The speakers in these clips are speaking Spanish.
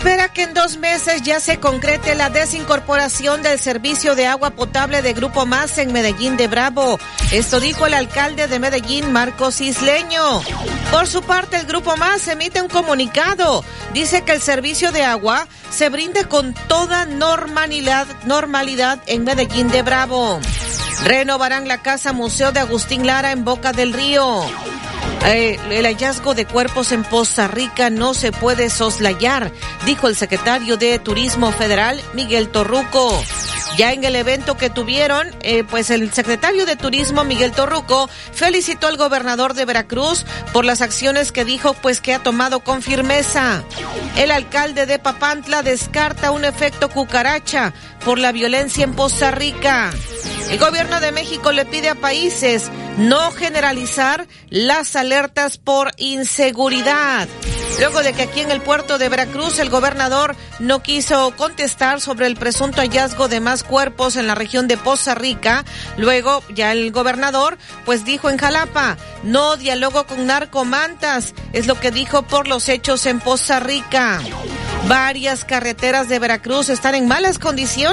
Espera que en dos meses ya se concrete la desincorporación del servicio de agua potable de Grupo Más en Medellín de Bravo. Esto dijo el alcalde de Medellín, Marcos Isleño. Por su parte, el Grupo Más emite un comunicado. Dice que el servicio de agua se brinde con toda normalidad, normalidad en Medellín de Bravo. Renovarán la casa Museo de Agustín Lara en Boca del Río. Eh, el hallazgo de cuerpos en Poza Rica no se puede soslayar, dijo el secretario de Turismo Federal, Miguel Torruco. Ya en el evento que tuvieron, eh, pues el secretario de Turismo, Miguel Torruco, felicitó al gobernador de Veracruz por las acciones que dijo, pues que ha tomado con firmeza. El alcalde de Papantla descarta un efecto cucaracha por la violencia en Poza Rica. El gobierno de México le pide a países no generalizar las alertas por inseguridad. Luego de que aquí en el puerto de Veracruz el gobernador no quiso contestar sobre el presunto hallazgo de más cuerpos en la región de Poza Rica, luego ya el gobernador pues dijo en Jalapa, no dialogo con narcomantas, es lo que dijo por los hechos en Poza Rica. Varias carreteras de Veracruz están en malas condiciones,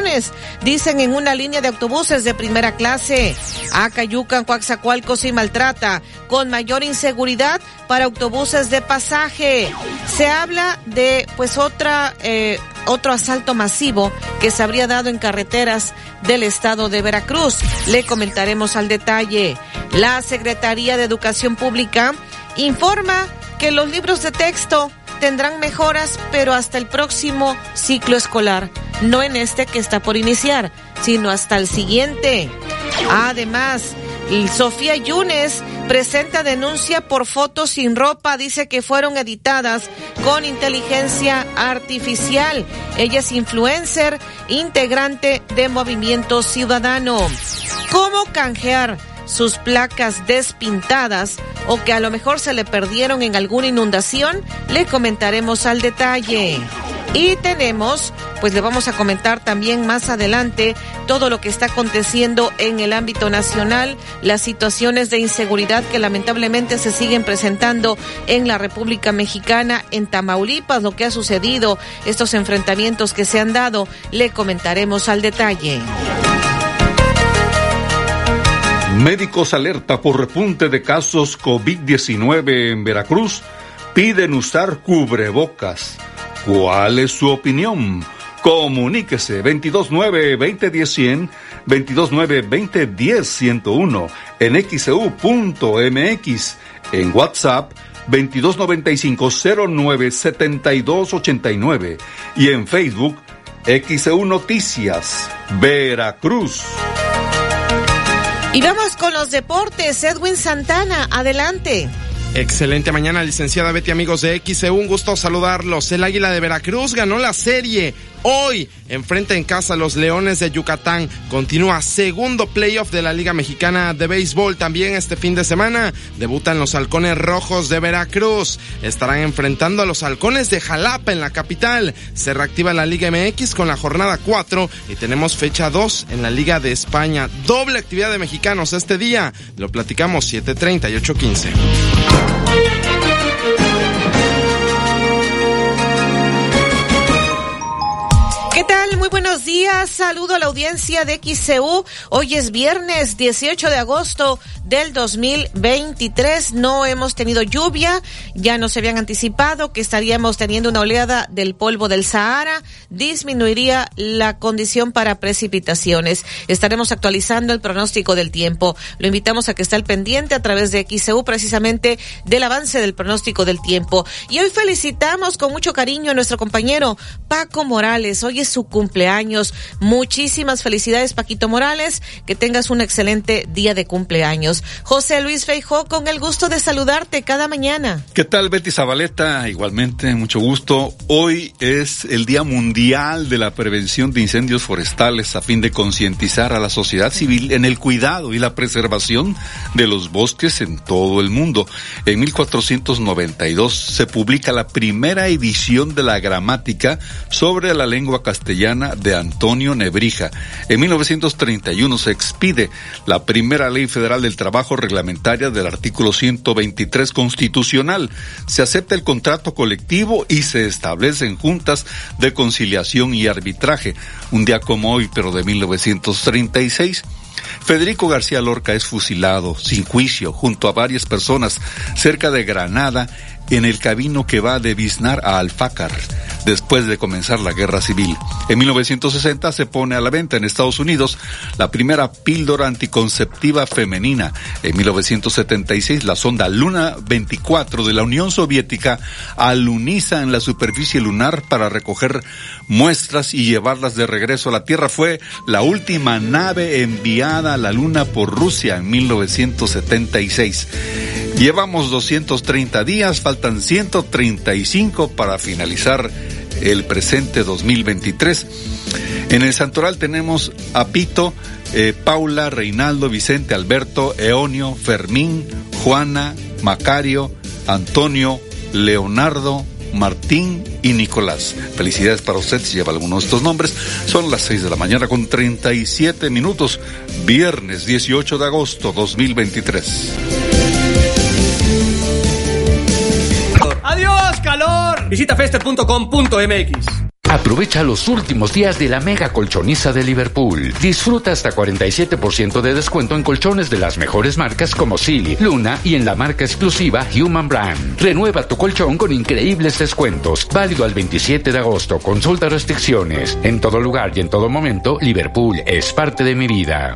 dicen en una línea de autobuses de primera clase. Acayucan, Coaxacualcos y Maltrata, con mayor inseguridad para autobuses de pasaje. Se habla de pues otra eh, otro asalto masivo que se habría dado en carreteras del estado de Veracruz. Le comentaremos al detalle. La Secretaría de Educación Pública informa que los libros de texto tendrán mejoras, pero hasta el próximo ciclo escolar, no en este que está por iniciar, sino hasta el siguiente. Además, Sofía Yunes presenta denuncia por fotos sin ropa, dice que fueron editadas con inteligencia artificial. Ella es influencer, integrante de Movimiento Ciudadano. ¿Cómo canjear? Sus placas despintadas o que a lo mejor se le perdieron en alguna inundación, le comentaremos al detalle. Y tenemos, pues le vamos a comentar también más adelante todo lo que está aconteciendo en el ámbito nacional, las situaciones de inseguridad que lamentablemente se siguen presentando en la República Mexicana, en Tamaulipas, lo que ha sucedido, estos enfrentamientos que se han dado, le comentaremos al detalle. Médicos alerta por repunte de casos COVID-19 en Veracruz. Piden usar cubrebocas. ¿Cuál es su opinión? Comuníquese 229-2010-100, 229-2010-101 en xeu.mx, e en WhatsApp 2295-097289 y en Facebook XEU Noticias, Veracruz. Y vamos con los deportes. Edwin Santana, adelante. Excelente mañana, licenciada Betty, amigos de XE. Un gusto saludarlos. El Águila de Veracruz ganó la serie Hoy enfrenta en casa a los Leones de Yucatán. Continúa segundo playoff de la Liga Mexicana de Béisbol. También este fin de semana debutan los Halcones Rojos de Veracruz. Estarán enfrentando a los Halcones de Jalapa en la capital. Se reactiva la Liga MX con la jornada 4 y tenemos fecha 2 en la Liga de España. Doble actividad de mexicanos este día. Lo platicamos 7:30 y 8:15. Día. Saludo a la audiencia de XCU. Hoy es viernes 18 de agosto del 2023. No hemos tenido lluvia. Ya nos habían anticipado que estaríamos teniendo una oleada del polvo del Sahara. Disminuiría la condición para precipitaciones. Estaremos actualizando el pronóstico del tiempo. Lo invitamos a que esté al pendiente a través de XCU precisamente del avance del pronóstico del tiempo. Y hoy felicitamos con mucho cariño a nuestro compañero Paco Morales. Hoy es su cumpleaños. Muchísimas felicidades, Paquito Morales. Que tengas un excelente día de cumpleaños. José Luis Feijó, con el gusto de saludarte cada mañana. ¿Qué tal, Betty Zabaleta? Igualmente, mucho gusto. Hoy es el Día Mundial de la Prevención de Incendios Forestales a fin de concientizar a la sociedad civil en el cuidado y la preservación de los bosques en todo el mundo. En 1492 se publica la primera edición de la gramática sobre la lengua castellana de Antonio Nebrija. En 1931 se expide la primera ley federal del trabajo reglamentaria del artículo 123 constitucional. Se acepta el contrato colectivo y se establecen juntas de conciliación y arbitraje. Un día como hoy, pero de 1936, Federico García Lorca es fusilado sin juicio junto a varias personas cerca de Granada en el camino que va de Biznar a Alfácar, después de comenzar la guerra civil. En 1960 se pone a la venta en Estados Unidos la primera píldora anticonceptiva femenina. En 1976 la sonda Luna 24 de la Unión Soviética aluniza en la superficie lunar para recoger muestras y llevarlas de regreso a la Tierra. Fue la última nave enviada a la Luna por Rusia en 1976. Llevamos 230 días, faltan 135 para finalizar el presente 2023. En el Santoral tenemos a Pito, eh, Paula, Reinaldo, Vicente, Alberto, Eonio, Fermín, Juana, Macario, Antonio, Leonardo, Martín y Nicolás. Felicidades para usted si lleva alguno de estos nombres. Son las 6 de la mañana con 37 minutos, viernes 18 de agosto 2023. ¡Adiós, calor! Visita feste.com.mx. Aprovecha los últimos días de la mega colchoniza de Liverpool. Disfruta hasta 47% de descuento en colchones de las mejores marcas como Silly, Luna y en la marca exclusiva Human Brand. Renueva tu colchón con increíbles descuentos. Válido al 27 de agosto. Consulta restricciones. En todo lugar y en todo momento, Liverpool es parte de mi vida.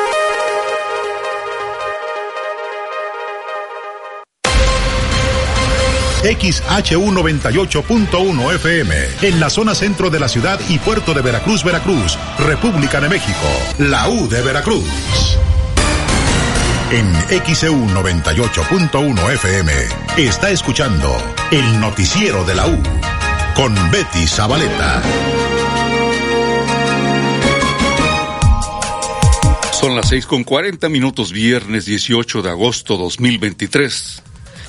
XHU98.1 FM, en la zona centro de la ciudad y puerto de Veracruz, Veracruz, República de México, la U de Veracruz. En XEU 98.1 FM está escuchando el noticiero de la U con Betty Zabaleta. Son las seis con cuarenta minutos, viernes 18 de agosto 2023.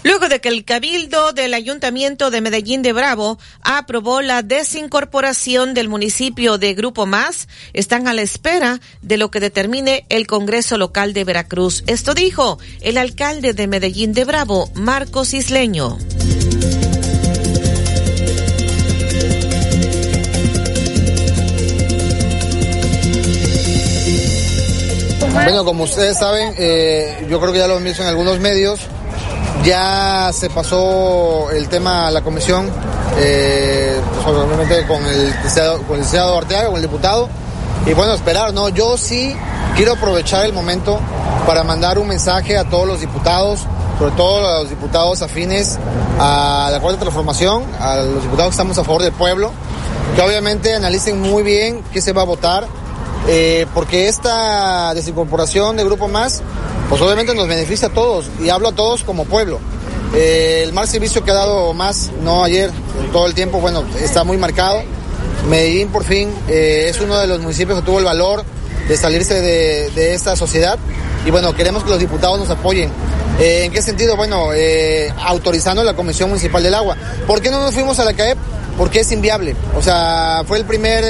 Luego de que el Cabildo del Ayuntamiento de Medellín de Bravo aprobó la desincorporación del municipio de Grupo Más, están a la espera de lo que determine el Congreso Local de Veracruz. Esto dijo el alcalde de Medellín de Bravo, Marcos Isleño. Bueno, como ustedes saben, eh, yo creo que ya lo han visto en algunos medios, ya se pasó el tema a la comisión, eh, pues, con el con licenciado Arteaga, con el diputado. Y bueno, esperar, ¿no? Yo sí quiero aprovechar el momento para mandar un mensaje a todos los diputados, sobre todo a los diputados afines a la Cuarta Transformación, a los diputados que estamos a favor del pueblo, que obviamente analicen muy bien qué se va a votar, eh, porque esta desincorporación de Grupo Más pues obviamente nos beneficia a todos y hablo a todos como pueblo. Eh, el mal servicio que ha dado más, no ayer, todo el tiempo, bueno, está muy marcado. Medellín por fin eh, es uno de los municipios que tuvo el valor de salirse de, de, esta sociedad y bueno, queremos que los diputados nos apoyen Eh, ¿En qué sentido? Bueno, autorizando la Comisión Municipal del Agua. ¿Por qué no nos fuimos a la CAEP? Porque es inviable. O sea, fue el primer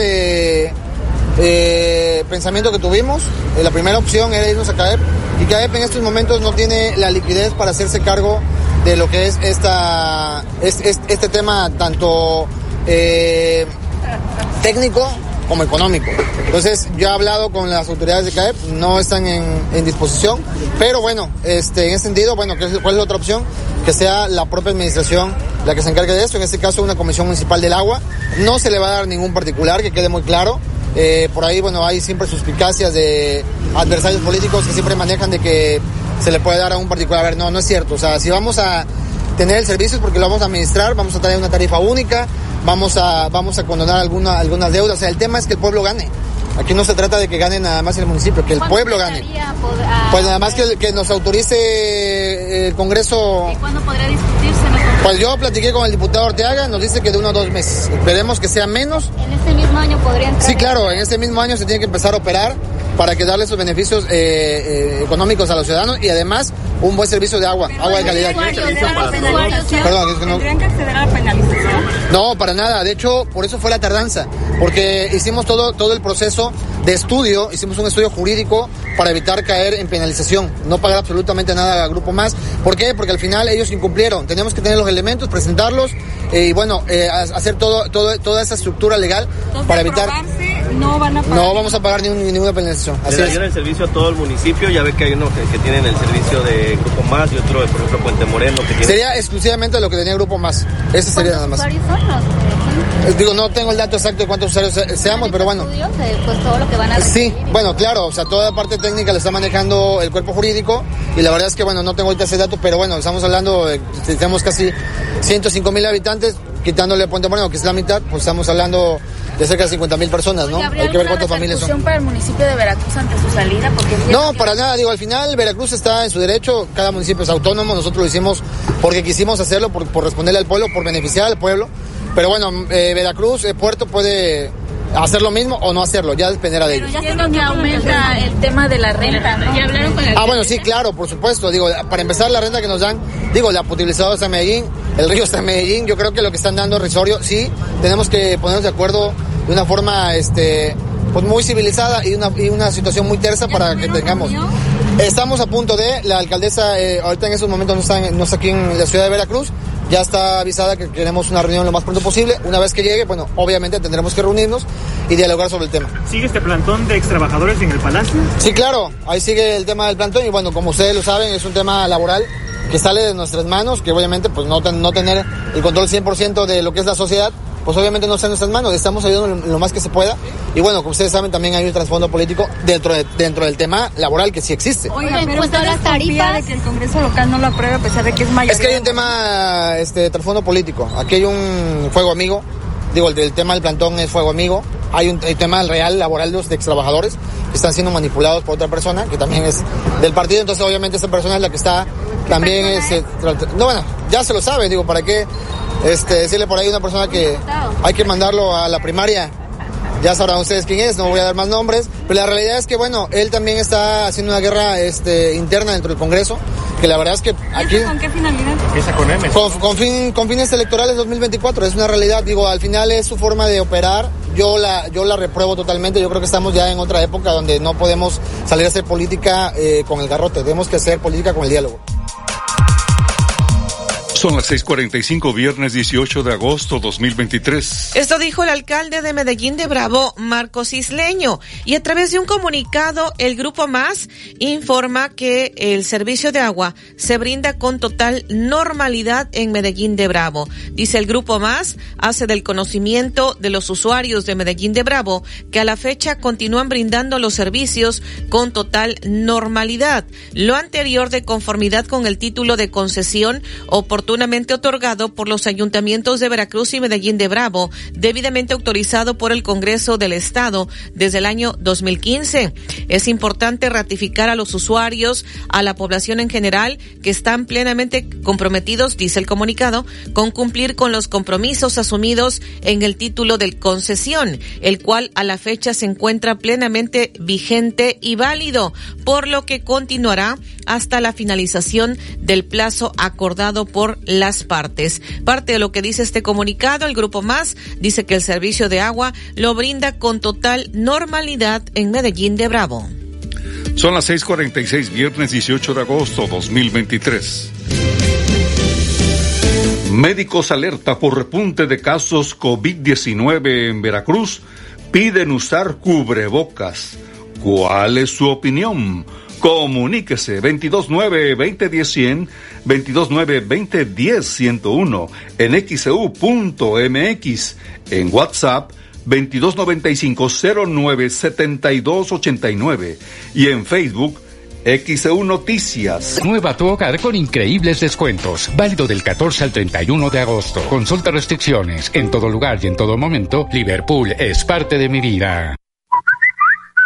eh, pensamiento que tuvimos. Eh, la primera opción era irnos a CAEP. Y CAEP en estos momentos no tiene la liquidez para hacerse cargo de lo que es esta, es- es- este tema tanto eh, técnico como económico. Entonces, yo he hablado con las autoridades de CAEP, no están en, en disposición, pero bueno, este, en ese sentido, bueno, ¿qué es- ¿cuál es la otra opción? Que sea la propia administración la que se encargue de esto, en este caso una comisión municipal del agua. No se le va a dar ningún particular, que quede muy claro. Eh, por ahí, bueno, hay siempre suspicacias de adversarios políticos que siempre manejan de que se le puede dar a un particular. A ver, no, no es cierto. O sea, si vamos a tener el servicio es porque lo vamos a administrar, vamos a tener una tarifa única, vamos a, vamos a condonar alguna, algunas deudas. O sea, el tema es que el pueblo gane. Aquí no se trata de que gane nada más el municipio, que el pueblo gane. Pues nada más que, que nos autorice eh, el Congreso. ¿Cuándo podría discutirse? Congreso? Pues yo platiqué con el diputado Orteaga, nos dice que de uno a dos meses. Esperemos que sea menos. En este mismo año podría entrar. Sí, claro, en este mismo año se tiene que empezar a operar para que darle sus beneficios eh, eh, económicos a los ciudadanos y además un buen servicio de agua, agua de calidad. Perdón, es que no- ¿Tendrían que acceder a la penalización? No, para nada. De hecho, por eso fue la tardanza. Porque hicimos todo, todo el proceso de estudio, hicimos un estudio jurídico para evitar caer en penalización, no pagar absolutamente nada al grupo más. ¿Por qué? Porque al final ellos incumplieron. Tenemos que tener los elementos, presentarlos eh, y bueno, eh, ha- hacer todo, todo, toda esa estructura legal para evitar. no van a No vamos a pagar ningún- ninguna penalización. Le Así es. darían el servicio a todo el municipio, ya ve que hay uno que, que tienen el servicio de Grupo Más y otro, por ejemplo, Puente Moreno, que tiene... Sería exclusivamente lo que tenía Grupo Más. Ese sería nada más. son los Digo, no tengo el dato exacto de cuántos usuarios se- seamos, pero bueno. estudios? Eh, Pues todo lo que van a Sí, bueno, claro, o sea, toda la parte técnica la está manejando el cuerpo jurídico y la verdad es que, bueno, no tengo ahorita ese dato, pero bueno, estamos hablando, de, tenemos casi 105 mil habitantes, quitándole Puente Moreno, que es la mitad, pues estamos hablando de cerca de 50 mil personas, ¿no? ¿Habría Hay que ver cuántas familias son. para el municipio de Veracruz ante su salida? Porque No, para nada, digo, al final Veracruz está en su derecho, cada municipio es autónomo, nosotros lo hicimos porque quisimos hacerlo, por, por responderle al pueblo, por beneficiar al pueblo, pero bueno, eh, Veracruz, eh, Puerto puede hacer lo mismo o no hacerlo, ya dependerá de ellos. ya sé que aumenta el tema de la renta, ¿no? Ya hablaron con Ah, bueno, sí, claro, por supuesto. Digo, para empezar, la renta que nos dan, digo, la potabilizadora está en Medellín, el río está en Medellín, yo creo que lo que están dando es risorio, sí, tenemos que ponernos de acuerdo de una forma, este, pues muy civilizada y una, y una situación muy tersa para que tengamos. Estamos a punto de, la alcaldesa, eh, ahorita en esos momentos no está, en- no está aquí en la ciudad de Veracruz, ya está avisada que queremos una reunión lo más pronto posible. Una vez que llegue, bueno, obviamente tendremos que reunirnos y dialogar sobre el tema. ¿Sigue este plantón de ex trabajadores en el Palacio? Sí, claro, ahí sigue el tema del plantón y bueno, como ustedes lo saben, es un tema laboral que sale de nuestras manos, que obviamente pues no, no tener el control 100% de lo que es la sociedad, pues obviamente no está en nuestras manos, estamos ayudando lo, más que se pueda y bueno, como ustedes saben también hay un trasfondo político dentro, de- dentro del tema laboral que sí existe. Oiga, pero usted las tarifas de que el Congreso local no lo apruebe a pesar de que es mayoría. Es que hay un tema, este, trasfondo político. Aquí hay un fuego amigo. Digo, el, del tema del plantón es fuego amigo. Hay un el tema real laboral de los ex trabajadores que están siendo manipulados por otra persona que también es del partido. Entonces, obviamente, esta persona es la que está también. este, tra- no, bueno, ya se lo sabe. Digo, ¿para qué este, decirle por ahí a una persona que hay que mandarlo a la primaria? Ya sabrán ustedes quién es, no voy a dar más nombres, pero la realidad es que, bueno, él también está haciendo una guerra este, interna dentro del Congreso, que la verdad es que aquí... ¿Con qué finalidad? Empieza con M. Con, con fin- con fines electorales 2024, es una realidad, digo, al final es su forma de operar, yo la, yo la repruebo totalmente, yo creo que estamos ya en otra época donde no podemos salir a hacer política eh, con el garrote, tenemos que hacer política con el diálogo. Son las 6:45, viernes 18 de agosto 2023. Esto dijo el alcalde de Medellín de Bravo, Marcos Isleño, y a través de un comunicado, el Grupo Más informa que el servicio de agua se brinda con total normalidad en Medellín de Bravo. Dice el Grupo Más, hace del conocimiento de los usuarios de Medellín de Bravo que a la fecha continúan brindando los servicios con total normalidad. Lo anterior de conformidad con el título de concesión oportuna oportunamente otorgado por los ayuntamientos de Veracruz y Medellín de Bravo, debidamente autorizado por el Congreso del Estado desde el año 2015. Es importante ratificar a los usuarios, a la población en general, que están plenamente comprometidos, dice el comunicado, con cumplir con los compromisos asumidos en el título de concesión, el cual a la fecha se encuentra plenamente vigente y válido, por lo que continuará hasta la finalización del plazo acordado por las partes. Parte de lo que dice este comunicado, el Grupo Más dice que el servicio de agua lo brinda con total normalidad en Medellín de Bravo. Son las 6:46, viernes 18 de agosto 2023. Médicos alerta por repunte de casos COVID-19 en Veracruz. Piden usar cubrebocas. ¿Cuál es su opinión? Comuníquese 229-2010-100, 229-2010-101, en xeu.mx, e en WhatsApp 2295-097289 y en Facebook XEU Noticias. Nueva tu hogar con increíbles descuentos. Válido del 14 al 31 de agosto. Consulta restricciones. En todo lugar y en todo momento, Liverpool es parte de mi vida.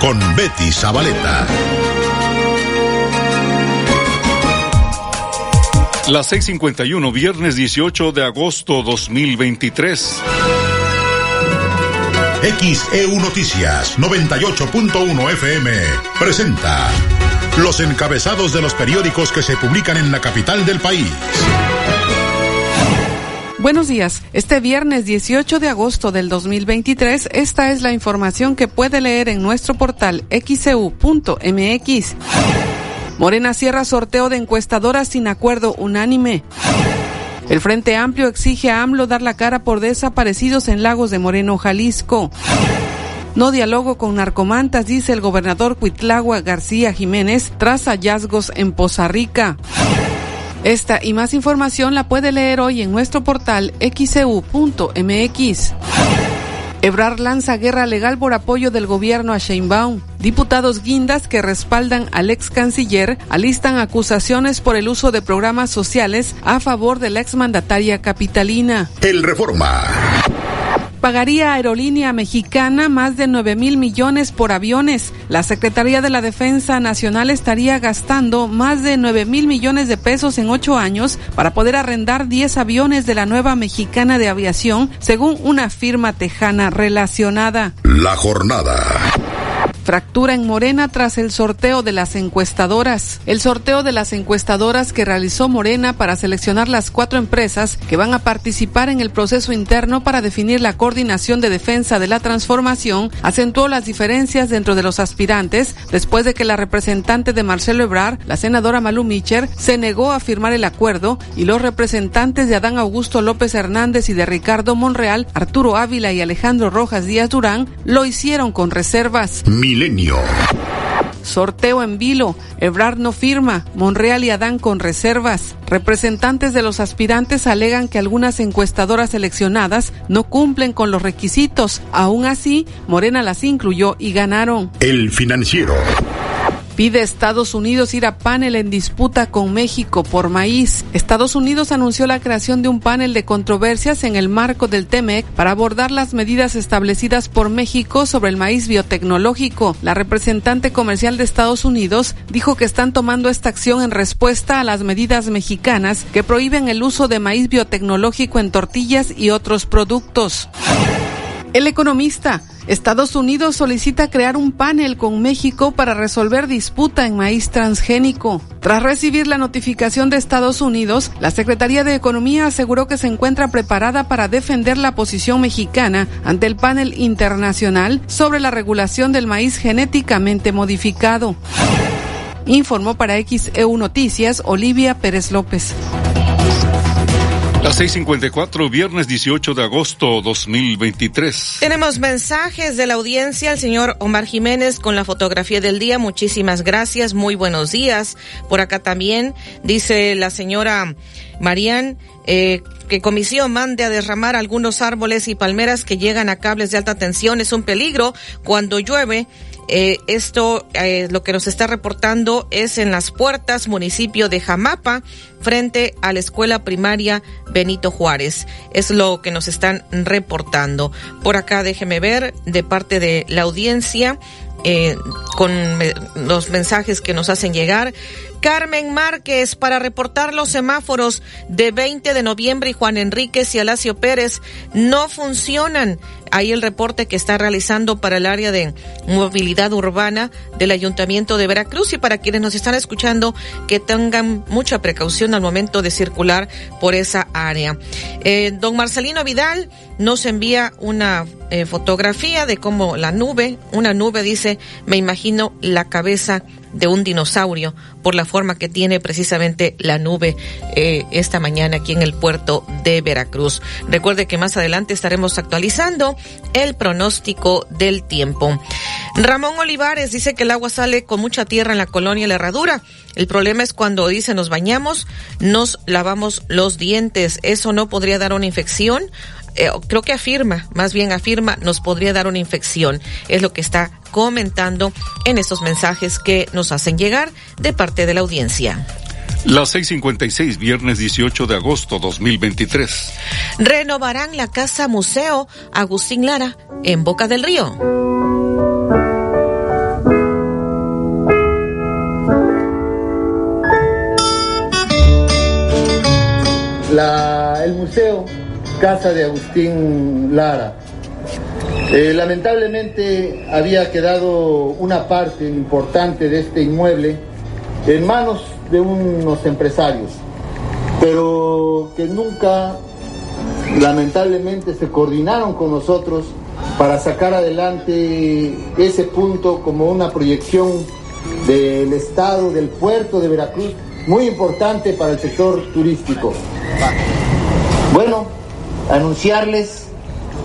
con Betty Zabaleta. Las 6:51, viernes 18 de agosto 2023. XEU Noticias 98.1 FM presenta los encabezados de los periódicos que se publican en la capital del país. Buenos días. Este viernes 18 de agosto del 2023, esta es la información que puede leer en nuestro portal xcu.mx. Morena cierra sorteo de encuestadoras sin acuerdo unánime. El Frente Amplio exige a AMLO dar la cara por desaparecidos en Lagos de Moreno, Jalisco. No dialogo con narcomantas, dice el gobernador Cuitlagua García Jiménez, tras hallazgos en Poza Rica. Esta y más información la puede leer hoy en nuestro portal xcu.mx. Ebrar lanza guerra legal por apoyo del gobierno a Sheinbaum. Diputados guindas que respaldan al ex canciller alistan acusaciones por el uso de programas sociales a favor de la exmandataria capitalina. El Reforma pagaría Aerolínea Mexicana más de 9 mil millones por aviones. La Secretaría de la Defensa Nacional estaría gastando más de 9 mil millones de pesos en ocho años para poder arrendar 10 aviones de la nueva mexicana de aviación, según una firma tejana relacionada. La jornada. Fractura en Morena tras el sorteo de las encuestadoras. El sorteo de las encuestadoras que realizó Morena para seleccionar las cuatro empresas que van a participar en el proceso interno para definir la coordinación de defensa de la transformación acentuó las diferencias dentro de los aspirantes después de que la representante de Marcelo Ebrar, la senadora Malú Micher, se negó a firmar el acuerdo y los representantes de Adán Augusto López Hernández y de Ricardo Monreal, Arturo Ávila y Alejandro Rojas Díaz Durán lo hicieron con reservas. Milenio. Sorteo en vilo. Ebrard no firma. Monreal y Adán con reservas. Representantes de los aspirantes alegan que algunas encuestadoras seleccionadas no cumplen con los requisitos. Aún así, Morena las incluyó y ganaron. El financiero. Pide Estados Unidos ir a panel en disputa con México por maíz. Estados Unidos anunció la creación de un panel de controversias en el marco del TEMEC para abordar las medidas establecidas por México sobre el maíz biotecnológico. La representante comercial de Estados Unidos dijo que están tomando esta acción en respuesta a las medidas mexicanas que prohíben el uso de maíz biotecnológico en tortillas y otros productos. El economista. Estados Unidos solicita crear un panel con México para resolver disputa en maíz transgénico. Tras recibir la notificación de Estados Unidos, la Secretaría de Economía aseguró que se encuentra preparada para defender la posición mexicana ante el panel internacional sobre la regulación del maíz genéticamente modificado. Informó para XEU Noticias Olivia Pérez López. Las 6:54, viernes 18 de agosto 2023. Tenemos mensajes de la audiencia. El señor Omar Jiménez con la fotografía del día. Muchísimas gracias. Muy buenos días. Por acá también dice la señora Marían. Eh, que comisión mande a derramar algunos árboles y palmeras que llegan a cables de alta tensión es un peligro cuando llueve eh, esto, eh, lo que nos está reportando es en las puertas, municipio de Jamapa, frente a la escuela primaria Benito Juárez. Es lo que nos están reportando. Por acá déjeme ver de parte de la audiencia. Eh, con los mensajes que nos hacen llegar. Carmen Márquez para reportar los semáforos de 20 de noviembre y Juan Enríquez y Alacio Pérez no funcionan. Ahí el reporte que está realizando para el área de movilidad urbana del Ayuntamiento de Veracruz y para quienes nos están escuchando que tengan mucha precaución al momento de circular por esa área. Eh, don Marcelino Vidal nos envía una eh, fotografía de cómo la nube, una nube dice, me imagino la cabeza de un dinosaurio por la forma que tiene precisamente la nube eh, esta mañana aquí en el puerto de Veracruz. Recuerde que más adelante estaremos actualizando el pronóstico del tiempo. Ramón Olivares dice que el agua sale con mucha tierra en la colonia La Herradura. El problema es cuando dice nos bañamos, nos lavamos los dientes. Eso no podría dar una infección eh, creo que afirma, más bien afirma, nos podría dar una infección. Es lo que está comentando en estos mensajes que nos hacen llegar de parte de la audiencia. Las 6:56, viernes 18 de agosto 2023. Renovarán la casa museo Agustín Lara en Boca del Río. La, el museo Casa de Agustín Lara. Eh, lamentablemente había quedado una parte importante de este inmueble en manos de unos empresarios, pero que nunca lamentablemente se coordinaron con nosotros para sacar adelante ese punto como una proyección del estado, del puerto de Veracruz, muy importante para el sector turístico. Bueno, anunciarles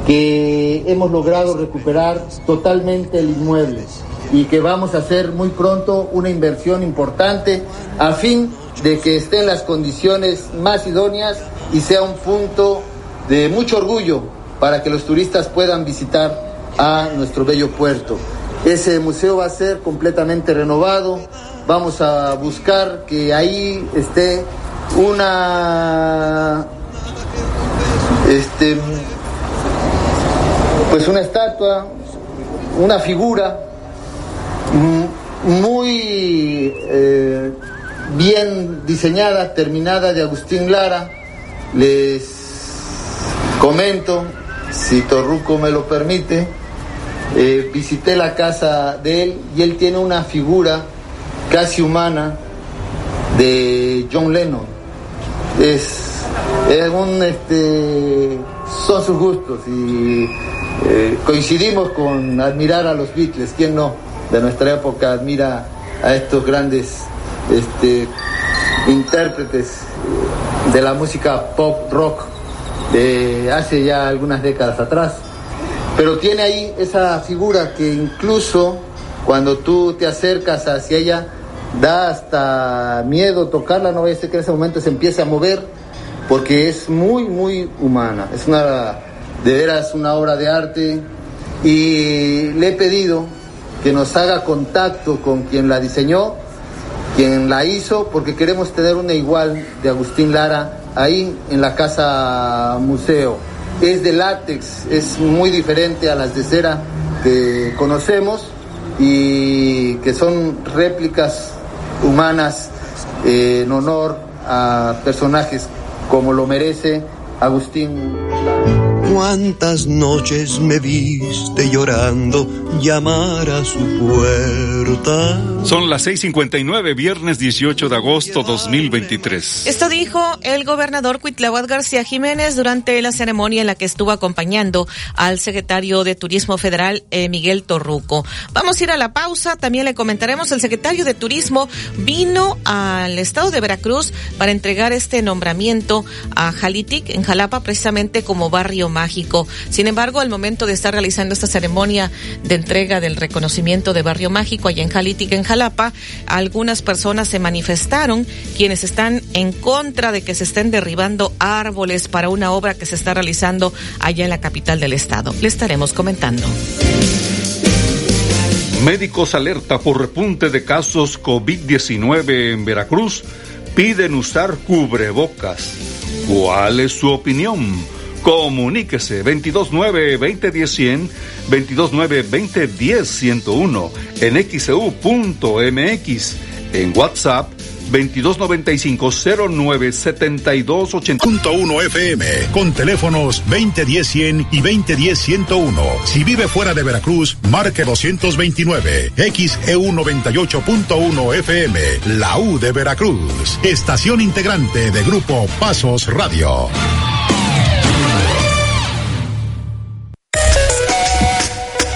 que hemos logrado recuperar totalmente el inmueble y que vamos a hacer muy pronto una inversión importante a fin de que esté en las condiciones más idóneas y sea un punto de mucho orgullo para que los turistas puedan visitar a nuestro bello puerto. Ese museo va a ser completamente renovado. Vamos a buscar que ahí esté una este, pues una estatua, una figura muy eh, bien diseñada, terminada de Agustín Lara. Les comento, si Torruco me lo permite, eh, visité la casa de él y él tiene una figura casi humana de John Lennon. Es un, este, son sus gustos y eh, coincidimos con admirar a los Beatles, ¿quién no? De nuestra época admira a estos grandes este, intérpretes de la música pop rock de hace ya algunas décadas atrás. Pero tiene ahí esa figura que incluso cuando tú te acercas hacia ella da hasta miedo tocarla, no vaya a ser que en ese momento se empiece a mover porque es muy, muy humana. Es una, de veras, una obra de arte y le he pedido que nos haga contacto con quien la diseñó, quien la hizo, porque queremos tener una igual de Agustín Lara ahí en la casa museo. Es de látex, es muy diferente a las de cera que conocemos y que son réplicas humanas eh, en honor a personajes como lo merece Agustín. Cuántas noches me viste llorando llamar a su puerta. Son las 6:59, viernes 18 de agosto 2023. Esto dijo el gobernador Cuitláhuac García Jiménez durante la ceremonia en la que estuvo acompañando al secretario de Turismo Federal, eh, Miguel Torruco. Vamos a ir a la pausa. También le comentaremos, el secretario de Turismo vino al estado de Veracruz para entregar este nombramiento a Jalitic, en Jalapa, precisamente como barrio mágico. Sin embargo, al momento de estar realizando esta ceremonia de entrega del reconocimiento de barrio mágico allá en Jalitic, en Jalapa, algunas personas se manifestaron quienes están en contra de que se estén derribando árboles para una obra que se está realizando allá en la capital del estado. Le estaremos comentando. Médicos alerta por repunte de casos COVID-19 en Veracruz. Piden usar cubrebocas. ¿Cuál es su opinión? Comuníquese 229-2010-100, 229-2010-101 en xeu.mx, en WhatsApp 2295-097280.1 FM con teléfonos 2010-100 y 2010-101. Si vive fuera de Veracruz, marque 229 XEU 98.1 FM, la U de Veracruz, estación integrante de Grupo Pasos Radio.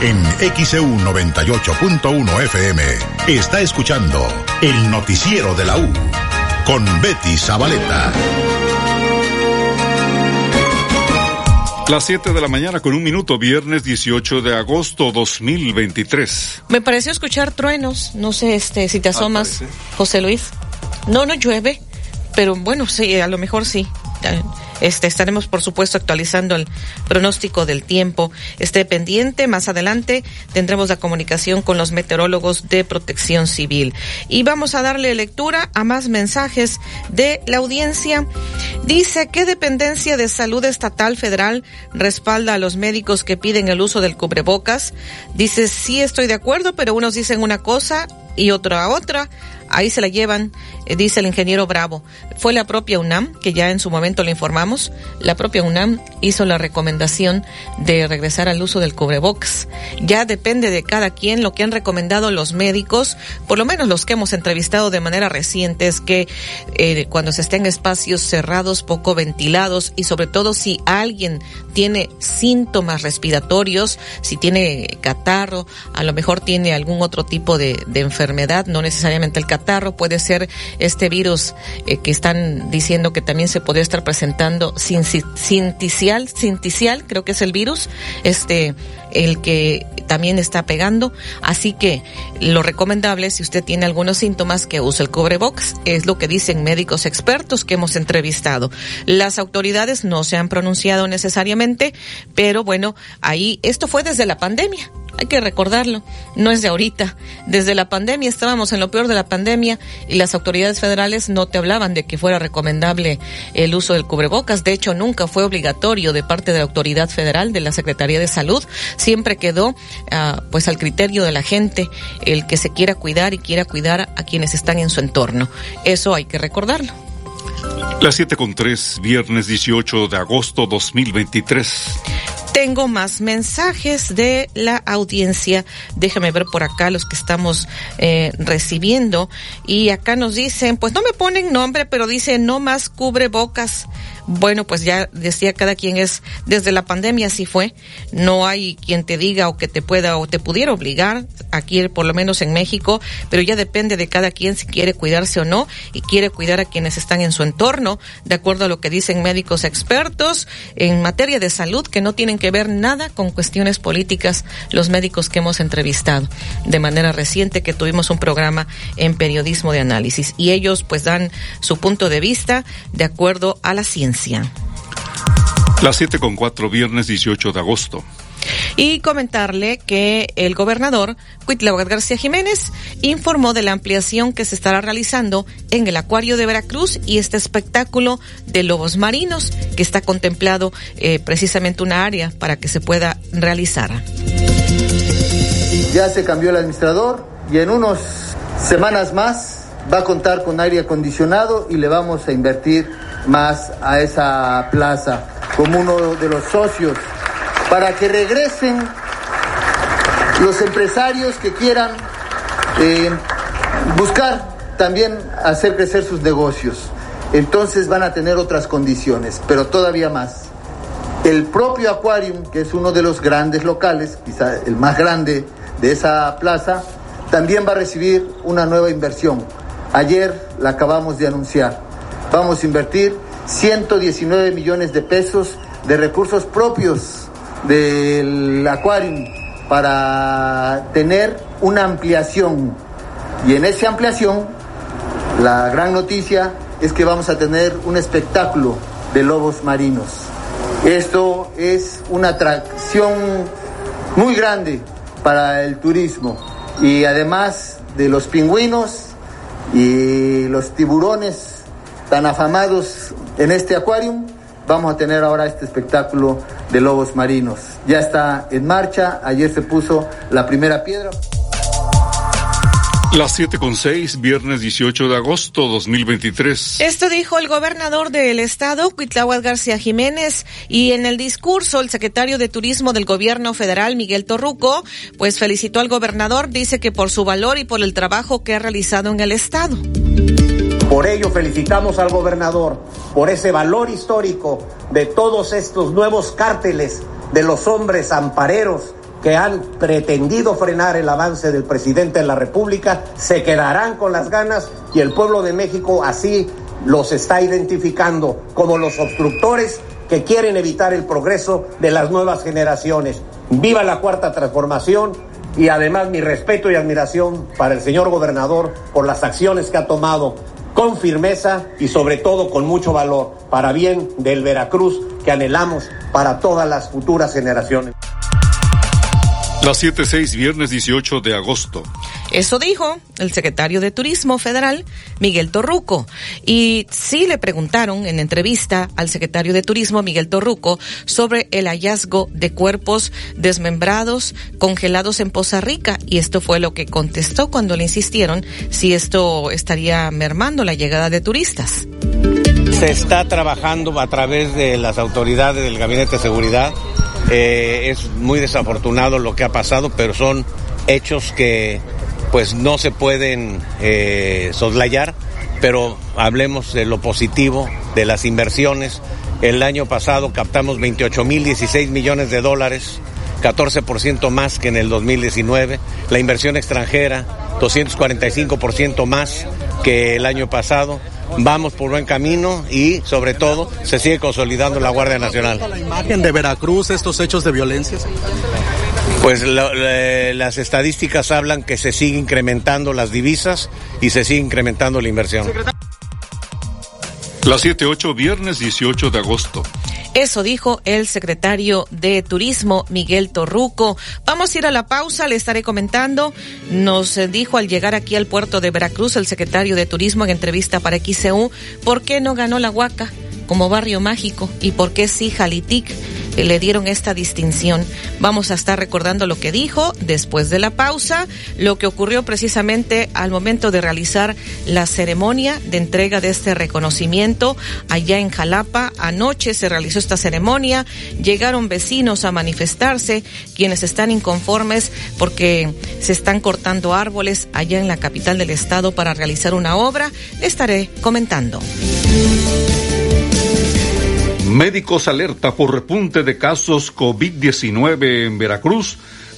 En XEU 98.1 FM está escuchando el noticiero de la U con Betty Zabaleta. Las 7 de la mañana con un minuto, viernes 18 de agosto 2023. Me pareció escuchar truenos, no sé este si te asomas, José Luis. No, no llueve, pero bueno, sí, a lo mejor sí. Este, estaremos, por supuesto, actualizando el pronóstico del tiempo. Esté pendiente. Más adelante tendremos la comunicación con los meteorólogos de protección civil. Y vamos a darle lectura a más mensajes de la audiencia. Dice, ¿qué dependencia de salud estatal federal respalda a los médicos que piden el uso del cubrebocas? Dice, sí estoy de acuerdo, pero unos dicen una cosa y otra otra ahí se la llevan, dice el ingeniero Bravo. Fue la propia UNAM, que ya en su momento le informamos, la propia UNAM hizo la recomendación de regresar al uso del cubrebocas. Ya depende de cada quien lo que han recomendado los médicos, por lo menos los que hemos entrevistado de manera reciente, es que eh, cuando se estén en espacios cerrados, poco ventilados y sobre todo si alguien tiene síntomas respiratorios, si tiene catarro, a lo mejor tiene algún otro tipo de enfermedad, no necesariamente el catarro, puede ser este virus eh, que están diciendo que también se podría estar presentando sin, sinticial, sinticial, creo que es el virus, este, el que también está pegando. Así que lo recomendable, si usted tiene algunos síntomas, que use el cubrebox. Es lo que dicen médicos expertos que hemos entrevistado. Las autoridades no se han pronunciado necesariamente, pero bueno, ahí esto fue desde la pandemia. Hay que recordarlo, no es de ahorita. Desde la pandemia estábamos en lo peor de la pandemia y las autoridades federales no te hablaban de que fuera recomendable el uso del cubrebocas. De hecho, nunca fue obligatorio de parte de la autoridad federal, de la Secretaría de Salud. Siempre quedó uh, pues al criterio de la gente el que se quiera cuidar y quiera cuidar a quienes están en su entorno. Eso hay que recordarlo. Las siete con tres, viernes 18 de agosto 2023. Tengo más mensajes de la audiencia. Déjame ver por acá los que estamos eh, recibiendo. Y acá nos dicen, pues no me ponen nombre, pero dice no más cubre bocas. Bueno, pues ya decía cada quien es, desde la pandemia así fue. No hay quien te diga o que te pueda o te pudiera obligar, aquí por lo menos en México, pero ya depende de cada quien si quiere cuidarse o no y quiere cuidar a quienes están en su entorno, de acuerdo a lo que dicen médicos expertos en materia de salud que no tienen que ver nada con cuestiones políticas, los médicos que hemos entrevistado de manera reciente que tuvimos un programa en periodismo de análisis y ellos pues dan su punto de vista de acuerdo a la ciencia. Las siete con cuatro, viernes 18 de agosto. Y comentarle que el gobernador Cuitláhuac García Jiménez informó de la ampliación que se estará realizando en el acuario de Veracruz y este espectáculo de lobos marinos que está contemplado eh, precisamente una área para que se pueda realizar. Ya se cambió el administrador y en unas semanas más va a contar con aire acondicionado y le vamos a invertir más a esa plaza como uno de los socios para que regresen los empresarios que quieran eh, buscar también hacer crecer sus negocios. Entonces van a tener otras condiciones, pero todavía más. El propio Aquarium, que es uno de los grandes locales, quizá el más grande de esa plaza, también va a recibir una nueva inversión. Ayer la acabamos de anunciar. Vamos a invertir 119 millones de pesos de recursos propios del Aquarium para tener una ampliación. Y en esa ampliación, la gran noticia es que vamos a tener un espectáculo de lobos marinos. Esto es una atracción muy grande para el turismo y además de los pingüinos y los tiburones tan afamados en este acuario, vamos a tener ahora este espectáculo de lobos marinos. Ya está en marcha, ayer se puso la primera piedra. Las siete con seis, viernes 18 de agosto 2023. Esto dijo el gobernador del estado, Cuitláhuac García Jiménez, y en el discurso el secretario de Turismo del gobierno federal, Miguel Torruco, pues felicitó al gobernador, dice que por su valor y por el trabajo que ha realizado en el estado. Por ello felicitamos al gobernador por ese valor histórico de todos estos nuevos cárteles de los hombres ampareros que han pretendido frenar el avance del presidente de la República se quedarán con las ganas y el pueblo de México así los está identificando como los obstructores que quieren evitar el progreso de las nuevas generaciones. Viva la cuarta transformación y además mi respeto y admiración para el señor gobernador por las acciones que ha tomado con firmeza y sobre todo con mucho valor para bien del Veracruz que anhelamos para todas las futuras generaciones. Las 7-6, viernes 18 de agosto. Eso dijo el secretario de Turismo Federal, Miguel Torruco. Y sí le preguntaron en entrevista al secretario de Turismo, Miguel Torruco, sobre el hallazgo de cuerpos desmembrados, congelados en Poza Rica. Y esto fue lo que contestó cuando le insistieron si esto estaría mermando la llegada de turistas. Se está trabajando a través de las autoridades del Gabinete de Seguridad eh, es muy desafortunado lo que ha pasado, pero son hechos que pues no se pueden eh, soslayar, pero hablemos de lo positivo, de las inversiones. El año pasado captamos 28 mil 16 millones de dólares, 14% más que en el 2019. La inversión extranjera, 245% más que el año pasado vamos por buen camino y sobre todo se sigue consolidando la Guardia Nacional. la imagen de Veracruz estos hechos de violencia? Pues las estadísticas hablan que se sigue incrementando las divisas y se sigue incrementando la inversión. Las 7-8, viernes 18 de agosto. Eso dijo el secretario de Turismo, Miguel Torruco. Vamos a ir a la pausa, le estaré comentando. Nos dijo al llegar aquí al puerto de Veracruz el secretario de Turismo en entrevista para XCU, ¿por qué no ganó la Huaca como barrio mágico y por qué sí Jalitic? le dieron esta distinción. Vamos a estar recordando lo que dijo después de la pausa, lo que ocurrió precisamente al momento de realizar la ceremonia de entrega de este reconocimiento allá en Jalapa. Anoche se realizó esta ceremonia, llegaron vecinos a manifestarse, quienes están inconformes porque se están cortando árboles allá en la capital del estado para realizar una obra. Estaré comentando. Médicos alerta por repunte de casos COVID-19 en Veracruz.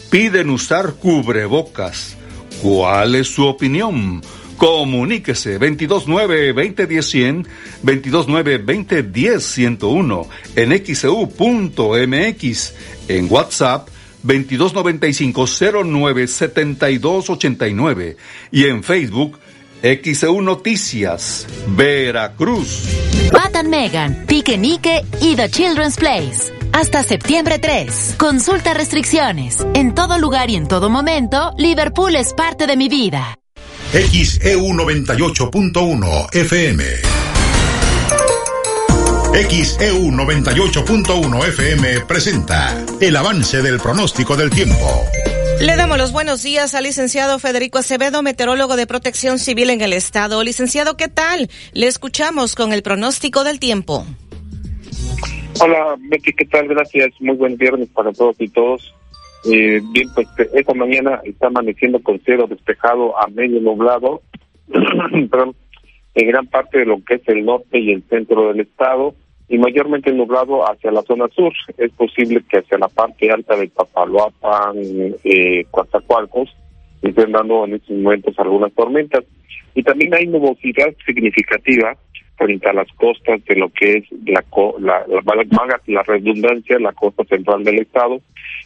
Piden usar cubrebocas. ¿Cuál es su opinión? Comuníquese 229-2010-100, 229-2010-101, en xeu.mx, e en WhatsApp 2295-097289 y en Facebook XEU Noticias, Veracruz. Pat and Megan, Pique Nique y The Children's Place. hasta septiembre 3. Consulta restricciones. En todo lugar y en todo momento, Liverpool es parte de mi vida. XEU 98.1 FM. XEU 98.1 FM presenta el avance del pronóstico del tiempo. Le damos los buenos días al licenciado Federico Acevedo, meteorólogo de protección civil en el estado. Licenciado, ¿qué tal? Le escuchamos con el pronóstico del tiempo. Hola, Betty, ¿qué tal? Gracias. Muy buen viernes para todos y todos. Eh, bien, pues esta mañana está amaneciendo con cielo despejado a medio nublado, en gran parte de lo que es el norte y el centro del estado y mayormente nublado hacia la zona sur. Es posible que hacia la parte alta de Papaloapan, eh, Coatzacoalcos, estén dando en estos momentos algunas tormentas. Y también hay nubosidad significativa frente a las costas de lo que es la, la, la, la redundancia, la costa central del estado,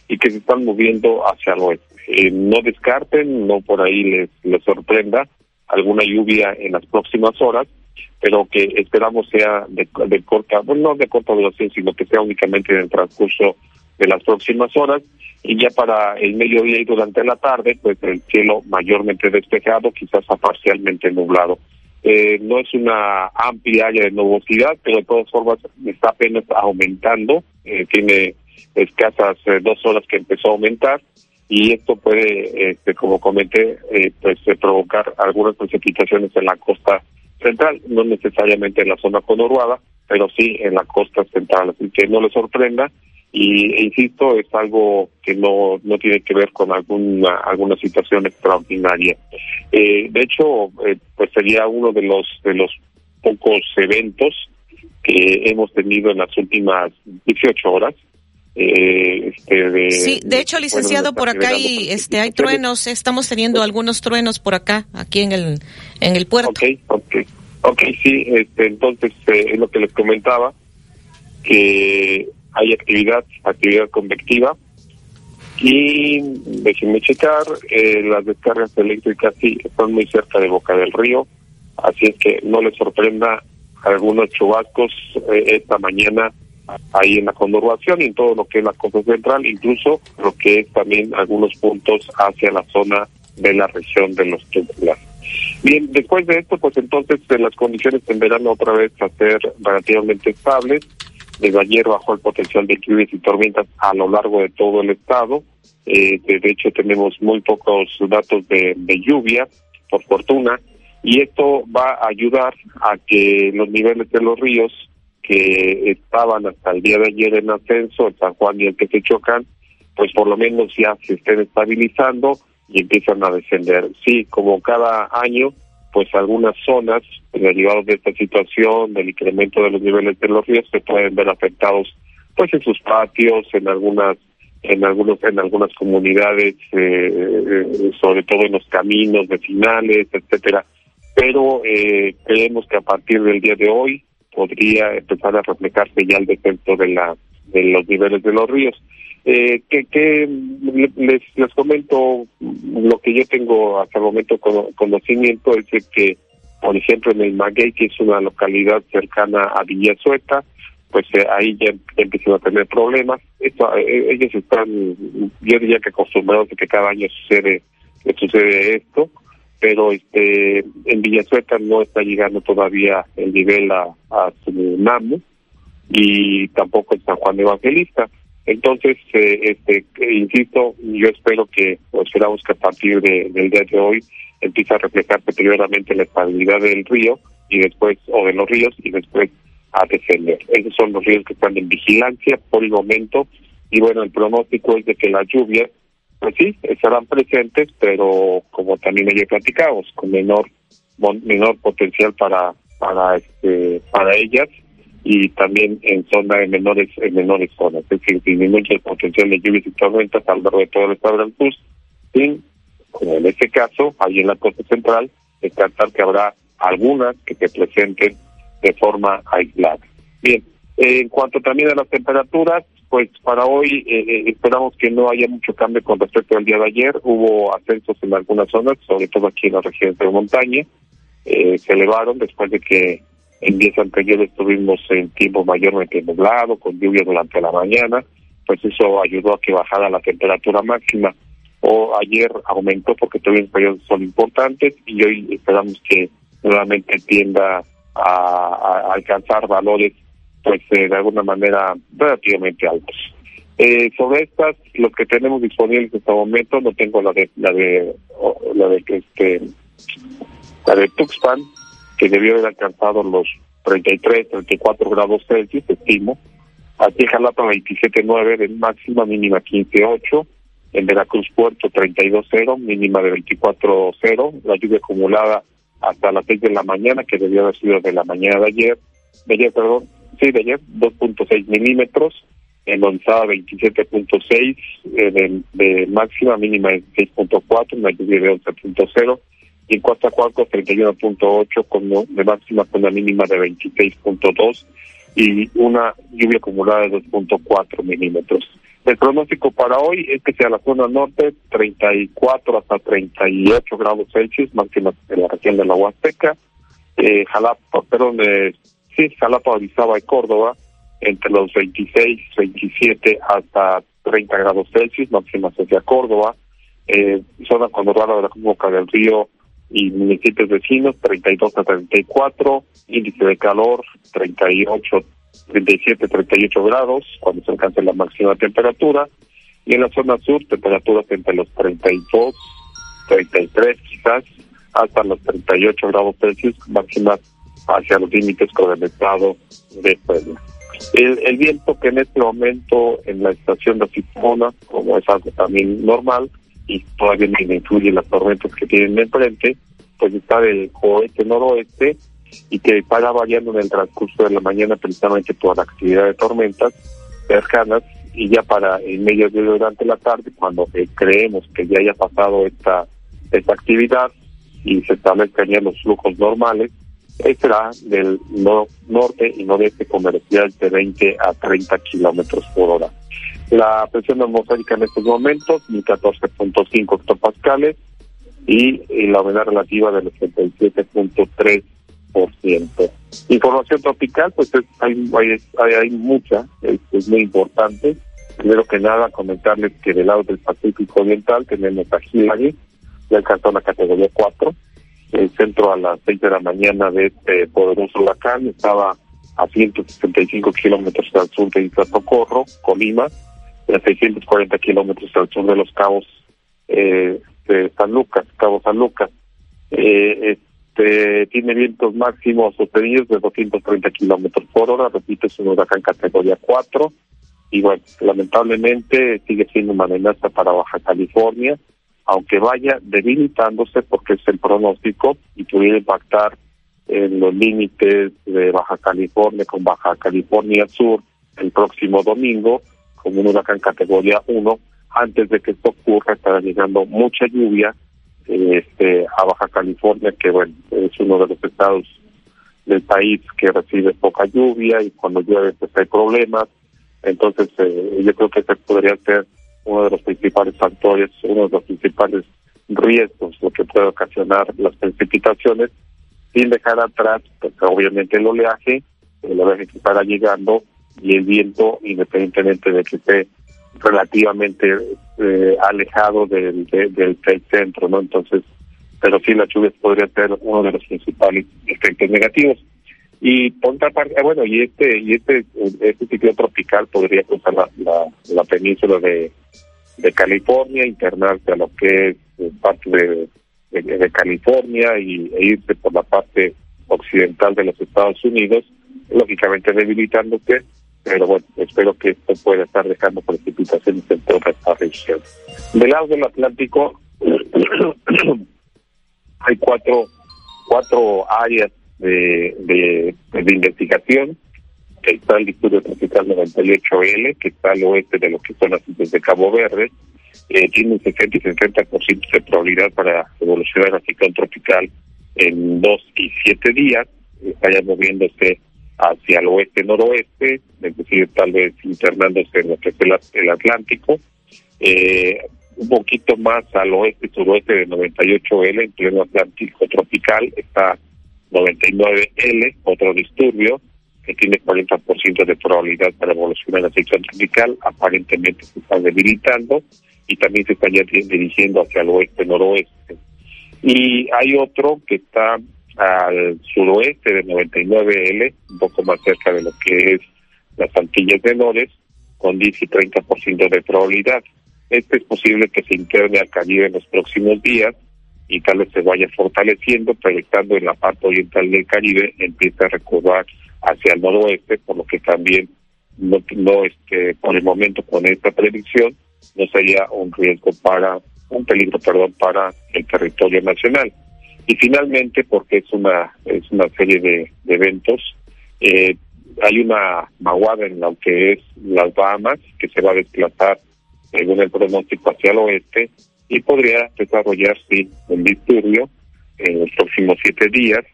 y que se están moviendo hacia el oeste. Eh, no descarten, no por ahí les, les sorprenda alguna lluvia en las próximas horas, pero que esperamos sea de, de corta, bueno, no de corta duración, sino que sea únicamente en el transcurso de las próximas horas. Y ya para el mediodía y durante la tarde, pues el cielo mayormente despejado, quizás a parcialmente nublado. Eh, no es una amplia área de nubosidad, pero de todas formas está apenas aumentando, eh, tiene escasas eh, dos horas que empezó a aumentar. Y esto puede, este, como comenté, pues provocar algunas precipitaciones en la costa central, no necesariamente en la zona conurbada, pero sí en la costa central, así que no le sorprenda. Y e insisto es algo que no no tiene que ver con alguna alguna situación extraordinaria. Eh, de hecho eh, pues sería uno de los de los pocos eventos que hemos tenido en las últimas 18 horas eh, este de, sí, de hecho, licenciado, por acá hay, este, hay truenos, estamos teniendo algunos truenos por acá, aquí en el, en el puerto. Ok, ok, ok, sí, este, entonces eh, es lo que les comentaba, que hay actividad, actividad convectiva, y déjenme checar, eh, las descargas eléctricas sí están muy cerca de Boca del Río, así es que no les sorprenda algunos chubascos eh, esta mañana ahí en la conurbación y en todo lo que es la costa central, incluso lo que es también algunos puntos hacia la zona de la región de los tubulares. Bien, después de esto, pues entonces eh, las condiciones tenderán otra vez a ser relativamente estables. Desde ayer bajó el potencial de lluvias y tormentas a lo largo de todo el estado. Eh, de hecho, tenemos muy pocos datos de, de lluvia, por fortuna, y esto va a ayudar a que los niveles de los ríos que estaban hasta el día de ayer en ascenso, el San Juan y el que se chocan, pues por lo menos ya se estén estabilizando y empiezan a descender. Sí, como cada año, pues algunas zonas derivadas de esta situación, del incremento de los niveles de los ríos, se pueden ver afectados pues en sus patios, en algunas en algunos en algunas comunidades, eh, sobre todo en los caminos vecinales, etcétera. Pero eh, creemos que a partir del día de hoy podría empezar a reflejarse ya el defecto de la de los niveles de los ríos. Eh, que, que les, les comento lo que yo tengo hasta el momento con, conocimiento es que, por ejemplo, en el Maguey, que es una localidad cercana a Villazueta, pues eh, ahí ya, empiezan a tener problemas. Esto, eh, ellos están, yo diría que acostumbrados a que cada año sucede, sucede esto pero este en Villazueta no está llegando todavía el nivel a, su NAMU y tampoco en San Juan Evangelista. Entonces, eh, este, insisto, yo espero que, o esperamos que a partir de, del día de hoy empiece a reflejarse primeramente la estabilidad del río y después, o de los ríos, y después a descender. Esos son los ríos que están en vigilancia por el momento, y bueno, el pronóstico es de que las lluvias pues sí, estarán presentes, pero como también ayer platicamos, con menor menor potencial para para este para ellas y también en zona en menores en menores zonas, es decir, disminuye el potencial de lluvias y tormentas a lo largo de todo el estado del sur, sin, como en este caso, ahí en la costa central, descartar que habrá algunas que se presenten de forma aislada. Bien, en cuanto también a las temperaturas, pues para hoy eh, eh, esperamos que no haya mucho cambio con respecto al día de ayer. Hubo ascensos en algunas zonas, sobre todo aquí en la región de montaña. Eh, se elevaron después de que En días anteriores estuvimos en tiempo mayormente nublado, con lluvia durante la mañana, pues eso ayudó a que bajara la temperatura máxima. O ayer aumentó porque tuvimos periodos sol importantes y hoy esperamos que nuevamente tienda a alcanzar valores pues eh, de alguna manera relativamente altos. Eh, sobre estas, los que tenemos disponibles en este momento, no tengo la de la de la de este la de Tuxpan, que debió haber alcanzado los 33, 34 grados Celsius, estimo. Aquí en Jalapa 27.9 de máxima, mínima 15.8. En Veracruz Puerto 32.0, mínima de 24.0. La lluvia acumulada hasta las 6 de la mañana, que debió haber sido de la mañana de ayer, de ayer, perdón, sí, de ayer, 2.6 milímetros. En Orizaba 27.6 eh, de, de máxima, mínima de 6.4, una lluvia de 11.0 y en Coatzacoalcos 31.8 con no- de máxima con una mínima de 26.2 y una lluvia acumulada de 2.4 milímetros. El pronóstico para hoy es que sea la zona norte 34 hasta 38 grados Celsius, máxima en la región de la Huasteca, eh, Jalapa, perdón, eh, sí, Jalapa, Orizaba y Córdoba entre los 26, 27 hasta 30 grados Celsius, máxima hacia Córdoba, eh, zona conurbada de la Boca del Río y municipios vecinos 32 a 34, índice de calor 38, 37, 38 grados cuando se alcance la máxima temperatura y en la zona sur temperaturas entre los 32, 33 quizás hasta los 38 grados Celsius máximas hacia los límites con el estado de Puebla. El, el viento que en este momento en la estación de Tifona, como es algo también normal, y todavía no influye las tormentas que tienen enfrente, pues está del oeste-noroeste y que para variando en el transcurso de la mañana precisamente por la actividad de tormentas cercanas y ya para el medio de durante la tarde, cuando eh, creemos que ya haya pasado esta, esta actividad y se establezcan ya los flujos normales, será del no- norte y noreste con velocidades de 20 a 30 kilómetros por hora. La presión atmosférica en estos momentos, 14.5 hectopascales, y, la humedad relativa del 87.3%. Información tropical, pues es- hay, hay, hay, mucha, es, es muy importante. Primero que nada, comentarles que del lado del Pacífico Oriental tenemos a Hillary, ya alcanzó la categoría 4. El centro a las 6 de la mañana de este poderoso huracán estaba a 165 kilómetros al sur de Isla Socorro, Colima, y a 640 kilómetros al sur de los cabos eh, de San Lucas, Cabo San Lucas. Eh, este, tiene vientos máximos sostenidos de 230 kilómetros por hora, repito, es un huracán categoría 4, y bueno, lamentablemente sigue siendo una amenaza para Baja California, aunque vaya debilitándose porque es el pronóstico y pudiera impactar en los límites de Baja California con Baja California Sur el próximo domingo como un huracán categoría 1. Antes de que esto ocurra estará llegando mucha lluvia este, a Baja California, que bueno, es uno de los estados del país que recibe poca lluvia y cuando llueve pues hay problemas. Entonces eh, yo creo que ese podría ser uno de los principales factores, uno de los principales riesgos, lo que puede ocasionar las precipitaciones, sin dejar atrás, pues, obviamente el oleaje, el oleaje que estará llegando y el viento, independientemente de que esté relativamente eh, alejado del, de- del, del centro, ¿no? Entonces, pero sí las lluvias podrían ser uno de los principales efectos negativos. Y por otra parte, ah, bueno, y este y este este ciclón tropical podría cruzar la, la, la península de, de California, internarse a lo que es eh, parte de, de, de California y, e irse por la parte occidental de los Estados Unidos, lógicamente debilitándose, pero bueno, espero que esto pueda estar dejando precipitaciones en toda esta región. Del lado del Atlántico hay cuatro cuatro áreas de, de, de investigación. Está el Distrito Tropical 98L, que está al oeste de lo que son las islas de Cabo Verde. Eh, tiene un 60 y 70% de probabilidad para evolucionar a ciclón tropical en dos y siete días. Está ya moviéndose hacia el oeste-noroeste, es decir, tal vez internándose en lo que es el, Atlántico. Eh, un poquito más al oeste suroeste de 98L, en pleno Atlántico tropical, está 99L, otro disturbio que tiene 40% de probabilidad para evolucionar a ciclón tropical, aparentemente se está debilitando y también se está ya dirigiendo hacia el oeste-noroeste. Y hay otro que está al suroeste de 99L, un poco más cerca de lo que es las Antillas Menores, con 10 y 30% de probabilidad. Este es posible que se interne al Caribe en los próximos días y tal vez se vaya fortaleciendo, proyectando en la parte oriental del Caribe, empieza a recurrir hacia el noroeste, por lo que también no, no este, por el momento con esta predicción no sería un riesgo para, un peligro, perdón, para el territorio nacional. Y finalmente, porque es una, es una serie de, eventos, eh, hay una maguada en lo que es las Bahamas, que se va a desplazar según el pronóstico hacia el oeste, y podría desarrollarse un disturbio en los próximos siete días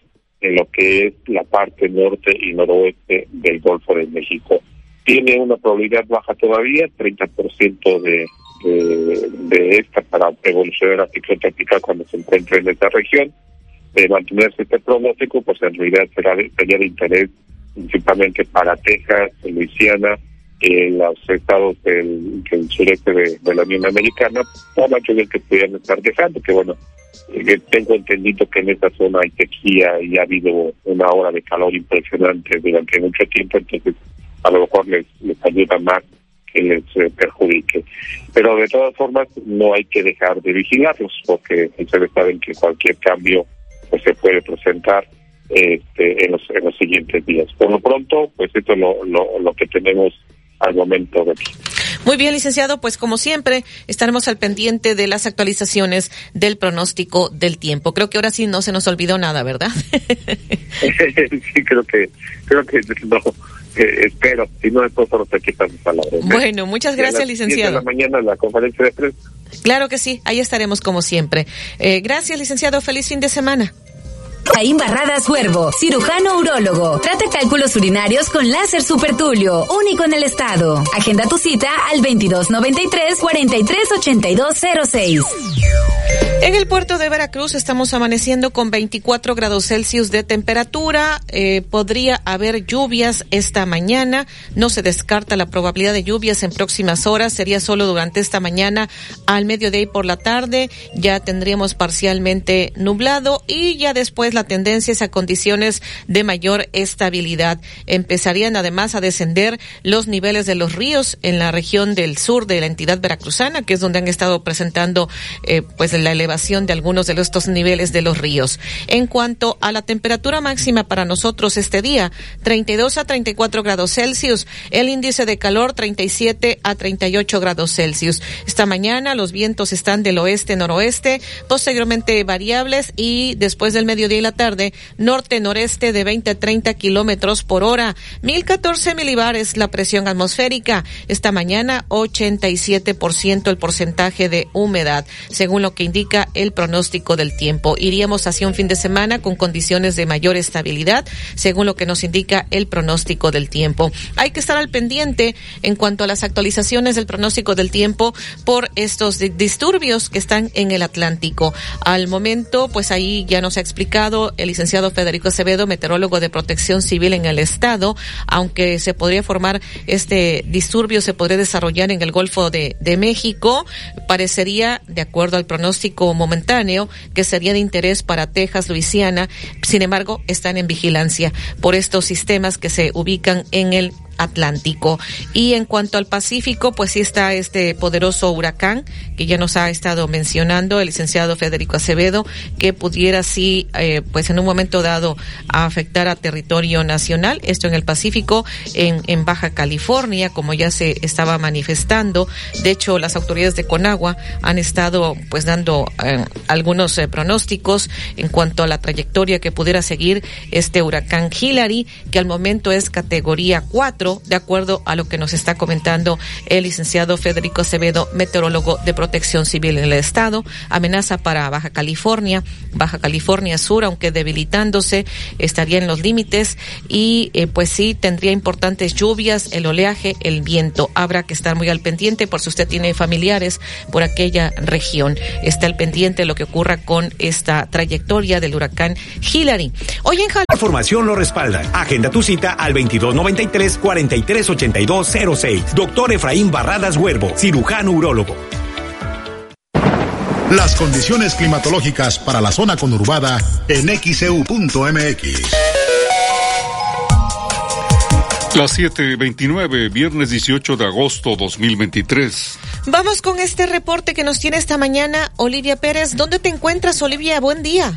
en lo que es la parte norte y noroeste del Golfo de México. Tiene una probabilidad baja todavía, 30% de, de, de esta para evolucionar a ciclón tropical cuando se encuentre en esta región. De mantenerse este pronóstico, pues en realidad será sería de interés principalmente para Texas, Luisiana, en los estados del, sureste de, la Unión Americana, por más que pudieran estar dejando, que bueno, eh, tengo entendido que en esta zona hay sequía y ha habido una hora de calor impresionante durante mucho tiempo, entonces a lo mejor les, les ayuda más que les eh, perjudique. Pero de todas formas no hay que dejar de vigilarlos porque ustedes saben que cualquier cambio pues se puede presentar este, en, los, en los siguientes días. Por lo pronto, pues esto es lo, lo, lo que tenemos al momento de Muy bien, licenciado, pues como siempre estaremos al pendiente de las actualizaciones del pronóstico del tiempo. Creo que ahora sí no se nos olvidó nada, ¿verdad? sí, creo que creo que no. Eh, espero, si no, después solo te quitan palabras. Bueno, muchas gracias, licenciado. la mañana la conferencia de prensa. Claro que sí, ahí estaremos como siempre. Eh, gracias, licenciado. Feliz fin de semana. Caín Barradas Huervo, cirujano urólogo. Trata cálculos urinarios con láser supertulio, único en el estado. Agenda tu cita al 2293 438206. En el puerto de Veracruz estamos amaneciendo con 24 grados Celsius de temperatura. Eh, podría haber lluvias esta mañana. No se descarta la probabilidad de lluvias en próximas horas. Sería solo durante esta mañana al mediodía y por la tarde. Ya tendríamos parcialmente nublado y ya después la tendencia es a condiciones de mayor estabilidad. Empezarían además a descender los niveles de los ríos en la región del sur de la entidad veracruzana, que es donde han estado presentando eh, pues la elevación de algunos de estos niveles de los ríos. En cuanto a la temperatura máxima para nosotros este día, 32 a 34 grados Celsius, el índice de calor 37 a 38 grados Celsius. Esta mañana los vientos están del oeste-noroeste, posteriormente variables y después del mediodía y la tarde, norte-noreste de 20 a 30 kilómetros por hora. 1014 milibares la presión atmosférica. Esta mañana 87% el porcentaje de humedad, según lo que indica el pronóstico del tiempo. Iríamos hacia un fin de semana con condiciones de mayor estabilidad, según lo que nos indica el pronóstico del tiempo. Hay que estar al pendiente en cuanto a las actualizaciones del pronóstico del tiempo por estos disturbios que están en el Atlántico. Al momento, pues ahí ya nos ha explicado el licenciado Federico Acevedo, meteorólogo de protección civil en el estado, aunque se podría formar este disturbio, se podría desarrollar en el Golfo de, de México, parecería, de acuerdo al pronóstico momentáneo que sería de interés para Texas, Luisiana. Sin embargo, están en vigilancia por estos sistemas que se ubican en el Atlántico. Y en cuanto al Pacífico, pues sí está este poderoso huracán que ya nos ha estado mencionando el licenciado Federico Acevedo, que pudiera sí, eh, pues en un momento dado afectar a territorio nacional, esto en el Pacífico, en, Baja California, como ya se estaba manifestando. De hecho, las autoridades de Conagua han estado pues dando eh, algunos eh, pronósticos en cuanto a la trayectoria que pudiera seguir este huracán Hillary, que al momento es categoría 4 4, de acuerdo a lo que nos está comentando el licenciado Federico Acevedo, meteorólogo de protección civil en el estado. Amenaza para Baja California, Baja California Sur, aunque debilitándose, estaría en los límites y eh, pues sí tendría importantes lluvias, el oleaje, el viento. Habrá que estar muy al pendiente por si usted tiene familiares por aquella región. Está al pendiente lo que ocurra con esta trayectoria del huracán Hillary. Hoy en Jal La lo respalda. Agenda tu cita al 2293-438206. Doctor Efraín Barradas Huervo, cirujano urólogo. Las condiciones climatológicas para la zona conurbada en xeu.mx. Las 7:29, viernes 18 de agosto 2023. Vamos con este reporte que nos tiene esta mañana Olivia Pérez. ¿Dónde te encuentras, Olivia? Buen día.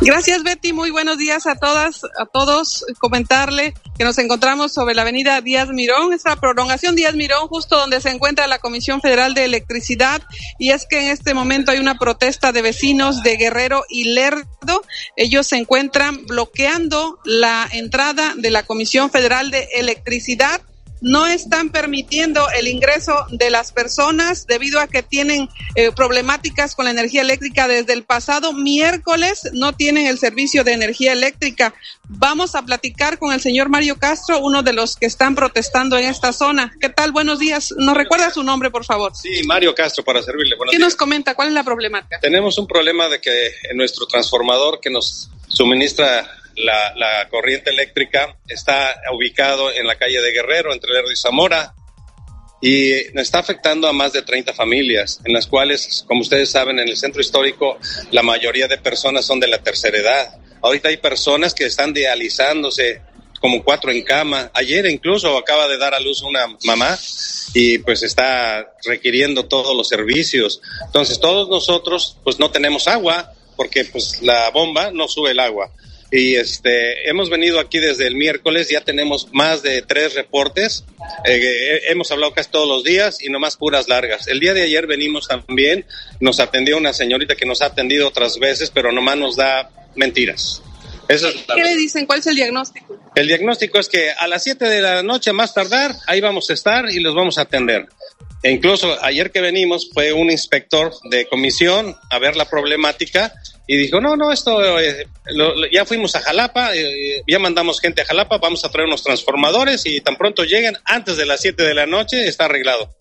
Gracias, Betty. Muy buenos días a todas, a todos. Comentarle que nos encontramos sobre la avenida Díaz Mirón, esta prolongación Díaz Mirón, justo donde se encuentra la Comisión Federal de Electricidad. Y es que en este momento hay una protesta de vecinos de Guerrero y Lerdo. Ellos se encuentran bloqueando la entrada de la Comisión Federal de Electricidad no están permitiendo el ingreso de las personas debido a que tienen eh, problemáticas con la energía eléctrica desde el pasado miércoles, no tienen el servicio de energía eléctrica. Vamos a platicar con el señor Mario Castro, uno de los que están protestando en esta zona. ¿Qué tal? Buenos días. ¿Nos recuerda su nombre, por favor? Sí, Mario Castro, para servirle. ¿Qué nos comenta? ¿Cuál es la problemática? Tenemos un problema de que en nuestro transformador que nos suministra la, la, corriente eléctrica está ubicado en la calle de Guerrero, entre Lerdo y Zamora, y está afectando a más de 30 familias, en las cuales, como ustedes saben, en el centro histórico la mayoría de personas son de la tercera edad. Ahorita hay personas que están dializándose, como cuatro en cama. Ayer incluso acaba de dar a luz una mamá y pues está requiriendo todos los servicios. Entonces todos nosotros pues no tenemos agua porque pues la bomba no sube el agua y este hemos venido aquí desde el miércoles, ya tenemos más de tres reportes, eh, hemos hablado casi todos los días y nomás puras largas. El día de ayer venimos también, nos atendió una señorita que nos ha atendido otras veces, pero nomás nos da mentiras. Eso es ¿Qué le dicen? ¿Cuál es el diagnóstico? El diagnóstico es que a las 7 de la noche más tardar, ahí vamos a estar y los vamos a atender. E incluso ayer que venimos fue un inspector de comisión a ver la problemática y dijo, no, no, esto, eh, lo, ya fuimos a Jalapa, eh, ya mandamos gente a Jalapa, vamos a traer unos transformadores y tan pronto lleguen, antes de las 7 de la noche, está arreglado.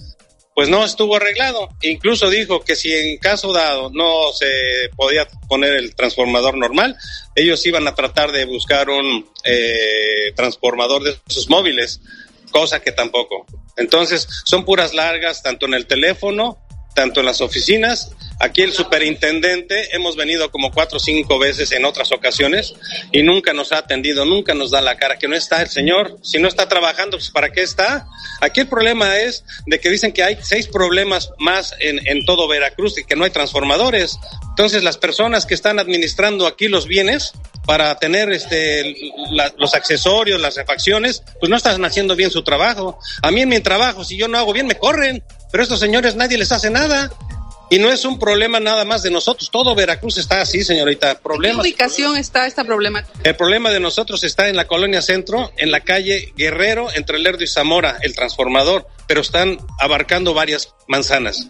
Pues no estuvo arreglado. Incluso dijo que si en caso dado no se podía poner el transformador normal, ellos iban a tratar de buscar un eh, transformador de sus móviles, cosa que tampoco. Entonces, son puras largas, tanto en el teléfono, tanto en las oficinas. Aquí el superintendente, hemos venido como cuatro o cinco veces en otras ocasiones y nunca nos ha atendido, nunca nos da la cara, que no está el señor. Si no está trabajando, pues ¿para qué está? Aquí el problema es de que dicen que hay seis problemas más en, en todo Veracruz y que no hay transformadores. Entonces las personas que están administrando aquí los bienes para tener este la, los accesorios, las refacciones, pues no están haciendo bien su trabajo. A mí en mi trabajo, si yo no hago bien, me corren, pero estos señores nadie les hace nada. Y no es un problema nada más de nosotros, todo Veracruz está así, señorita. Problema. ¿En qué ubicación está esta problemática? El problema de nosotros está en la colonia centro, en la calle Guerrero, entre Lerdo y Zamora, el transformador, pero están abarcando varias manzanas.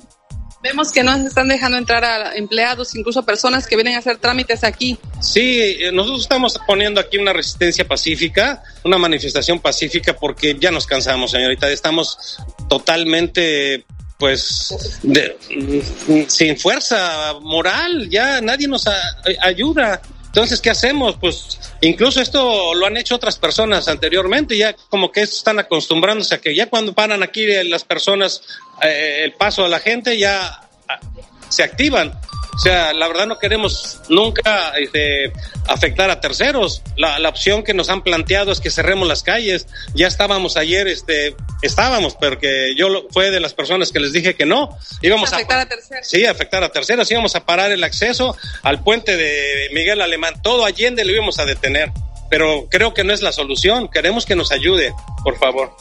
Vemos que no están dejando entrar a empleados, incluso personas que vienen a hacer trámites aquí. Sí, nosotros estamos poniendo aquí una resistencia pacífica, una manifestación pacífica, porque ya nos cansamos, señorita. Estamos totalmente pues sin fuerza moral, ya nadie nos a, ayuda. Entonces, ¿qué hacemos? Pues incluso esto lo han hecho otras personas anteriormente, ya como que están acostumbrándose a que ya cuando paran aquí las personas eh, el paso a la gente ya se activan. O sea, la verdad no queremos nunca este, afectar a terceros. La, la, opción que nos han planteado es que cerremos las calles. Ya estábamos ayer, este, estábamos, porque yo fue de las personas que les dije que no. Íbamos afectar a, a terceros. Sí, afectar a terceros. Íbamos a parar el acceso al puente de Miguel Alemán. Todo Allende lo íbamos a detener. Pero creo que no es la solución. Queremos que nos ayude, por favor.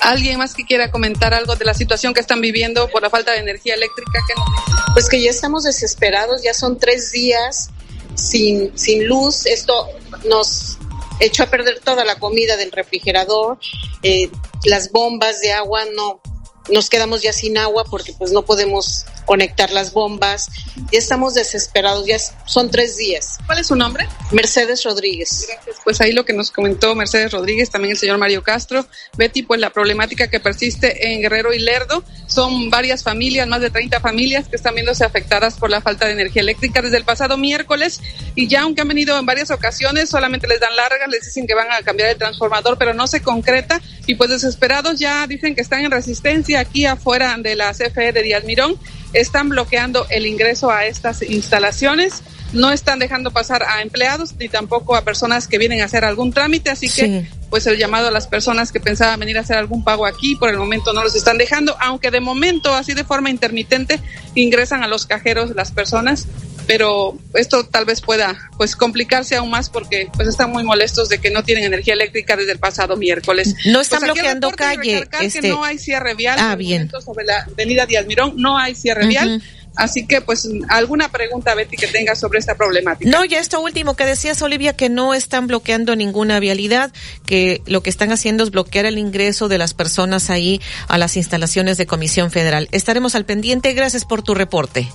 ¿Alguien más que quiera comentar algo de la situación que están viviendo por la falta de energía eléctrica? ¿Qué nos pues que ya estamos desesperados, ya son tres días sin, sin luz. Esto nos echó a perder toda la comida del refrigerador, eh, las bombas de agua no, nos quedamos ya sin agua porque pues no podemos conectar las bombas. Ya estamos desesperados, ya son tres días. ¿Cuál es su nombre? Mercedes Rodríguez. Gracias. Pues ahí lo que nos comentó Mercedes Rodríguez, también el señor Mario Castro. Betty, pues la problemática que persiste en Guerrero y Lerdo son varias familias, más de 30 familias que están viéndose afectadas por la falta de energía eléctrica desde el pasado miércoles y ya aunque han venido en varias ocasiones, solamente les dan largas, les dicen que van a cambiar el transformador, pero no se concreta y pues desesperados ya dicen que están en resistencia aquí afuera de la CFE de Díaz Mirón están bloqueando el ingreso a estas instalaciones, no están dejando pasar a empleados ni tampoco a personas que vienen a hacer algún trámite, así que pues el llamado a las personas que pensaban venir a hacer algún pago aquí, por el momento no los están dejando, aunque de momento, así de forma intermitente, ingresan a los cajeros las personas, pero esto tal vez pueda pues complicarse aún más porque pues están muy molestos de que no tienen energía eléctrica desde el pasado miércoles. No están pues bloqueando calle. Este... Que no hay cierre vial. Ah, bien. Sobre la avenida Díaz Mirón no hay cierre vial. Así que, pues, alguna pregunta, Betty, que tenga sobre esta problemática. No, ya esto último que decías, Olivia, que no están bloqueando ninguna vialidad, que lo que están haciendo es bloquear el ingreso de las personas ahí a las instalaciones de Comisión Federal. Estaremos al pendiente. Gracias por tu reporte.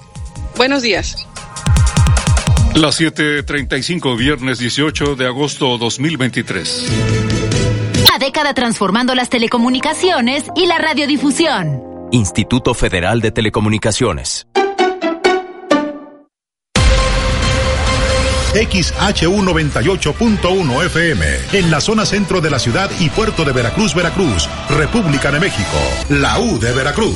Buenos días. Las 7:35, viernes 18 de agosto 2023. Una década transformando las telecomunicaciones y la radiodifusión. Instituto Federal de Telecomunicaciones. XHU98.1 FM, en la zona centro de la ciudad y puerto de Veracruz, Veracruz, República de México, la U de Veracruz.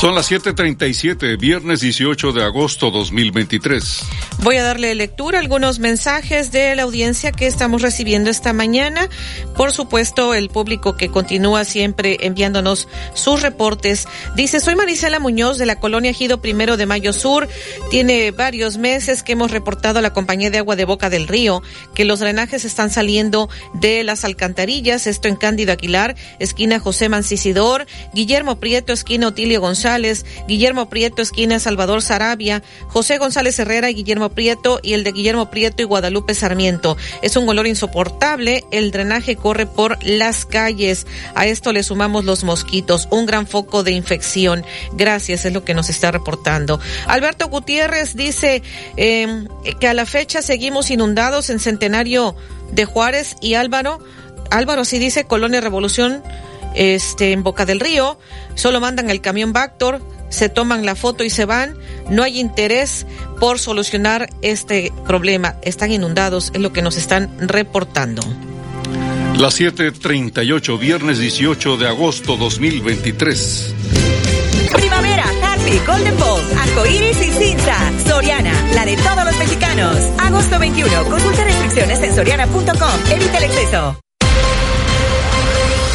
Son las 7:37, viernes 18 de agosto 2023. Voy a darle lectura a algunos mensajes de la audiencia que estamos recibiendo esta mañana. Por supuesto, el público que continúa siempre enviándonos sus reportes. Dice, soy Marisela Muñoz de la colonia Ejido Primero de Mayo Sur. Tiene varios meses que hemos reportado a la compañía de agua de Boca del Río que los drenajes están saliendo de las alcantarillas. Esto en Cándido Aguilar, esquina José Mancisidor, Guillermo Prieto, esquina Otilio González. Guillermo Prieto, esquina Salvador Sarabia, José González Herrera y Guillermo Prieto y el de Guillermo Prieto y Guadalupe Sarmiento. Es un olor insoportable, el drenaje corre por las calles. A esto le sumamos los mosquitos, un gran foco de infección. Gracias, es lo que nos está reportando. Alberto Gutiérrez dice eh, que a la fecha seguimos inundados en Centenario de Juárez y Álvaro. Álvaro sí dice Colonia Revolución este, en Boca del Río, solo mandan el camión Bactor, se toman la foto y se van. No hay interés por solucionar este problema. Están inundados, es lo que nos están reportando. Las 7:38, viernes 18 de agosto 2023. Primavera, Happy, Golden Ball, Arcoiris y Cinza. Soriana, la de todos los mexicanos. Agosto 21. Consulta restricciones en soriana.com. Evita el exceso.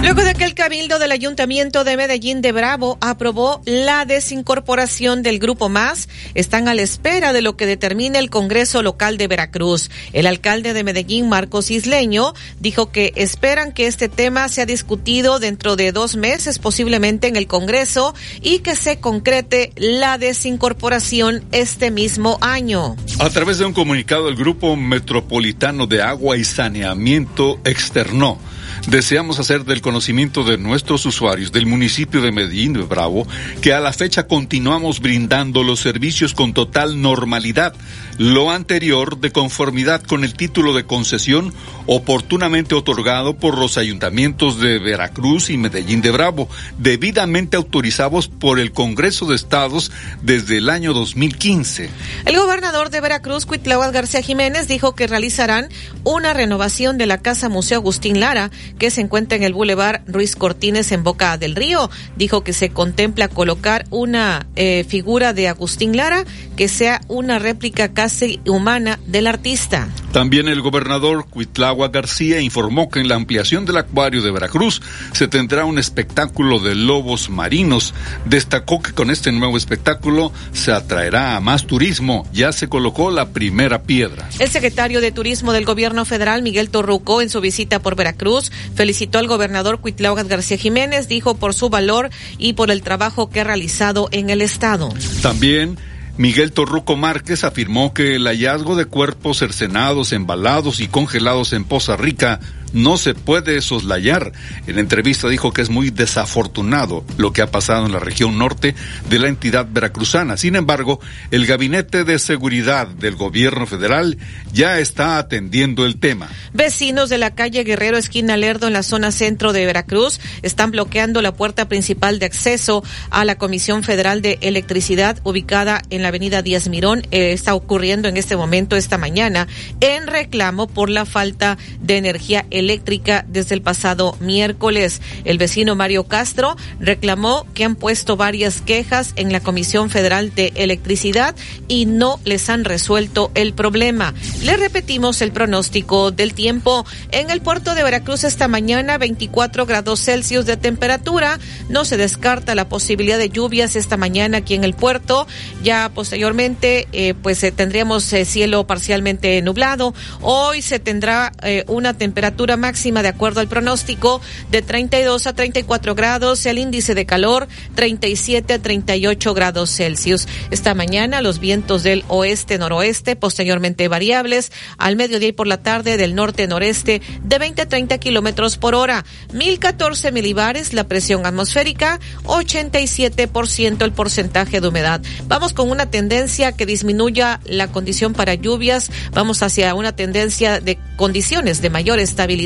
Luego de que el Cabildo del Ayuntamiento de Medellín de Bravo aprobó la desincorporación del Grupo Más, están a la espera de lo que determine el Congreso Local de Veracruz. El alcalde de Medellín, Marcos Isleño, dijo que esperan que este tema sea discutido dentro de dos meses, posiblemente en el Congreso, y que se concrete la desincorporación este mismo año. A través de un comunicado, el Grupo Metropolitano de Agua y Saneamiento externó Deseamos hacer del conocimiento de nuestros usuarios del municipio de Medellín de Bravo que a la fecha continuamos brindando los servicios con total normalidad, lo anterior de conformidad con el título de concesión oportunamente otorgado por los ayuntamientos de Veracruz y Medellín de Bravo, debidamente autorizados por el Congreso de Estados desde el año 2015. El gobernador de Veracruz, Cuitláhuac García Jiménez, dijo que realizarán una renovación de la Casa Museo Agustín Lara que se encuentra en el Boulevard Ruiz Cortines en Boca del Río. Dijo que se contempla colocar una eh, figura de Agustín Lara que sea una réplica humana del artista. También el gobernador Cuitlagua García informó que en la ampliación del acuario de Veracruz se tendrá un espectáculo de lobos marinos. Destacó que con este nuevo espectáculo se atraerá a más turismo. Ya se colocó la primera piedra. El secretario de Turismo del Gobierno Federal, Miguel Torruco, en su visita por Veracruz, felicitó al gobernador Cuitlagua García Jiménez, dijo por su valor y por el trabajo que ha realizado en el estado. También Miguel Torruco Márquez afirmó que el hallazgo de cuerpos cercenados, embalados y congelados en Poza Rica no se puede soslayar. En entrevista dijo que es muy desafortunado lo que ha pasado en la región norte de la entidad veracruzana. Sin embargo, el Gabinete de Seguridad del Gobierno Federal ya está atendiendo el tema. Vecinos de la calle Guerrero Esquina Lerdo en la zona centro de Veracruz están bloqueando la puerta principal de acceso a la Comisión Federal de Electricidad ubicada en la avenida Díaz Mirón. Eh, está ocurriendo en este momento, esta mañana, en reclamo por la falta de energía desde el pasado miércoles. El vecino Mario Castro reclamó que han puesto varias quejas en la Comisión Federal de Electricidad y no les han resuelto el problema. Le repetimos el pronóstico del tiempo. En el puerto de Veracruz esta mañana 24 grados Celsius de temperatura. No se descarta la posibilidad de lluvias esta mañana aquí en el puerto. Ya posteriormente eh, pues eh, tendríamos eh, cielo parcialmente nublado. Hoy se tendrá una temperatura máxima de acuerdo al pronóstico de 32 a 34 grados, el índice de calor 37 a 38 grados Celsius. Esta mañana los vientos del oeste-noroeste, posteriormente variables, al mediodía y por la tarde del norte-noreste de 20 a 30 kilómetros por hora, 1014 milibares la presión atmosférica, 87% el porcentaje de humedad. Vamos con una tendencia que disminuya la condición para lluvias, vamos hacia una tendencia de condiciones de mayor estabilidad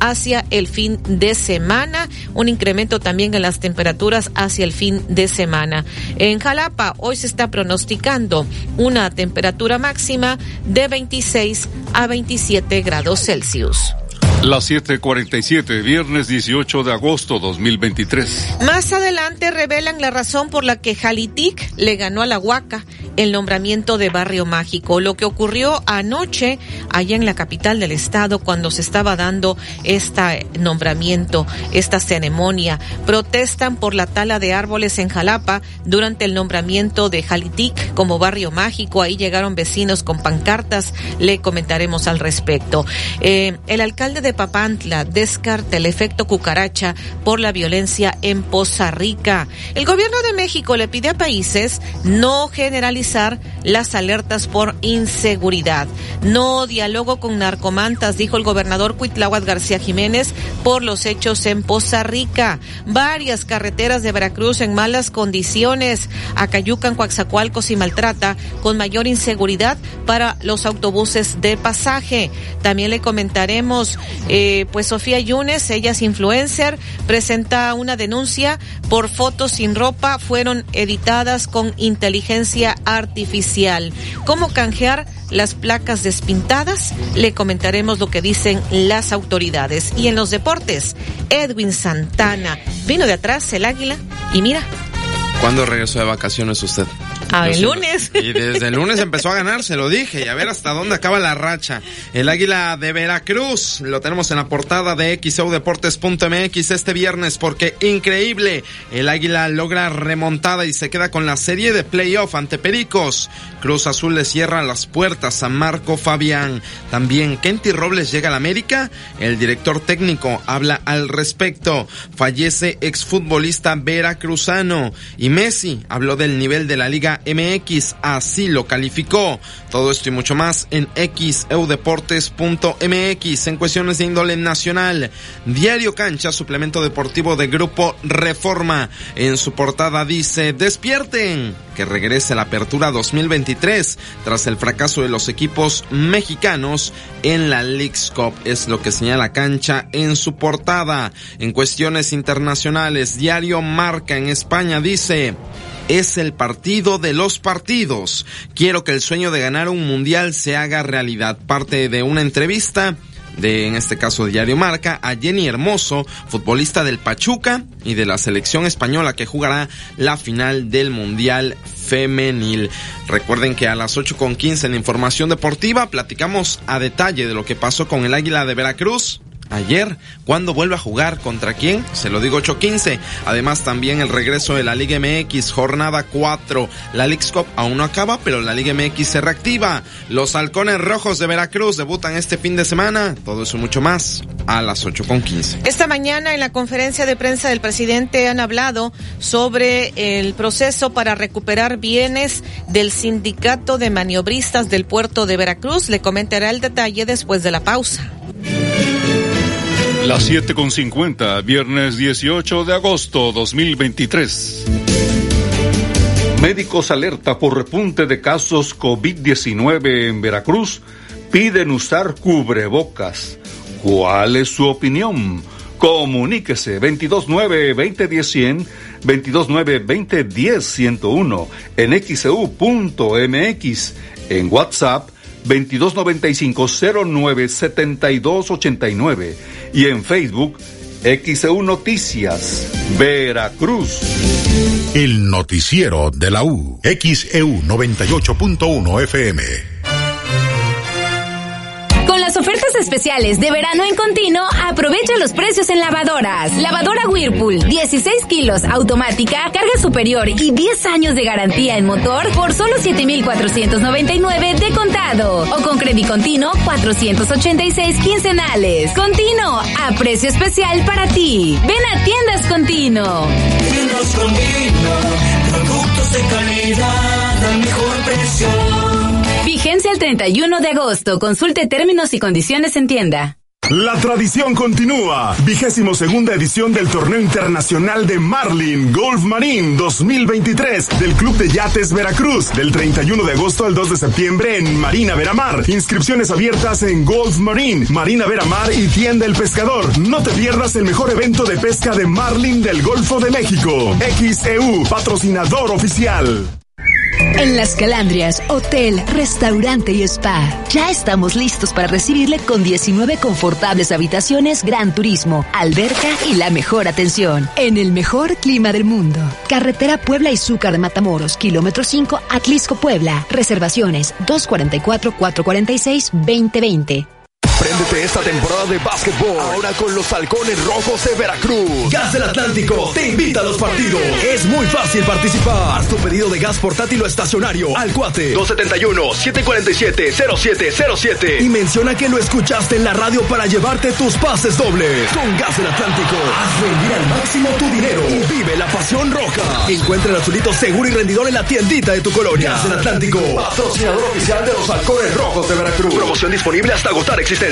hacia el fin de semana, un incremento también en las temperaturas hacia el fin de semana. En Jalapa hoy se está pronosticando una temperatura máxima de 26 a 27 grados Celsius. Las 7:47, viernes 18 de agosto 2023. Más adelante revelan la razón por la que Jalitic le ganó a la Huaca el nombramiento de Barrio Mágico. Lo que ocurrió anoche allá en la capital del estado cuando se estaba dando este nombramiento, esta ceremonia. Protestan por la tala de árboles en Jalapa durante el nombramiento de Jalitic como Barrio Mágico. Ahí llegaron vecinos con pancartas. Le comentaremos al respecto. Eh, el alcalde de Papantla descarta el efecto cucaracha por la violencia en Poza Rica. El gobierno de México le pide a países no generalizar las alertas por inseguridad. No diálogo con narcomantas, dijo el gobernador Cuitláhuac García Jiménez por los hechos en Poza Rica. Varias carreteras de Veracruz en malas condiciones. Acayucan, Coaxacualcos y Maltrata con mayor inseguridad para los autobuses de pasaje. También le comentaremos, eh, pues Sofía Yunes, ella es influencer, presenta una denuncia por fotos sin ropa, fueron editadas con inteligencia artificial. ¿Cómo canjear las placas despintadas? Le comentaremos lo que dicen las autoridades. Y en los deportes, Edwin Santana vino de atrás el águila y mira. ¿Cuándo regresó de vacaciones usted? Ah, el lunes. Y desde el lunes empezó a ganar, se lo dije, y a ver hasta dónde acaba la racha. El Águila de Veracruz, lo tenemos en la portada de xeudeportes.mx este viernes, porque increíble, el Águila logra remontada y se queda con la serie de playoff ante Pericos. Cruz Azul le cierra las puertas a Marco Fabián. También Kenty Robles llega al América, el director técnico habla al respecto. Fallece exfutbolista veracruzano y Messi habló del nivel de la Liga MX, así lo calificó. Todo esto y mucho más en xeudeportes.mx en cuestiones de índole nacional. Diario Cancha, suplemento deportivo de Grupo Reforma. En su portada dice, despierten, que regrese la apertura 2023 tras el fracaso de los equipos mexicanos en la Leagues Cup. Es lo que señala Cancha en su portada. En cuestiones internacionales, Diario Marca en España dice, es el partido de los partidos. Quiero que el sueño de ganar un mundial se haga realidad. Parte de una entrevista de, en este caso, Diario Marca, a Jenny Hermoso, futbolista del Pachuca y de la selección española que jugará la final del Mundial femenil. Recuerden que a las 8.15 en Información Deportiva platicamos a detalle de lo que pasó con el Águila de Veracruz ayer. ¿Cuándo vuelve a jugar? ¿Contra quién? Se lo digo 8-15. Además también el regreso de la Liga MX, jornada 4. La Leagues Cup aún no acaba, pero la Liga MX se reactiva. Los halcones rojos de Veracruz debutan este fin de semana. Todo eso y mucho más a las 8.15. Esta mañana en la conferencia de prensa del presidente han hablado sobre el proceso para recuperar bienes del sindicato de maniobristas del puerto de Veracruz. Le comentará el detalle después de la pausa. Las 7.50, viernes 18 de agosto 2023. Médicos alerta por repunte de casos COVID-19 en Veracruz. Piden usar cubrebocas. ¿Cuál es su opinión? Comuníquese 229-2010-100, 229-2010-101, en xeu.mx, e en WhatsApp 2295-097289 y en Facebook XEU Noticias, Veracruz. El noticiero de la U, XEU 98.1 FM las ofertas especiales de verano en continuo, aprovecha los precios en lavadoras. Lavadora Whirlpool, 16 kilos, automática, carga superior y 10 años de garantía en motor por solo 7,499 de contado. O con crédito continuo, 486 quincenales. Continuo, a precio especial para ti. Ven a Tiendas Continuo. Tiendas Continuo, productos de calidad al mejor precio. Vigencia el 31 de agosto. Consulte términos y condiciones en tienda. La tradición continúa. Vigésimo segunda edición del Torneo Internacional de Marlin Golf Marine 2023 del Club de Yates Veracruz del 31 de agosto al 2 de septiembre en Marina Veramar. Inscripciones abiertas en Golf Marine, Marina Veramar y Tienda El Pescador. No te pierdas el mejor evento de pesca de Marlin del Golfo de México. XEU, patrocinador oficial. En Las Calandrias, hotel, restaurante y spa. Ya estamos listos para recibirle con 19 confortables habitaciones, gran turismo, alberca y la mejor atención. En el mejor clima del mundo. Carretera Puebla y Zúcar de Matamoros, kilómetro 5, Atlisco, Puebla. Reservaciones 244-446-2020. Préndete esta temporada de básquetbol. Ahora con los halcones rojos de Veracruz. Gas del Atlántico te invita a los partidos. Es muy fácil participar. Haz tu pedido de gas portátil o estacionario al cuate 271-747-0707. Y menciona que lo escuchaste en la radio para llevarte tus pases dobles. Con Gas del Atlántico, haz rendir al máximo tu dinero. Y vive la pasión roja. Encuentra el azulito seguro y rendidor en la tiendita de tu colonia. Gas del Atlántico, patrocinador oficial de los halcones rojos de Veracruz. Promoción disponible hasta agotar existencia.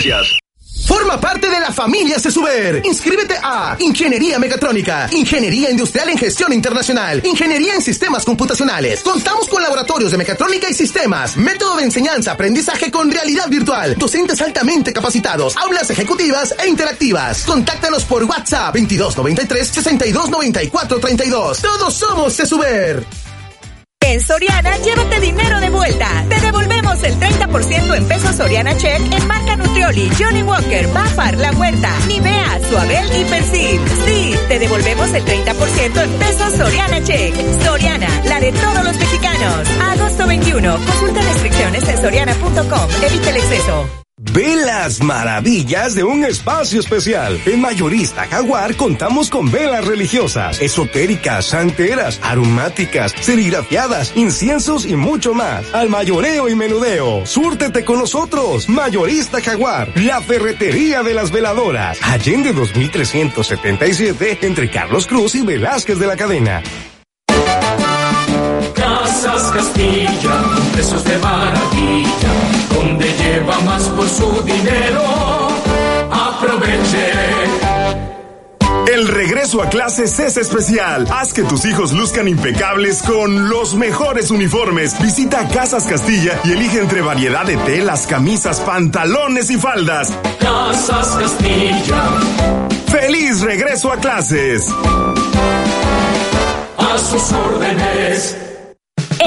Forma parte de la familia Cesuber. Inscríbete a Ingeniería Mecatrónica, Ingeniería Industrial en Gestión Internacional, Ingeniería en Sistemas Computacionales. Contamos con laboratorios de mecatrónica y sistemas, método de enseñanza, aprendizaje con realidad virtual, docentes altamente capacitados, aulas ejecutivas e interactivas. Contáctanos por WhatsApp 2293 6294 32. Todos somos En Soriana, llévate dinero de vuelta. Te devolvemos el 30% en pesos Soriana Check en marca Nutrioli, Johnny Walker, Bafar, La Huerta, Nivea, Suabel y Persil. Sí, te devolvemos el 30% en pesos Soriana Check. Soriana, la de todos los mexicanos. Agosto 21. Consulta restricciones en soriana.com. Evita el exceso. Ve las maravillas de un espacio especial. En Mayorista Jaguar contamos con velas religiosas, esotéricas, santeras, aromáticas, serigrafiadas, inciensos y mucho más. Al mayoreo y menudeo. Súrtete con nosotros. Mayorista Jaguar, la ferretería de las veladoras. Allende 2377 entre Carlos Cruz y Velázquez de la Cadena. Casas Castilla, precios de maravilla, donde lleva más por su dinero. Aproveche. El regreso a clases es especial. Haz que tus hijos luzcan impecables con los mejores uniformes. Visita Casas Castilla y elige entre variedad de telas, camisas, pantalones y faldas. Casas Castilla. ¡Feliz regreso a clases! A sus órdenes.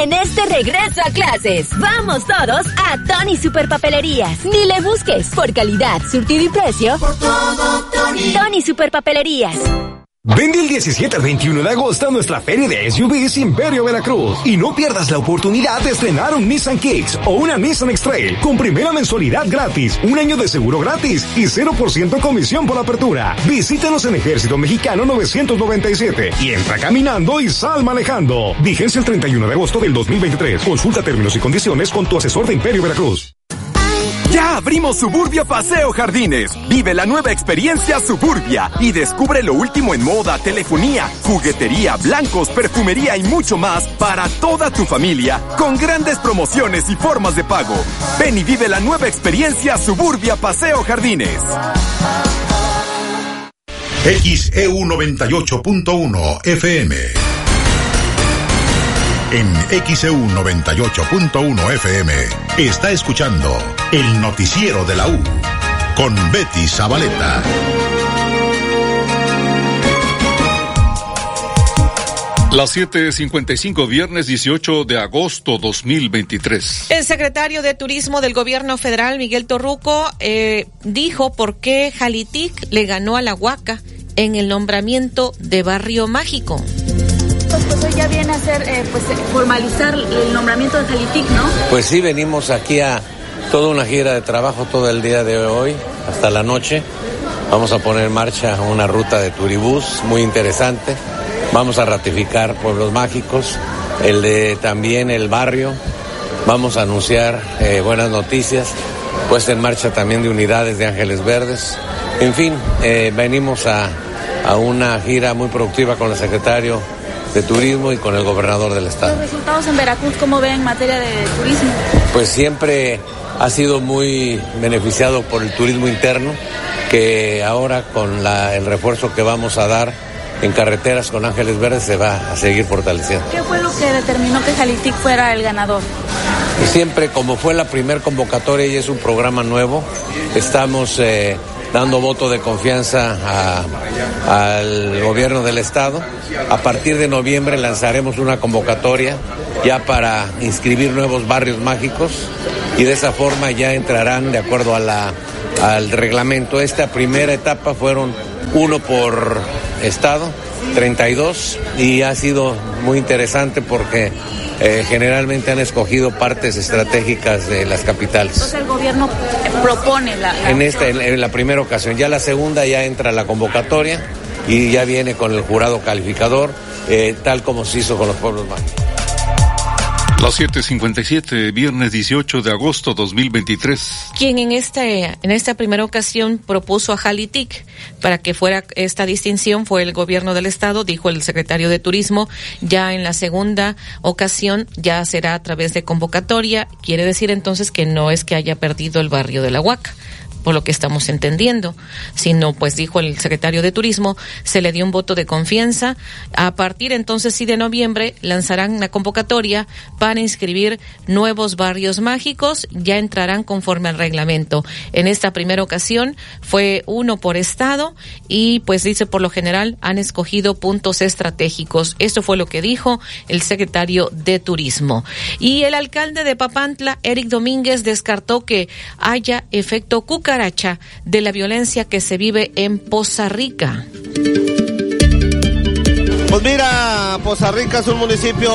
En este regreso a clases. Vamos todos a Tony Superpapelerías. Ni le busques por calidad, surtido y precio. Por todo, Tony. Tony Superpapelerías. Vende el 17 al 21 de agosto nuestra feria de SUVs Imperio Veracruz y no pierdas la oportunidad de estrenar un Nissan Kicks o una Nissan X-Trail con primera mensualidad gratis, un año de seguro gratis y 0% comisión por apertura. Visítanos en Ejército Mexicano 997 y entra caminando y sal manejando. Vigencia el 31 de agosto del 2023. Consulta términos y condiciones con tu asesor de Imperio Veracruz. Ya abrimos Suburbia Paseo Jardines. Vive la nueva experiencia Suburbia y descubre lo último en moda, telefonía, juguetería, blancos, perfumería y mucho más para toda tu familia con grandes promociones y formas de pago. Ven y vive la nueva experiencia Suburbia Paseo Jardines. XEU 98.1 FM. En XEU 98.1 FM está escuchando el noticiero de la U con Betty Zabaleta. Las 7:55, viernes 18 de agosto 2023. El secretario de Turismo del Gobierno Federal, Miguel Torruco, eh, dijo por qué Jalitic le ganó a la Huaca en el nombramiento de Barrio Mágico. Pues hoy ya viene a ser, eh, pues formalizar el nombramiento de Jalitic, ¿no? Pues sí, venimos aquí a toda una gira de trabajo todo el día de hoy, hasta la noche. Vamos a poner en marcha una ruta de turibús muy interesante. Vamos a ratificar pueblos mágicos, el de también el barrio. Vamos a anunciar eh, buenas noticias, puesta en marcha también de unidades de Ángeles Verdes. En fin, eh, venimos a, a una gira muy productiva con el secretario de Turismo y con el gobernador del estado. ¿Los resultados en Veracruz cómo ven en materia de turismo? Pues siempre ha sido muy beneficiado por el turismo interno, que ahora con la, el refuerzo que vamos a dar en carreteras con Ángeles Verdes se va a seguir fortaleciendo. ¿Qué fue lo que determinó que Jalitic fuera el ganador? Siempre, como fue la primer convocatoria y es un programa nuevo, estamos eh, dando voto de confianza al gobierno del estado. A partir de noviembre lanzaremos una convocatoria ya para inscribir nuevos barrios mágicos y de esa forma ya entrarán de acuerdo al reglamento. Esta primera etapa fueron uno por estado, 32, y ha sido muy interesante porque eh, generalmente han escogido partes estratégicas de las capitales. Entonces el gobierno propone la... la en, esta, en, en la primera ocasión, ya la segunda ya entra la convocatoria y ya viene con el jurado calificador, eh, tal como se hizo con los pueblos mágicos. Las 7:57, viernes 18 de agosto 2023. Quien en esta, en esta primera ocasión propuso a Jalitic para que fuera esta distinción fue el gobierno del estado, dijo el secretario de Turismo. Ya en la segunda ocasión ya será a través de convocatoria. Quiere decir entonces que no es que haya perdido el barrio de la Huaca por lo que estamos entendiendo, sino pues dijo el secretario de Turismo, se le dio un voto de confianza. A partir entonces sí de noviembre lanzarán una convocatoria para inscribir nuevos barrios mágicos, ya entrarán conforme al reglamento. En esta primera ocasión fue uno por estado y pues dice por lo general han escogido puntos estratégicos. Esto fue lo que dijo el secretario de Turismo. Y el alcalde de Papantla, Eric Domínguez, descartó que haya efecto cuca cucaracha de la violencia que se vive en Poza Rica. Pues mira, Poza Rica es un municipio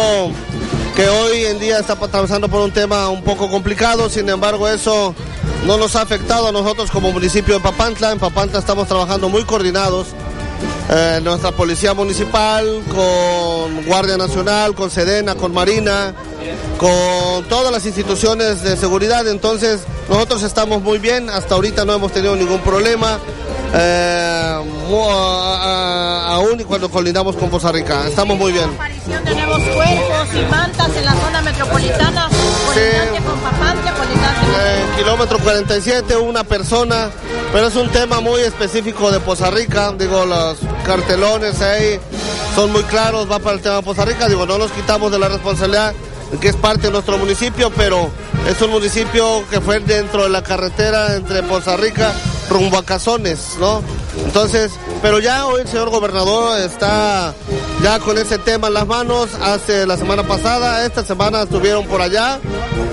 que hoy en día está atravesando por un tema un poco complicado, sin embargo eso no nos ha afectado a nosotros como municipio de Papantla. En Papantla estamos trabajando muy coordinados. Eh, nuestra policía municipal, con Guardia Nacional, con Sedena, con Marina, con todas las instituciones de seguridad. Entonces, nosotros estamos muy bien, hasta ahorita no hemos tenido ningún problema. Eh, aún y cuando colindamos con Poza Rica, estamos muy bien. cuerpos y mantas en la zona metropolitana, colindante En kilómetro 47, una persona, pero es un tema muy específico de Poza Rica, digo, los cartelones ahí son muy claros, va para el tema de Poza Rica, digo, no nos quitamos de la responsabilidad que es parte de nuestro municipio, pero es un municipio que fue dentro de la carretera entre Poza Rica rumbo a Cazones, ¿no? Entonces, pero ya hoy el señor gobernador está ya con ese tema en las manos. Hace la semana pasada, esta semana estuvieron por allá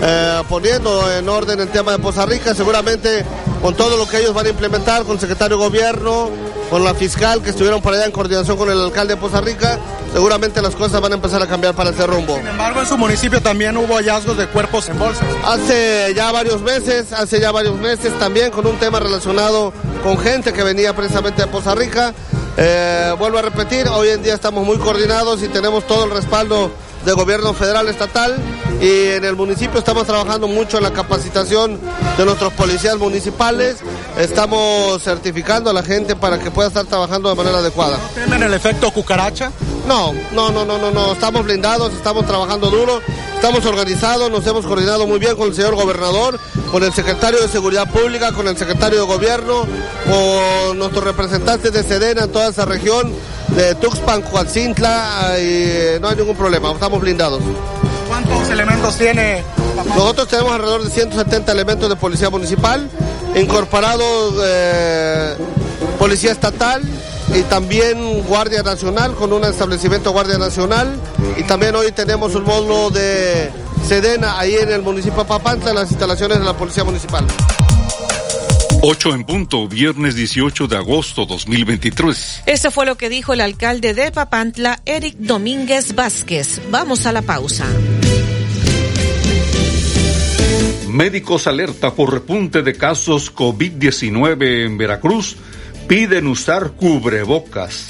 eh, poniendo en orden el tema de Poza Rica. Seguramente con todo lo que ellos van a implementar, con el secretario de gobierno, con la fiscal que estuvieron por allá en coordinación con el alcalde de Poza Rica, seguramente las cosas van a empezar a cambiar para ese rumbo. Sin embargo, en su municipio también hubo hallazgos de cuerpos en bolsas. Hace ya varios meses, hace ya varios meses también con un tema relacionado con gente que venía precisamente de Poza Rica. Eh, vuelvo a repetir, hoy en día estamos muy coordinados y tenemos todo el respaldo del gobierno federal, estatal y en el municipio estamos trabajando mucho en la capacitación de nuestros policías municipales. Estamos certificando a la gente para que pueda estar trabajando de manera adecuada. ¿No temen el efecto cucaracha? No, no, no, no, no, no. Estamos blindados, estamos trabajando duro, estamos organizados, nos hemos coordinado muy bien con el señor gobernador, con el secretario de Seguridad Pública, con el secretario de Gobierno, con nuestros representantes de Sedena en toda esa región, de Tuxpan, Coatzintla, y no hay ningún problema, estamos blindados. ¿Cuántos elementos tiene? Nosotros tenemos alrededor de 170 elementos de policía municipal, incorporados eh, policía estatal y también Guardia Nacional, con un establecimiento Guardia Nacional. Y también hoy tenemos un módulo de Sedena ahí en el municipio de Papantla, en las instalaciones de la Policía Municipal. 8 en punto, viernes 18 de agosto 2023. Esto fue lo que dijo el alcalde de Papantla, Eric Domínguez Vázquez. Vamos a la pausa. Médicos alerta por repunte de casos COVID-19 en Veracruz. Piden usar cubrebocas.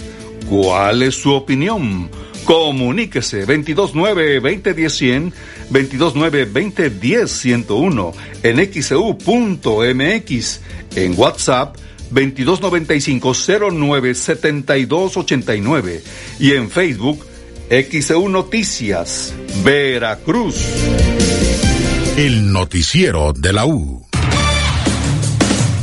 ¿Cuál es su opinión? Comuníquese 229-2010-100, 229-2010-101, en xeu.mx, en WhatsApp 2295-097289 y en Facebook XEU Noticias, Veracruz. El noticiero de la U.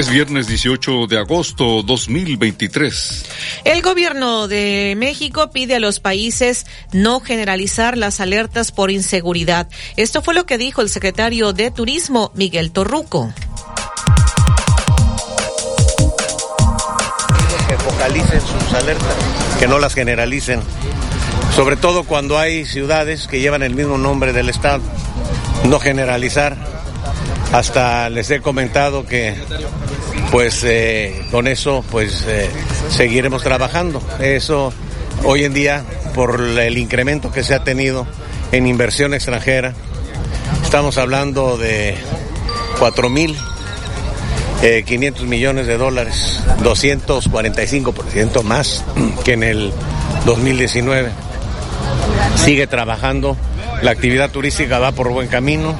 Es viernes 18 de agosto 2023. El gobierno de México pide a los países no generalizar las alertas por inseguridad. Esto fue lo que dijo el secretario de Turismo, Miguel Torruco. Que focalicen sus alertas, que no las generalicen. Sobre todo cuando hay ciudades que llevan el mismo nombre del Estado. No generalizar. Hasta les he comentado que pues eh, con eso pues eh, seguiremos trabajando. Eso hoy en día por el incremento que se ha tenido en inversión extranjera, estamos hablando de 4 mil 500 millones de dólares, 245% más que en el 2019. Sigue trabajando, la actividad turística va por buen camino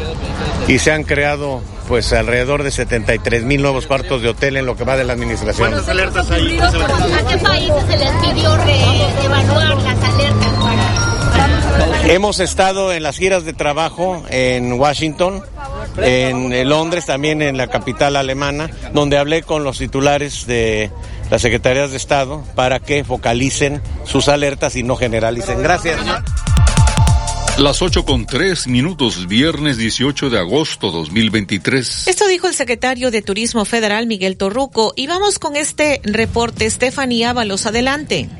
y se han creado pues alrededor de 73 mil nuevos cuartos de hotel en lo que va de la administración. ¿Cuántas alertas hay? ¿A qué países se les pidió reevaluar las alertas para... Hemos estado en las giras de trabajo en Washington, en Londres, también en la capital alemana, donde hablé con los titulares de las secretarías de Estado para que focalicen sus alertas y no generalicen. Gracias. Las 8 con 3 minutos, viernes 18 de agosto 2023. Esto dijo el secretario de Turismo Federal, Miguel Torruco. Y vamos con este reporte. Stephanie Ábalos, adelante.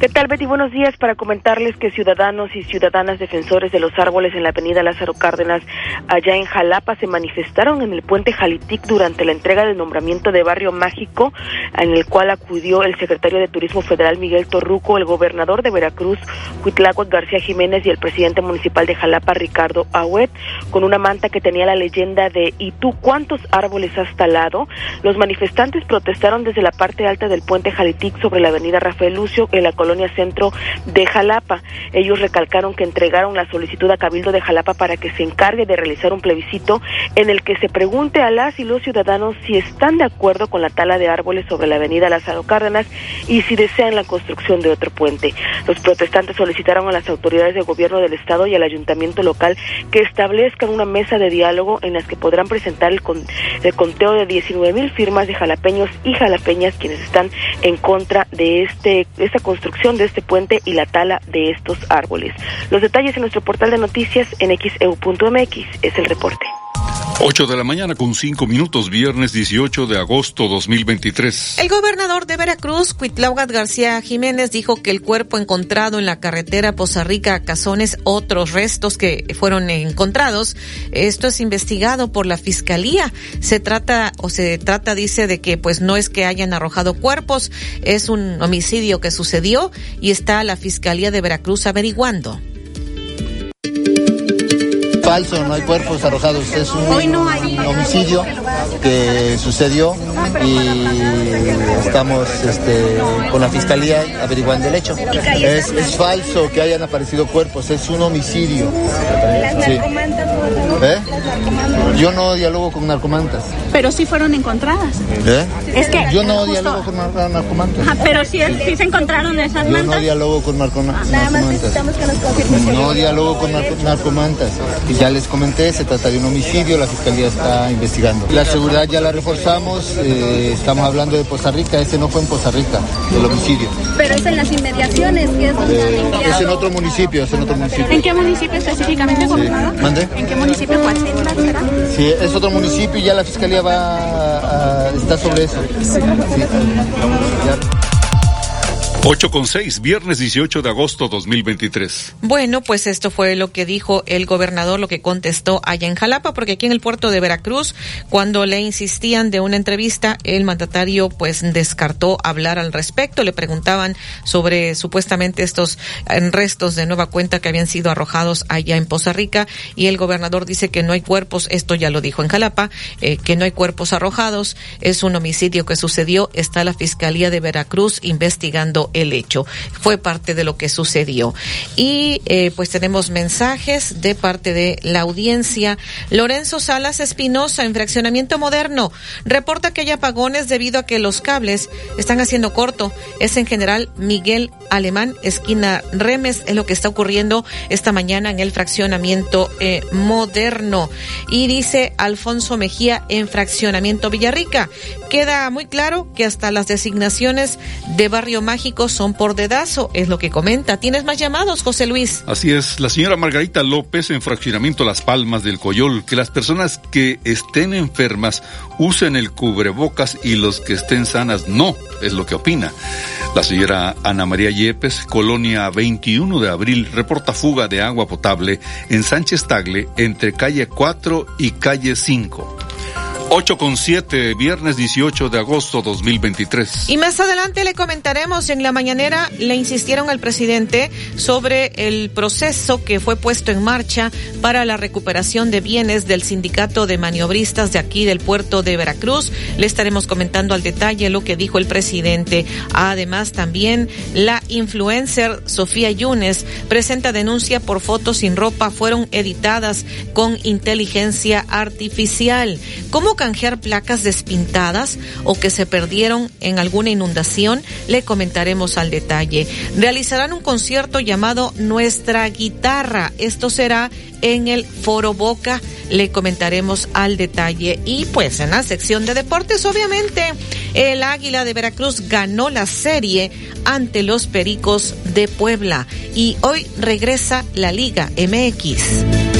¿Qué tal, Betty? Buenos días para comentarles que ciudadanos y ciudadanas defensores de los árboles en la avenida Lázaro Cárdenas, allá en Jalapa, se manifestaron en el puente Jalitic durante la entrega del nombramiento de Barrio Mágico, en el cual acudió el secretario de Turismo Federal, Miguel Torruco, el gobernador de Veracruz, Huitláhuac García Jiménez y el presidente municipal de Jalapa, Ricardo Ahuet, con una manta que tenía la leyenda de ¿Y tú cuántos árboles has talado? Los manifestantes protestaron desde la parte alta del puente Jalitic sobre la avenida Rafael Lucio en la colonia centro de Jalapa. Ellos recalcaron que entregaron la solicitud a Cabildo de Jalapa para que se encargue de realizar un plebiscito en el que se pregunte a las y los ciudadanos si están de acuerdo con la tala de árboles sobre la avenida Lázaro Cárdenas y si desean la construcción de otro puente. Los protestantes solicitaron a las autoridades de gobierno del Estado y al ayuntamiento local que establezcan una mesa de diálogo en las que podrán presentar el, conteo de 19 mil firmas de jalapeños y jalapeñas quienes están en contra de este esta construcción de este puente y la tala de estos árboles. Los detalles en nuestro portal de noticias en xeu.mx es el reporte. 8 de la mañana con 5 minutos, viernes 18 de agosto 2023. El gobernador de Veracruz, Cuitlaugat García Jiménez, dijo que el cuerpo encontrado en la carretera Poza Rica a Cazones, otros restos que fueron encontrados, esto es investigado por la fiscalía. Se trata, o se trata, dice, de que pues no es que hayan arrojado cuerpos, es un homicidio que sucedió y está la fiscalía de Veracruz averiguando falso, no hay cuerpos arrojados. Es un, homicidio que sucedió y estamos este, con la fiscalía averiguando el hecho. Es, falso que hayan aparecido cuerpos, es un homicidio. ¿Eh? Yo no dialogo con narcomantas. Pero sí fueron encontradas. ¿Eh? Es que yo no dialogo con narcomantas. pero sí, se encontraron esas mantas. Yo no dialogo con narcomantas. No dialogo con narcomantas ya les comenté, se trata de un homicidio, la fiscalía está investigando. La seguridad ya la reforzamos, eh, estamos hablando de Poza Rica, ese no fue en Poza Rica, el homicidio. Pero es en las inmediaciones, que es donde eh, Es en otro municipio, es en otro municipio. ¿En qué municipio específicamente, sí. ¿Mande? ¿En qué municipio? ¿Cuál será? Sí, es otro municipio y ya la fiscalía va a, está sobre eso. Sí. 8 con 6, viernes 18 de agosto 2023. Bueno, pues esto fue lo que dijo el gobernador, lo que contestó allá en Jalapa, porque aquí en el puerto de Veracruz, cuando le insistían de una entrevista, el mandatario pues descartó hablar al respecto. Le preguntaban sobre supuestamente estos eh, restos de nueva cuenta que habían sido arrojados allá en Poza Rica y el gobernador dice que no hay cuerpos, esto ya lo dijo en Jalapa, eh, que no hay cuerpos arrojados, es un homicidio que sucedió, está la Fiscalía de Veracruz investigando el hecho. Fue parte de lo que sucedió. Y eh, pues tenemos mensajes de parte de la audiencia. Lorenzo Salas Espinosa, en fraccionamiento moderno, reporta que hay apagones debido a que los cables están haciendo corto. Es en general Miguel Alemán, esquina Remes, es lo que está ocurriendo esta mañana en el fraccionamiento eh, moderno. Y dice Alfonso Mejía en fraccionamiento Villarrica. Queda muy claro que hasta las designaciones de Barrio Mágico son por dedazo, es lo que comenta. ¿Tienes más llamados, José Luis? Así es, la señora Margarita López en fraccionamiento Las Palmas del Coyol, que las personas que estén enfermas usen el cubrebocas y los que estén sanas no, es lo que opina. La señora Ana María Yepes, Colonia 21 de Abril, reporta fuga de agua potable en Sánchez Tagle entre calle 4 y calle 5. 8 con 7, viernes 18 de agosto 2023. Y más adelante le comentaremos, en la mañanera le insistieron al presidente sobre el proceso que fue puesto en marcha para la recuperación de bienes del sindicato de maniobristas de aquí del puerto de Veracruz. Le estaremos comentando al detalle lo que dijo el presidente. Además, también la influencer Sofía Yunes presenta denuncia por fotos sin ropa fueron editadas con inteligencia artificial. ¿Cómo canjear placas despintadas o que se perdieron en alguna inundación, le comentaremos al detalle. Realizarán un concierto llamado Nuestra Guitarra. Esto será en el Foro Boca. Le comentaremos al detalle. Y pues en la sección de deportes, obviamente, el Águila de Veracruz ganó la serie ante los Pericos de Puebla. Y hoy regresa la Liga MX.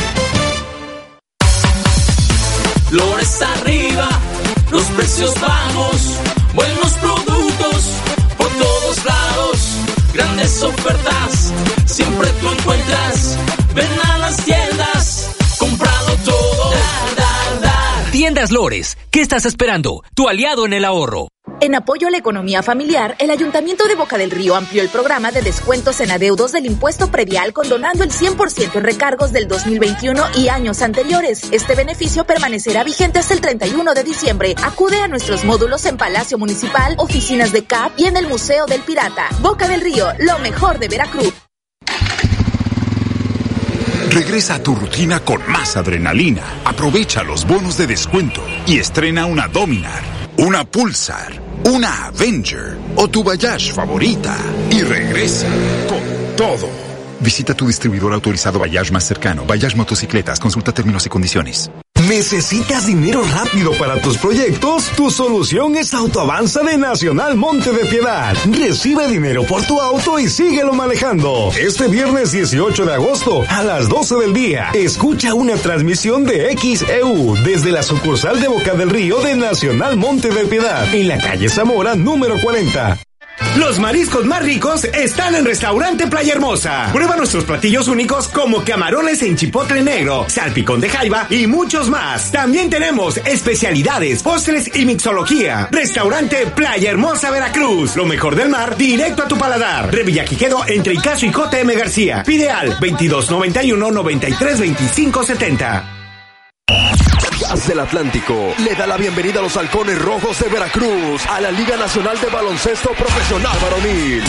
Flores arriba, los precios bajos, buenos productos por todos lados, grandes ofertas, siempre tú encuentras. Ven a las tiendas, comprado todo. Dar, dar, dar. Tiendas Lores, ¿qué estás esperando? Tu aliado en el ahorro. En apoyo a la economía familiar, el Ayuntamiento de Boca del Río amplió el programa de descuentos en adeudos del impuesto predial condonando el 100% en recargos del 2021 y años anteriores. Este beneficio permanecerá vigente hasta el 31 de diciembre. Acude a nuestros módulos en Palacio Municipal, oficinas de CAP y en el Museo del Pirata. Boca del Río, lo mejor de Veracruz. Regresa a tu rutina con más adrenalina. Aprovecha los bonos de descuento y estrena una Dominar, una Pulsar, una Avenger o tu Bayash favorita. Y regresa con todo. Visita tu distribuidor autorizado Bayash más cercano. Bayash Motocicletas. Consulta términos y condiciones. ¿Necesitas dinero rápido para tus proyectos? Tu solución es Autoavanza de Nacional Monte de Piedad. Recibe dinero por tu auto y síguelo manejando. Este viernes 18 de agosto a las 12 del día, escucha una transmisión de XEU desde la sucursal de Boca del Río de Nacional Monte de Piedad, en la calle Zamora número 40. Los mariscos más ricos están en Restaurante Playa Hermosa. Prueba nuestros platillos únicos como camarones en chipotle negro, salpicón de jaiba y muchos más. También tenemos especialidades, postres y mixología. Restaurante Playa Hermosa Veracruz. Lo mejor del mar directo a tu paladar. Revillaquiquedo entre Icaso y JM García. Pide al 2291 93 25 70. Gas del Atlántico le da la bienvenida a los halcones rojos de Veracruz a la Liga Nacional de Baloncesto Profesional Varonil.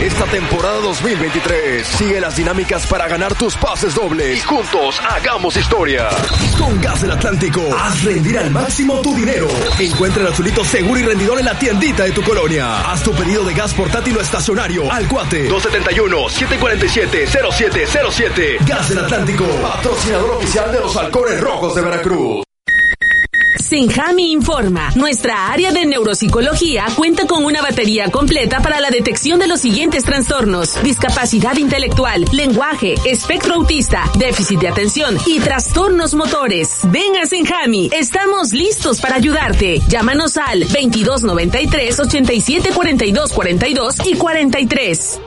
Esta temporada 2023 sigue las dinámicas para ganar tus pases dobles y juntos hagamos historia. Con Gas del Atlántico, haz rendir al máximo tu dinero. Encuentra el azulito seguro y rendidor en la tiendita de tu colonia. Haz tu pedido de gas portátil o estacionario al cuate 271-747-0707. Gas del Atlántico, patrocinador oficial de los halcones rojos de Veracruz. Senjami informa. Nuestra área de neuropsicología cuenta con una batería completa para la detección de los siguientes trastornos. Discapacidad intelectual, lenguaje, espectro autista, déficit de atención y trastornos motores. Ven a Senjami. Estamos listos para ayudarte. Llámanos al 2293 87 42 42 y 43.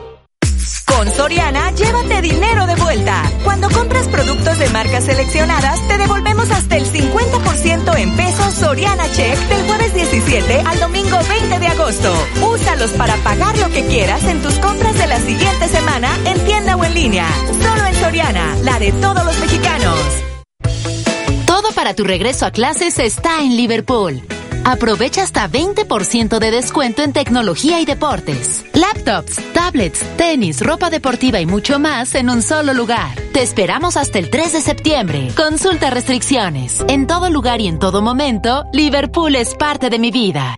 Con Soriana, llévate dinero de vuelta. Cuando compras productos de marcas seleccionadas, te devolvemos hasta el 50% en pesos Soriana Check del jueves 17 al domingo 20 de agosto. Úsalos para pagar lo que quieras en tus compras de la siguiente semana en tienda o en línea. Solo en Soriana, la de todos los mexicanos. Todo para tu regreso a clases está en Liverpool. Aprovecha hasta 20% de descuento en tecnología y deportes. Laptops, tablets, tenis, ropa deportiva y mucho más en un solo lugar. Te esperamos hasta el 3 de septiembre. Consulta restricciones. En todo lugar y en todo momento, Liverpool es parte de mi vida.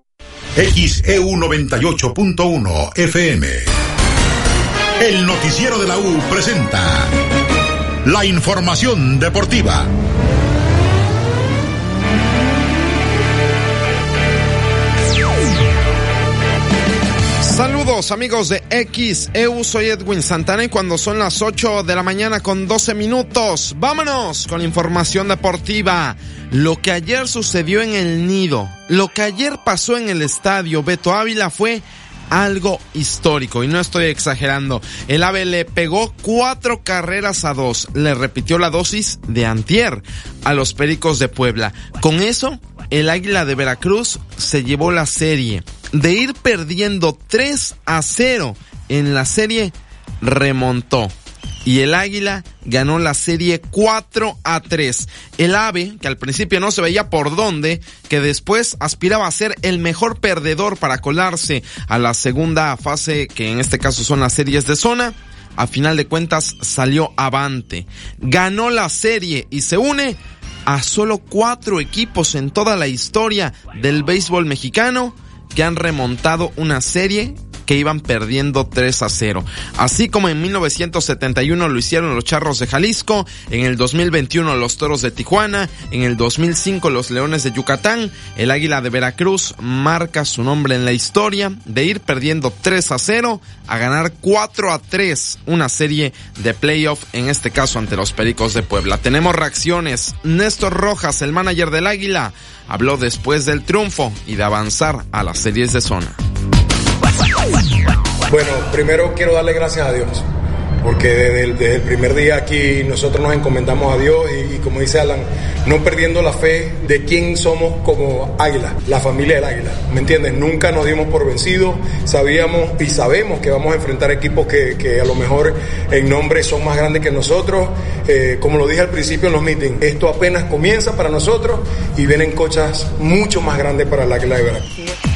XEU 98.1 FM. El noticiero de la U presenta la información deportiva. Saludos amigos de XEU, soy Edwin Santana y cuando son las 8 de la mañana con 12 minutos, vámonos con información deportiva. Lo que ayer sucedió en el nido, lo que ayer pasó en el estadio Beto Ávila fue algo histórico y no estoy exagerando. El AVE le pegó cuatro carreras a dos, le repitió la dosis de antier a los Pericos de Puebla. Con eso, el Águila de Veracruz se llevó la serie. De ir perdiendo 3 a 0 en la serie, remontó. Y el Águila ganó la serie 4 a 3. El AVE, que al principio no se veía por dónde, que después aspiraba a ser el mejor perdedor para colarse a la segunda fase, que en este caso son las series de zona, a final de cuentas salió avante. Ganó la serie y se une a solo cuatro equipos en toda la historia del béisbol mexicano que han remontado una serie que iban perdiendo 3 a 0. Así como en 1971 lo hicieron los Charros de Jalisco, en el 2021 los Toros de Tijuana, en el 2005 los Leones de Yucatán, el Águila de Veracruz marca su nombre en la historia de ir perdiendo 3 a 0 a ganar 4 a 3 una serie de playoff, en este caso ante los Pericos de Puebla. Tenemos reacciones. Néstor Rojas, el manager del Águila, habló después del triunfo y de avanzar a las series de zona. Bueno, primero quiero darle gracias a Dios, porque desde el, primer día aquí nosotros nos encomendamos a Dios y, como dice Alan, no perdiendo la fe de quién somos como águila, la familia del águila, ¿me entiendes? Nunca nos dimos por vencidos, sabíamos y sabemos que vamos a enfrentar equipos que, que a lo mejor en nombre son más grandes que nosotros, eh, como lo dije al principio en los meetings, esto apenas comienza para nosotros y vienen cochas mucho más grandes para el águila de Veracruz.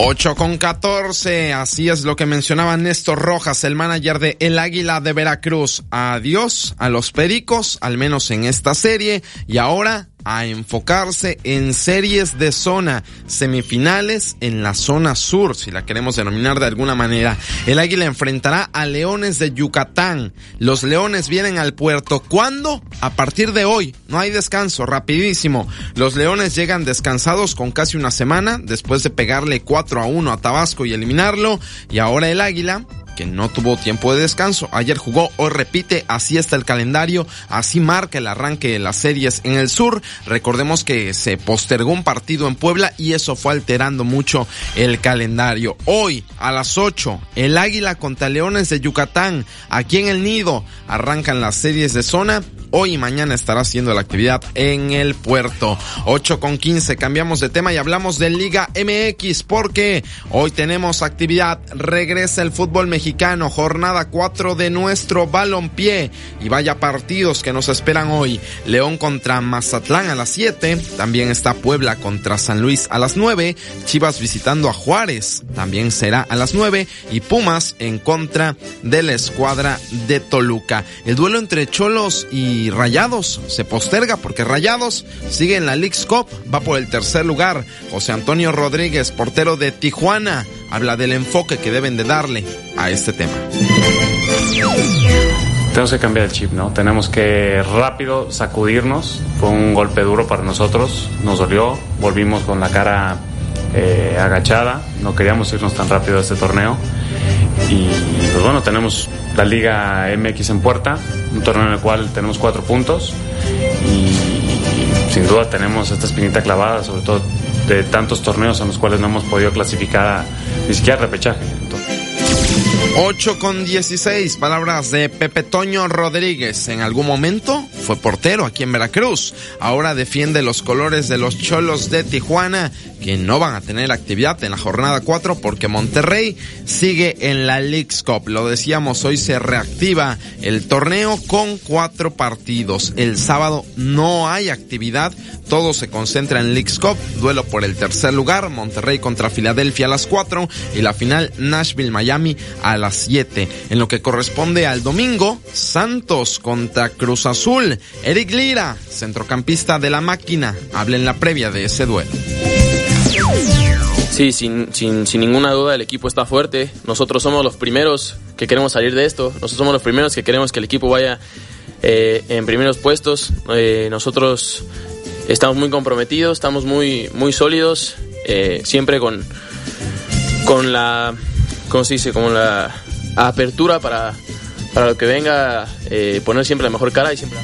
8 con 14, así es lo que mencionaba Néstor Rojas, el manager de El Águila de Veracruz. Adiós a los Pericos, al menos en esta serie, y ahora a enfocarse en series de zona, semifinales en la zona sur, si la queremos denominar de alguna manera. El Águila enfrentará a Leones de Yucatán. Los Leones vienen al puerto. ¿Cuándo? A partir de hoy. No hay descanso, rapidísimo. Los Leones llegan descansados con casi una semana después de pegarle 4 a 1 a Tabasco y eliminarlo. Y ahora el Águila que no tuvo tiempo de descanso. Ayer jugó, hoy repite, así está el calendario, así marca el arranque de las series en el sur. Recordemos que se postergó un partido en Puebla y eso fue alterando mucho el calendario. Hoy a las 8, el Águila contra Leones de Yucatán, aquí en el Nido, arrancan las series de zona hoy y mañana estará haciendo la actividad en el puerto. 8 con 15, cambiamos de tema y hablamos de Liga MX porque hoy tenemos actividad, regresa el fútbol mexicano, jornada 4 de nuestro balompié y vaya partidos que nos esperan hoy. León contra Mazatlán a las 7, también está Puebla contra San Luis a las 9, Chivas visitando a Juárez, también será a las 9 y Pumas en contra de la escuadra de Toluca. El duelo entre Cholos y Rayados se posterga porque Rayados sigue en la League's Cup, va por el tercer lugar. José Antonio Rodríguez, portero de Tijuana, habla del enfoque que deben de darle a este tema. Tenemos que cambiar el chip, ¿no? Tenemos que rápido sacudirnos. Fue un golpe duro para nosotros, nos dolió, volvimos con la cara eh, agachada, no queríamos irnos tan rápido a este torneo. Y pues bueno, tenemos la Liga MX en puerta, un torneo en el cual tenemos cuatro puntos y sin duda tenemos esta espinita clavada, sobre todo de tantos torneos en los cuales no hemos podido clasificar ni siquiera repechaje. Entonces, 8 con 16, palabras de Pepe Toño Rodríguez. En algún momento fue portero aquí en Veracruz. Ahora defiende los colores de los Cholos de Tijuana, que no van a tener actividad en la jornada 4 porque Monterrey sigue en la League's Cup. Lo decíamos, hoy se reactiva el torneo con cuatro partidos. El sábado no hay actividad, todo se concentra en League's Cup. Duelo por el tercer lugar, Monterrey contra Filadelfia a las 4 y la final Nashville-Miami a las 7. En lo que corresponde al domingo, Santos contra Cruz Azul. Eric Lira, centrocampista de la máquina, habla en la previa de ese duelo. Sí, sin, sin, sin, ninguna duda el equipo está fuerte. Nosotros somos los primeros que queremos salir de esto. Nosotros somos los primeros que queremos que el equipo vaya eh, en primeros puestos. Eh, nosotros estamos muy comprometidos, estamos muy, muy sólidos, eh, siempre con, con la, ¿cómo se dice? Como la apertura para, para lo que venga, poner siempre la mejor cara y siempre...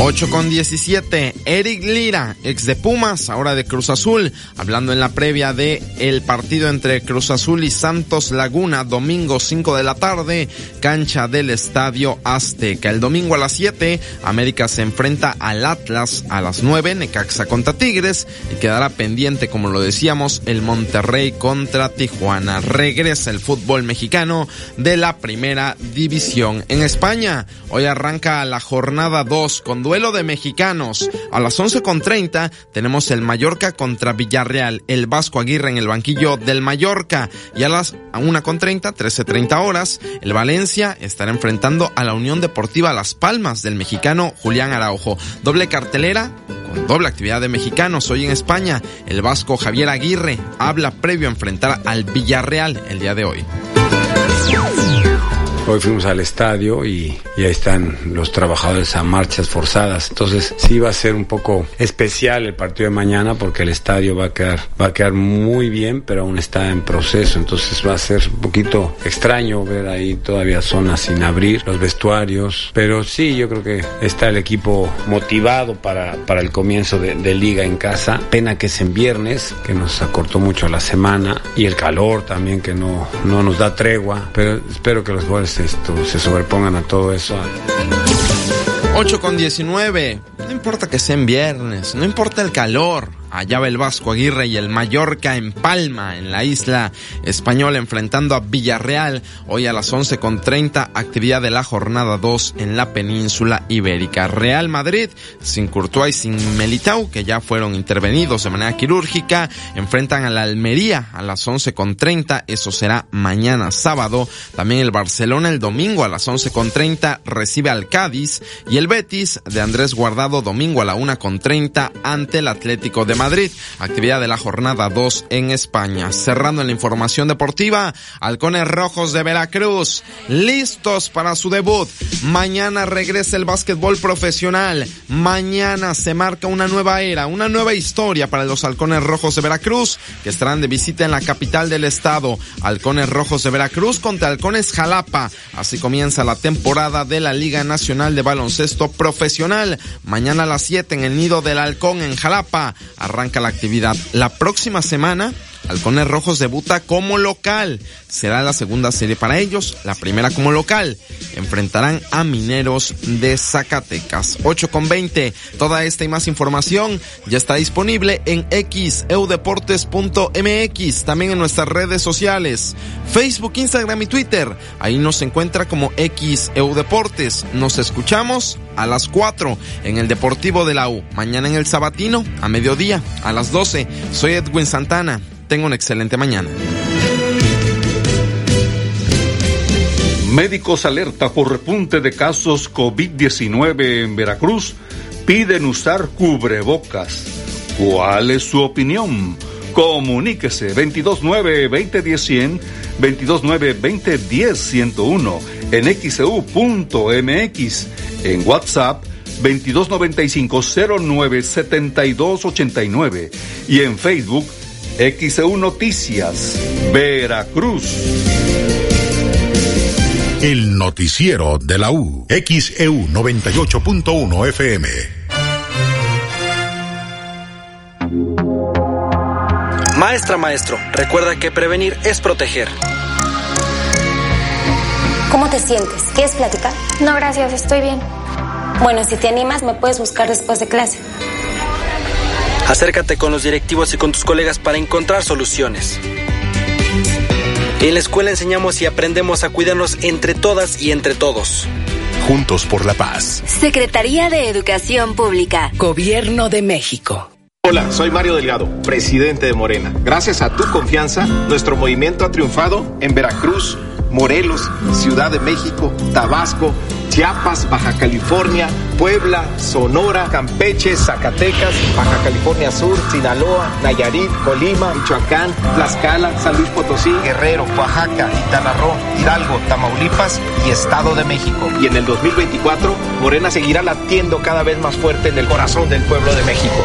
8 con 17, Eric Lira, ex de Pumas, ahora de Cruz Azul, hablando en la previa de el partido entre Cruz Azul y Santos Laguna, domingo 5 de la tarde, cancha del Estadio Azteca. El domingo a las 7, América se enfrenta al Atlas a las 9, Necaxa contra Tigres, y quedará pendiente, como lo decíamos, el Monterrey contra Tijuana. Regresa el fútbol mexicano de la primera división. En España, hoy arranca la jornada 2 con duelo de mexicanos. A las 11.30 tenemos el Mallorca contra Villarreal, el Vasco Aguirre en el banquillo del Mallorca. Y a las 1.30, 13.30 horas, el Valencia estará enfrentando a la Unión Deportiva Las Palmas del mexicano Julián Araujo. Doble cartelera con doble actividad de mexicanos. Hoy en España, el vasco Javier Aguirre habla previo a enfrentar al Villarreal el día de hoy. Hoy fuimos al estadio y, y, ahí están los trabajadores a marchas forzadas. Entonces sí va a ser un poco especial el partido de mañana porque el estadio va a quedar, va a quedar muy bien, pero aún está en proceso. Entonces va a ser un poquito extraño ver ahí todavía zonas sin abrir, los vestuarios. Pero sí, yo creo que está el equipo motivado para, para el comienzo de, de liga en casa. Pena que es en viernes, que nos acortó mucho la semana y el calor también que no, no nos da tregua. Pero espero que los jugadores esto, se sobrepongan a todo eso. 8 con 19. No importa que sea en viernes, no importa el calor. Allá el Vasco Aguirre y el Mallorca en Palma, en la isla española, enfrentando a Villarreal. Hoy a las 11.30, actividad de la jornada 2 en la península ibérica. Real Madrid, sin Courtois y sin Melitau, que ya fueron intervenidos de manera quirúrgica, enfrentan a la Almería a las 11.30. Eso será mañana sábado. También el Barcelona el domingo a las 11.30 recibe al Cádiz. Y el Betis de Andrés Guardado domingo a la 1.30 ante el Atlético de Madrid. Actividad de la jornada 2 en España. Cerrando en la información deportiva, Halcones Rojos de Veracruz, listos para su debut. Mañana regresa el básquetbol profesional. Mañana se marca una nueva era, una nueva historia para los Halcones Rojos de Veracruz, que estarán de visita en la capital del estado. Halcones Rojos de Veracruz contra Halcones Jalapa. Así comienza la temporada de la Liga Nacional de Baloncesto Profesional. Mañana a las 7 en el Nido del Halcón en Jalapa arranca la actividad. La próxima semana, Halcones Rojos debuta como local. Será la segunda serie para ellos, la primera como local. Enfrentarán a Mineros de Zacatecas. 8 con 20. Toda esta y más información ya está disponible en xeudeportes.mx, también en nuestras redes sociales, Facebook, Instagram y Twitter. Ahí nos encuentra como xeudeportes. Nos escuchamos a las 4 en el Deportivo de la U. Mañana en el Sabatino a mediodía a las 12. Soy Edwin Santana. Tengo una excelente mañana. Médicos alerta por repunte de casos COVID-19 en Veracruz. Piden usar cubrebocas. ¿Cuál es su opinión? Comuníquese 229-2010-100, 229-2010-101, en xeu.mx, en WhatsApp 2295-097289 y en Facebook XEU Noticias, Veracruz. El noticiero de la U, XEU 98.1 FM. Maestra, maestro, recuerda que prevenir es proteger. ¿Cómo te sientes? ¿Quieres platicar? No, gracias, estoy bien. Bueno, si te animas, me puedes buscar después de clase. Acércate con los directivos y con tus colegas para encontrar soluciones. En la escuela enseñamos y aprendemos a cuidarnos entre todas y entre todos. Juntos por la paz. Secretaría de Educación Pública. Gobierno de México. Hola, soy Mario Delgado, presidente de Morena. Gracias a tu confianza, nuestro movimiento ha triunfado en Veracruz, Morelos, Ciudad de México, Tabasco, Chiapas, Baja California, Puebla, Sonora, Campeche, Zacatecas, Baja California Sur, Sinaloa, Nayarit, Colima, Michoacán, Tlaxcala, San Luis Potosí, Guerrero, Oaxaca, Quintana Roo, Hidalgo, Tamaulipas y Estado de México. Y en el 2024, Morena seguirá latiendo cada vez más fuerte en el corazón del pueblo de México.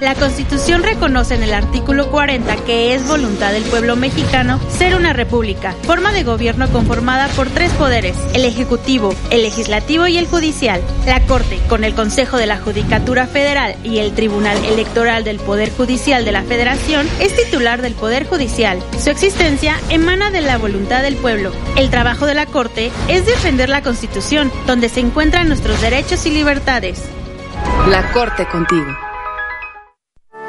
La Constitución reconoce en el artículo 40 que es voluntad del pueblo mexicano ser una república, forma de gobierno conformada por tres poderes, el Ejecutivo, el Legislativo y el Judicial. La Corte, con el Consejo de la Judicatura Federal y el Tribunal Electoral del Poder Judicial de la Federación, es titular del Poder Judicial. Su existencia emana de la voluntad del pueblo. El trabajo de la Corte es defender la Constitución, donde se encuentran nuestros derechos y libertades. La Corte contigo.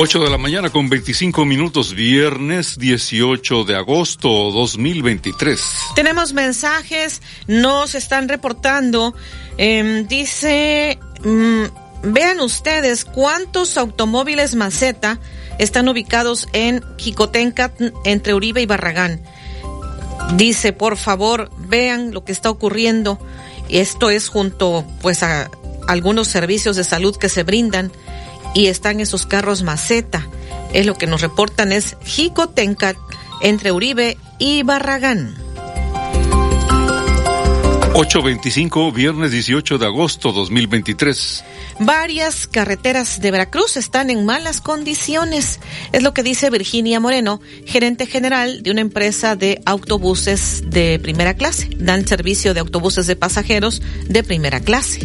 8 de la mañana con 25 minutos, viernes 18 de agosto 2023. Tenemos mensajes, nos están reportando. Eh, dice, mm, vean ustedes cuántos automóviles maceta están ubicados en Jicotenca, entre Uribe y Barragán. Dice, por favor, vean lo que está ocurriendo. Esto es junto, pues, a algunos servicios de salud que se brindan y están esos carros maceta. Es lo que nos reportan es Jicotencat entre Uribe y Barragán. 825, viernes 18 de agosto 2023. Varias carreteras de Veracruz están en malas condiciones, es lo que dice Virginia Moreno, gerente general de una empresa de autobuses de primera clase. Dan servicio de autobuses de pasajeros de primera clase.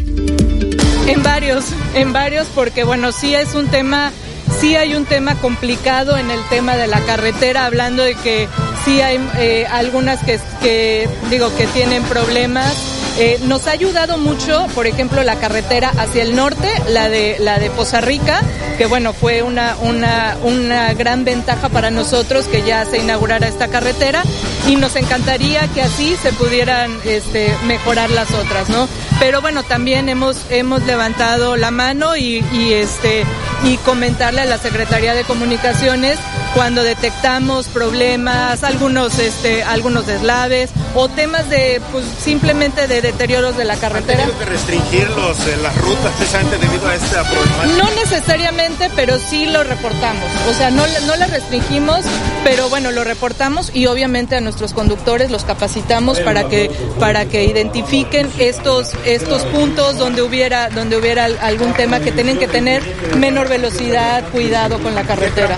En varios, en varios, porque bueno, sí es un tema, sí hay un tema complicado en el tema de la carretera, hablando de que sí hay eh, algunas que, que, digo, que tienen problemas. Eh, nos ha ayudado mucho, por ejemplo, la carretera hacia el norte, la de la de Poza Rica, que bueno, fue una, una, una gran ventaja para nosotros que ya se inaugurara esta carretera y nos encantaría que así se pudieran este, mejorar las otras, ¿no? Pero bueno, también hemos, hemos levantado la mano y, este, y comentarle a la Secretaría de Comunicaciones cuando detectamos problemas, algunos, este, algunos deslaves o temas de, pues, simplemente de deterioros de la carretera. ¿Han tenido que restringir los, eh, las rutas precisamente debido a esta problemática? No necesariamente, pero sí lo reportamos. O sea, no, no le restringimos, pero bueno, lo reportamos y obviamente a nuestros conductores los capacitamos para que, para que identifiquen estos, estos puntos donde hubiera, donde hubiera algún tema que tienen que tener menor velocidad, cuidado con la carretera.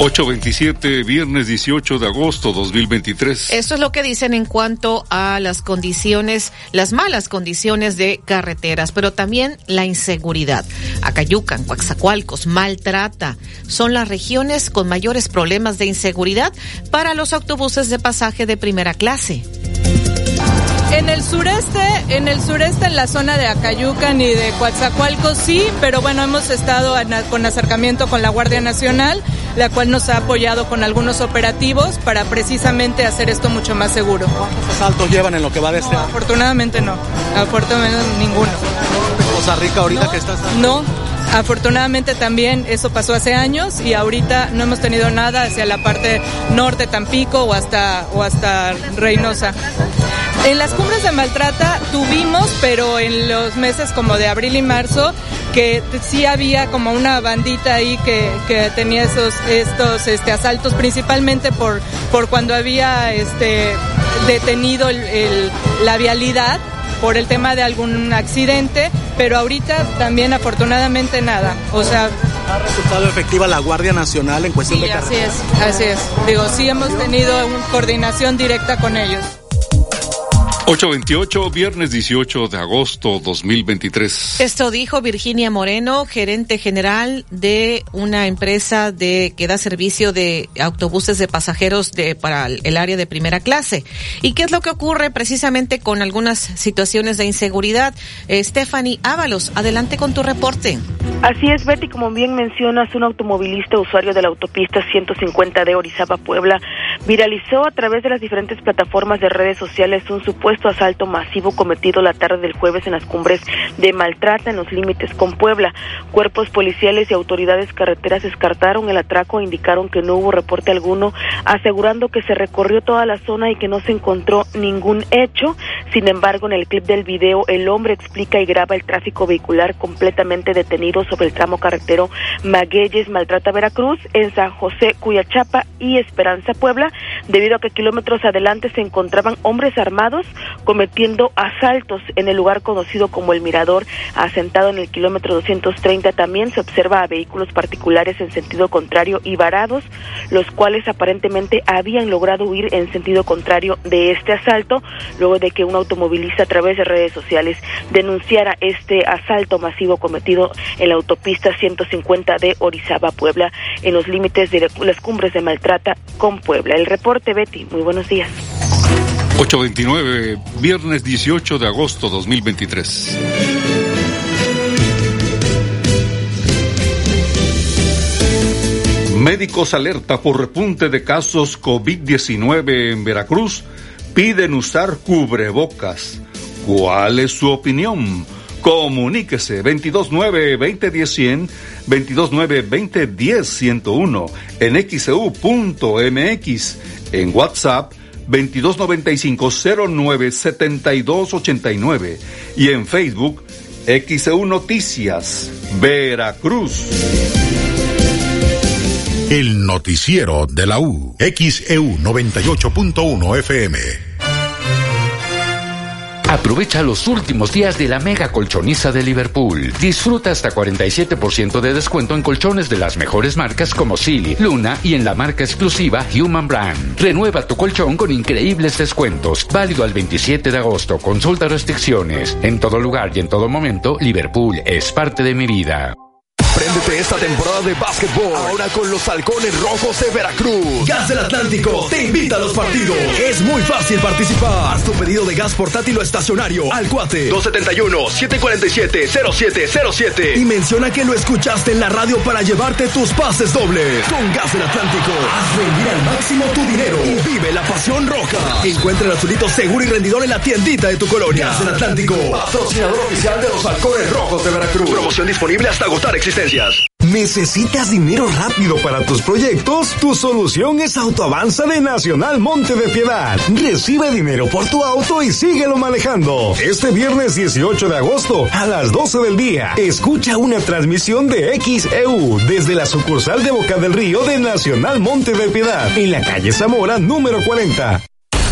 827, viernes 18 de agosto 2023. Esto es lo que dicen en cuanto a las condiciones, las malas condiciones de carreteras, pero también la inseguridad. Acayucan, Coaxacualcos, Maltrata son las regiones con mayores problemas de inseguridad para los autobuses de pasaje de primera clase. En el sureste, en el sureste, en la zona de Acayucan y de Coatzacoalcos, sí, pero bueno, hemos estado con acercamiento con la Guardia Nacional, la cual nos ha apoyado con algunos operativos para precisamente hacer esto mucho más seguro. ¿Cuántos asaltos llevan en lo que va de este no, año? Afortunadamente no, afortunadamente ninguno. Costa Rica ahorita no, que estás... No, Afortunadamente también eso pasó hace años y ahorita no hemos tenido nada hacia la parte norte Tampico o hasta o hasta Reynosa. En las cumbres de maltrata tuvimos, pero en los meses como de abril y marzo, que sí había como una bandita ahí que, que tenía esos estos este asaltos principalmente por por cuando había este detenido el, el, la vialidad por el tema de algún accidente, pero ahorita también afortunadamente nada. O sea, ¿Ha resultado efectiva la Guardia Nacional en cuestión sí, de así es, así es. Digo, sí hemos tenido una coordinación directa con ellos. 828, viernes 18 de agosto 2023. Esto dijo Virginia Moreno, gerente general de una empresa de que da servicio de autobuses de pasajeros de para el área de primera clase. ¿Y qué es lo que ocurre precisamente con algunas situaciones de inseguridad? Eh, Stephanie Ábalos, adelante con tu reporte. Así es, Betty, como bien mencionas, un automovilista usuario de la autopista 150 de Orizaba, Puebla, viralizó a través de las diferentes plataformas de redes sociales un supuesto asalto masivo cometido la tarde del jueves en las cumbres de Maltrata en los límites con Puebla. Cuerpos policiales y autoridades carreteras descartaron el atraco e indicaron que no hubo reporte alguno, asegurando que se recorrió toda la zona y que no se encontró ningún hecho. Sin embargo, en el clip del video, el hombre explica y graba el tráfico vehicular completamente detenido sobre el tramo carretero Magueyes, Maltrata, Veracruz, en San José, Cuyachapa y Esperanza, Puebla, debido a que kilómetros adelante se encontraban hombres armados cometiendo asaltos en el lugar conocido como El Mirador, asentado en el kilómetro 230. También se observa a vehículos particulares en sentido contrario y varados, los cuales aparentemente habían logrado huir en sentido contrario de este asalto, luego de que un automovilista a través de redes sociales denunciara este asalto masivo cometido en la autopista 150 de Orizaba, Puebla, en los límites de las cumbres de Maltrata con Puebla. El reporte, Betty. Muy buenos días. 829, viernes 18 de agosto 2023. Médicos alerta por repunte de casos COVID-19 en Veracruz. Piden usar cubrebocas. ¿Cuál es su opinión? Comuníquese 229-2010-100, 229-2010-101 en xeu.mx, e en WhatsApp 2295-097289 y en Facebook XEU Noticias, Veracruz. El noticiero de la U, XEU 98.1 FM. Aprovecha los últimos días de la mega colchoniza de Liverpool. Disfruta hasta 47% de descuento en colchones de las mejores marcas como Silly, Luna y en la marca exclusiva Human Brand. Renueva tu colchón con increíbles descuentos. Válido al 27 de agosto. Consulta restricciones. En todo lugar y en todo momento, Liverpool es parte de mi vida. Préndete esta temporada de básquetbol. Ahora con los halcones rojos de Veracruz. Gas del Atlántico te invita a los partidos. Es muy fácil participar. Haz tu pedido de gas portátil o estacionario al cuate 271-747-0707. Y menciona que lo escuchaste en la radio para llevarte tus pases dobles. Con Gas del Atlántico, haz rendir al máximo tu dinero y vive la pasión roja. Encuentra el azulito seguro y rendidor en la tiendita de tu colonia. Gas del Atlántico, patrocinador oficial de los halcones rojos de Veracruz. Promoción disponible hasta agotar ¿Necesitas dinero rápido para tus proyectos? Tu solución es Autoavanza de Nacional Monte de Piedad. Recibe dinero por tu auto y síguelo manejando. Este viernes 18 de agosto a las 12 del día, escucha una transmisión de XEU desde la sucursal de Boca del Río de Nacional Monte de Piedad en la calle Zamora número 40.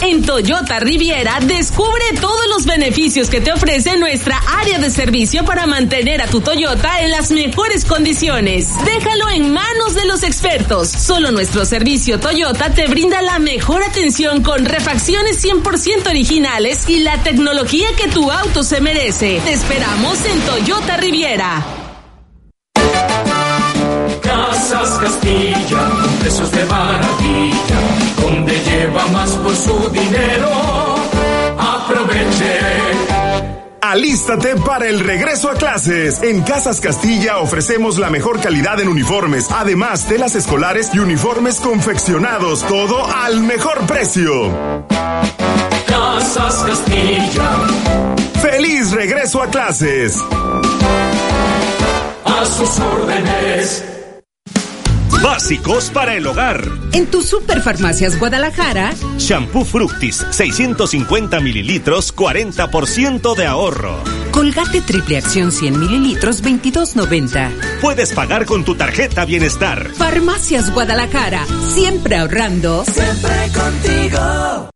En Toyota Riviera descubre todos los beneficios que te ofrece nuestra área de servicio para mantener a tu Toyota en las mejores condiciones. Déjalo en manos de los expertos. Solo nuestro servicio Toyota te brinda la mejor atención con refacciones 100% originales y la tecnología que tu auto se merece. Te esperamos en Toyota Riviera. Casas Castilla, precios de maravilla, donde lleva más por su dinero. Aproveche. Alístate para el regreso a clases. En Casas Castilla ofrecemos la mejor calidad en uniformes, además telas escolares y uniformes confeccionados, todo al mejor precio. Casas Castilla. ¡Feliz regreso a clases! A sus órdenes. Básicos para el hogar. En tu Superfarmacias Guadalajara, Shampoo Fructis, 650 mililitros, 40% de ahorro. Colgate Triple Acción 100 mililitros, 22.90. Puedes pagar con tu tarjeta Bienestar. Farmacias Guadalajara, siempre ahorrando. Siempre contigo.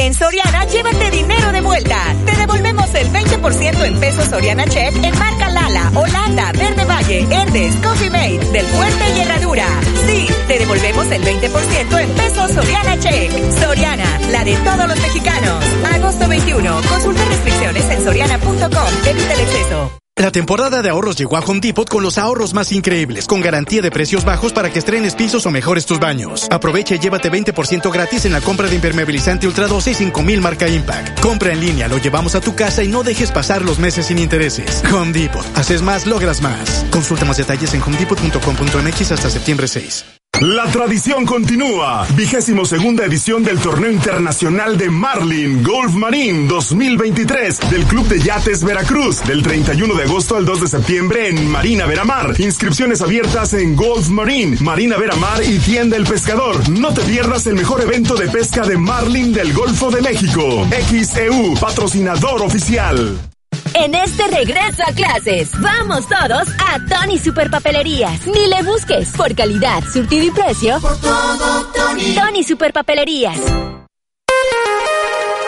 En Soriana, llévate dinero de vuelta. Te devolvemos el 20% en pesos Soriana Check en marca Lala, Holanda, Verde Valle, Herdes, Coffee Mate, Del Fuerte y Herradura. Sí, te devolvemos el 20% en pesos Soriana Check. Soriana, la de todos los mexicanos. Agosto 21. Consulta restricciones en soriana.com. Evita el exceso. La temporada de ahorros llegó a Home Depot con los ahorros más increíbles, con garantía de precios bajos para que estrenes pisos o mejores tus baños. Aprovecha y llévate 20% gratis en la compra de impermeabilizante Ultra 12 y 5000 marca Impact. Compra en línea, lo llevamos a tu casa y no dejes pasar los meses sin intereses. Home Depot. Haces más, logras más. Consulta más detalles en homedepot.com.mx hasta septiembre 6. La tradición continúa. Vigésimo segunda edición del Torneo Internacional de Marlin Golf Marine 2023 del Club de Yates Veracruz del 31 de agosto al 2 de septiembre en Marina Veramar. Inscripciones abiertas en Golf Marine, Marina Veramar y Tienda El Pescador. No te pierdas el mejor evento de pesca de Marlin del Golfo de México. XEU, patrocinador oficial. En este regreso a clases, vamos todos a Tony Superpapelerías. Ni le busques por calidad, surtido y precio. Por todo, Tony. Tony Superpapelerías.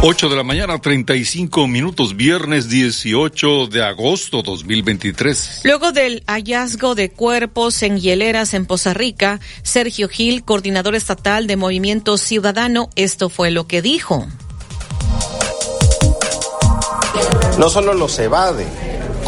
8 de la mañana, 35 minutos, viernes 18 de agosto 2023. Luego del hallazgo de cuerpos en hieleras en Poza Rica, Sergio Gil, coordinador estatal de Movimiento Ciudadano, esto fue lo que dijo. No solo los evade,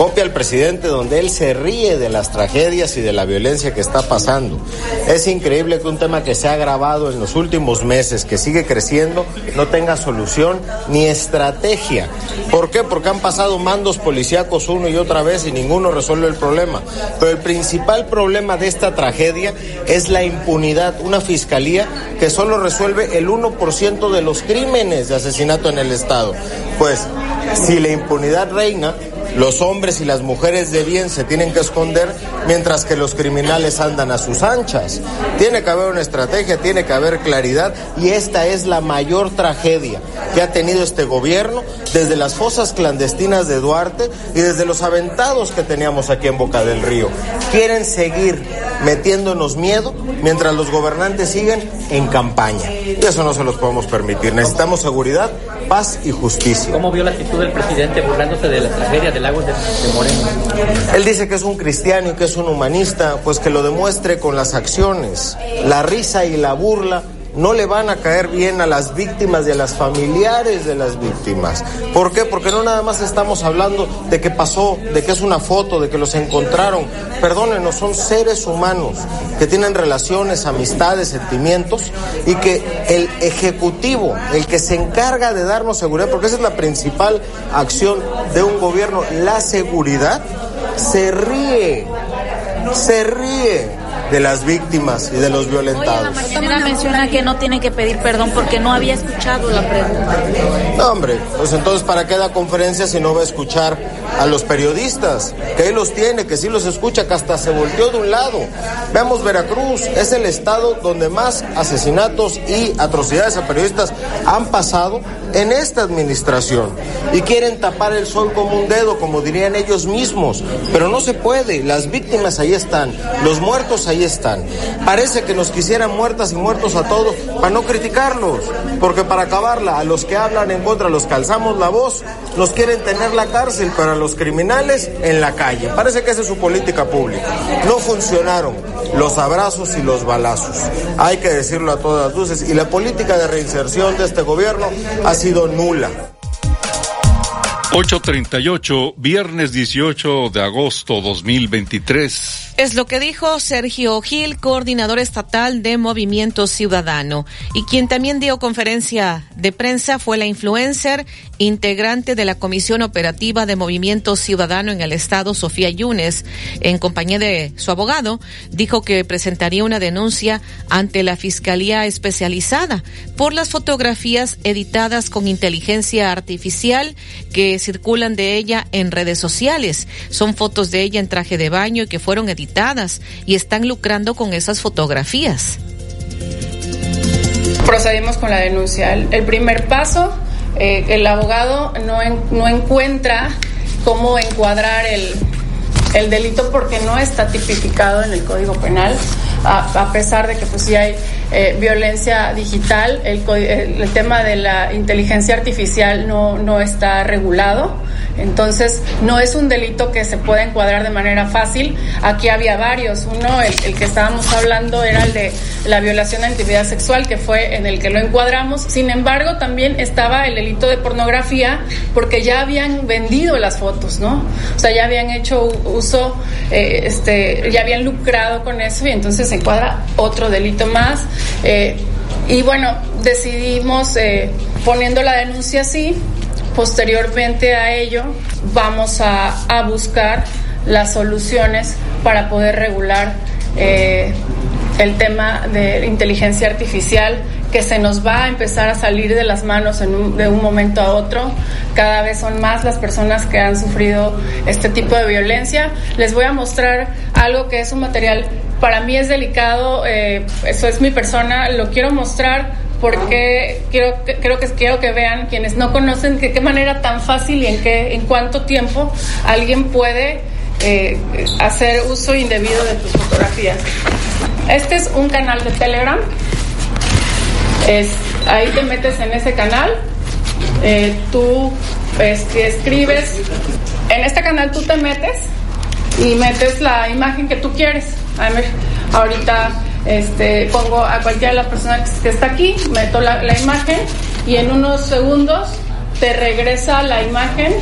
copia al presidente donde él se ríe de las tragedias y de la violencia que está pasando. Es increíble que un tema que se ha agravado en los últimos meses, que sigue creciendo, no tenga solución ni estrategia. ¿Por qué? Porque han pasado mandos policíacos uno y otra vez y ninguno resuelve el problema. Pero el principal problema de esta tragedia es la impunidad, una fiscalía que solo resuelve el 1% de los crímenes de asesinato en el Estado. Pues si la impunidad reina, los hombres y las mujeres de bien se tienen que esconder mientras que los criminales andan a sus anchas. Tiene que haber una estrategia, tiene que haber claridad y esta es la mayor tragedia que ha tenido este gobierno desde las fosas clandestinas de Duarte y desde los aventados que teníamos aquí en Boca del Río. Quieren seguir metiéndonos miedo mientras los gobernantes siguen en campaña. Y eso no se los podemos permitir. Necesitamos seguridad, paz y justicia. ¿Cómo vio la actitud del presidente burlándose de la tragedia del lago de, de Moreno? Él dice que es un cristiano y que es un humanista, pues que lo demuestre con las acciones. La risa y la burla no le van a caer bien a las víctimas y a las familiares de las víctimas. ¿Por qué? Porque no nada más estamos hablando de que pasó, de que es una foto, de que los encontraron. Perdónenos, son seres humanos que tienen relaciones, amistades, sentimientos y que el Ejecutivo, el que se encarga de darnos seguridad, porque esa es la principal acción de un gobierno, la seguridad, se ríe, se ríe de las víctimas y de los violentados. Oye, la menciona que no tiene que pedir perdón porque no había escuchado la pregunta. No, hombre, pues entonces ¿para qué da conferencia si no va a escuchar a los periodistas? Que él los tiene, que sí los escucha, que hasta se volteó de un lado. Veamos Veracruz, es el estado donde más asesinatos y atrocidades a periodistas han pasado en esta administración y quieren tapar el sol como un dedo, como dirían ellos mismos, pero no se puede, las víctimas ahí están, los muertos ahí están. Parece que nos quisieran muertas y muertos a todos para no criticarlos, porque para acabarla, a los que hablan en contra, los que alzamos la voz, nos quieren tener la cárcel, para los criminales en la calle. Parece que esa es su política pública. No funcionaron los abrazos y los balazos. Hay que decirlo a todas luces. Y la política de reinserción de este gobierno ha sido nula. 838, viernes 18 de agosto 2023. Es lo que dijo Sergio Gil, coordinador estatal de Movimiento Ciudadano. Y quien también dio conferencia de prensa fue la influencer, integrante de la Comisión Operativa de Movimiento Ciudadano en el Estado, Sofía Yunes, en compañía de su abogado, dijo que presentaría una denuncia ante la Fiscalía Especializada por las fotografías editadas con inteligencia artificial que circulan de ella en redes sociales. Son fotos de ella en traje de baño y que fueron editadas y están lucrando con esas fotografías. Procedimos con la denuncia. El primer paso eh, el abogado no, no encuentra cómo encuadrar el, el delito porque no está tipificado en el Código Penal, a, pesar de que pues sí hay eh, violencia digital, el, el, tema de la inteligencia artificial no, no está regulado. Entonces, no es un delito que se pueda encuadrar de manera fácil. Aquí había varios. Uno, el, que estábamos hablando, era el de la violación de intimidad sexual, que fue en el que lo encuadramos. Sin embargo, también estaba el delito de pornografía, porque ya habían vendido las fotos, ¿no? O sea, ya habían hecho uso, eh, este, ya habían lucrado con eso y entonces se encuadra otro delito más. Eh, y bueno, decidimos, eh, poniendo la denuncia así, Posteriormente a ello, vamos a, a buscar las soluciones para poder regular eh, el tema de inteligencia artificial que se nos va a empezar a salir de las manos en de un momento a otro. Cada vez son más las personas que han sufrido este tipo de violencia. Les voy a mostrar algo que es un material, para mí es delicado, eh, eso es mi persona, lo quiero mostrar porque quiero, creo que quiero que vean quienes no conocen de qué manera tan fácil y en qué, en cuánto tiempo alguien puede eh, hacer uso indebido de tus fotografías. Este es un canal de Telegram. Es, ahí te metes en ese canal. Eh, tú escribes. En este canal tú te metes y metes la imagen que tú quieres. A ver, ahorita este, pongo a cualquiera de las personas que está aquí, meto la, imagen y en unos segundos te regresa la imagen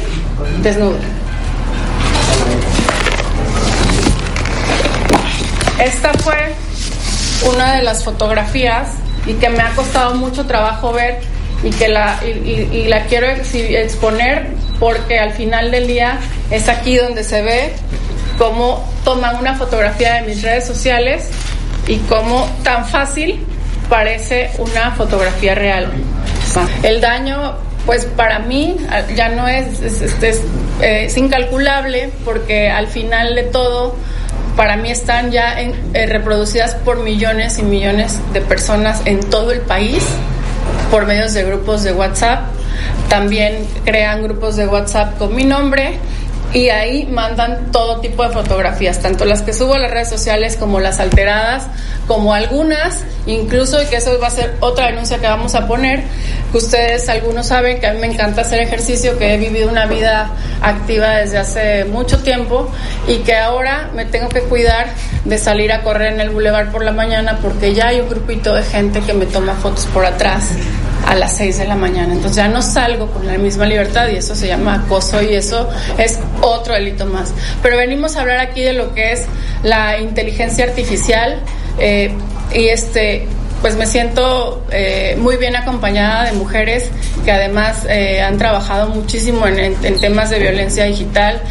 desnuda. Esta fue una de las fotografías y que me ha costado mucho trabajo ver y que y la quiero exponer porque al final del día es aquí donde se ve cómo toman una fotografía de mis redes sociales y cómo tan fácil parece una fotografía real. El daño, pues para mí ya no es, es, eh, incalculable porque al final de todo, para mí están ya en, eh, reproducidas por millones y millones de personas en todo el país por medios de grupos de WhatsApp. También crean grupos de WhatsApp con mi nombre y ahí mandan todo tipo de fotografías, tanto las que subo a las redes sociales como las alteradas, como algunas, incluso, y que eso va a ser otra denuncia que vamos a poner, que ustedes algunos saben que a mí me encanta hacer ejercicio, que he vivido una vida activa desde hace mucho tiempo y que ahora me tengo que cuidar de salir a correr en el bulevar por la mañana porque ya hay un grupito de gente que me toma fotos por atrás a las 6 de la mañana. Entonces ya no salgo con la misma libertad y eso se llama acoso y eso es otro delito más. Pero venimos a hablar aquí de lo que es la inteligencia artificial eh, y este pues me siento eh, muy bien acompañada de mujeres que además eh, han trabajado muchísimo en, temas de violencia digital.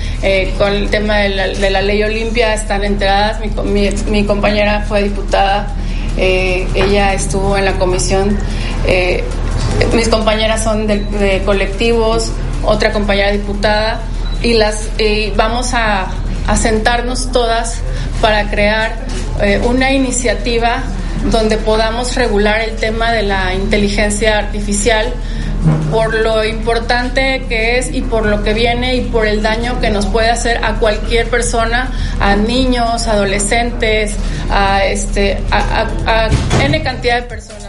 con el tema de la, ley Olimpia están enteradas. Mi, compañera fue diputada, ella estuvo en la comisión mis compañeras son de, colectivos, otra compañera diputada, y las vamos a, sentarnos todas para crear eh, una iniciativa donde podamos regular el tema de la inteligencia artificial por lo importante que es y por lo que viene y por el daño que nos puede hacer a cualquier persona, a niños, adolescentes, a este, a, n cantidad de personas.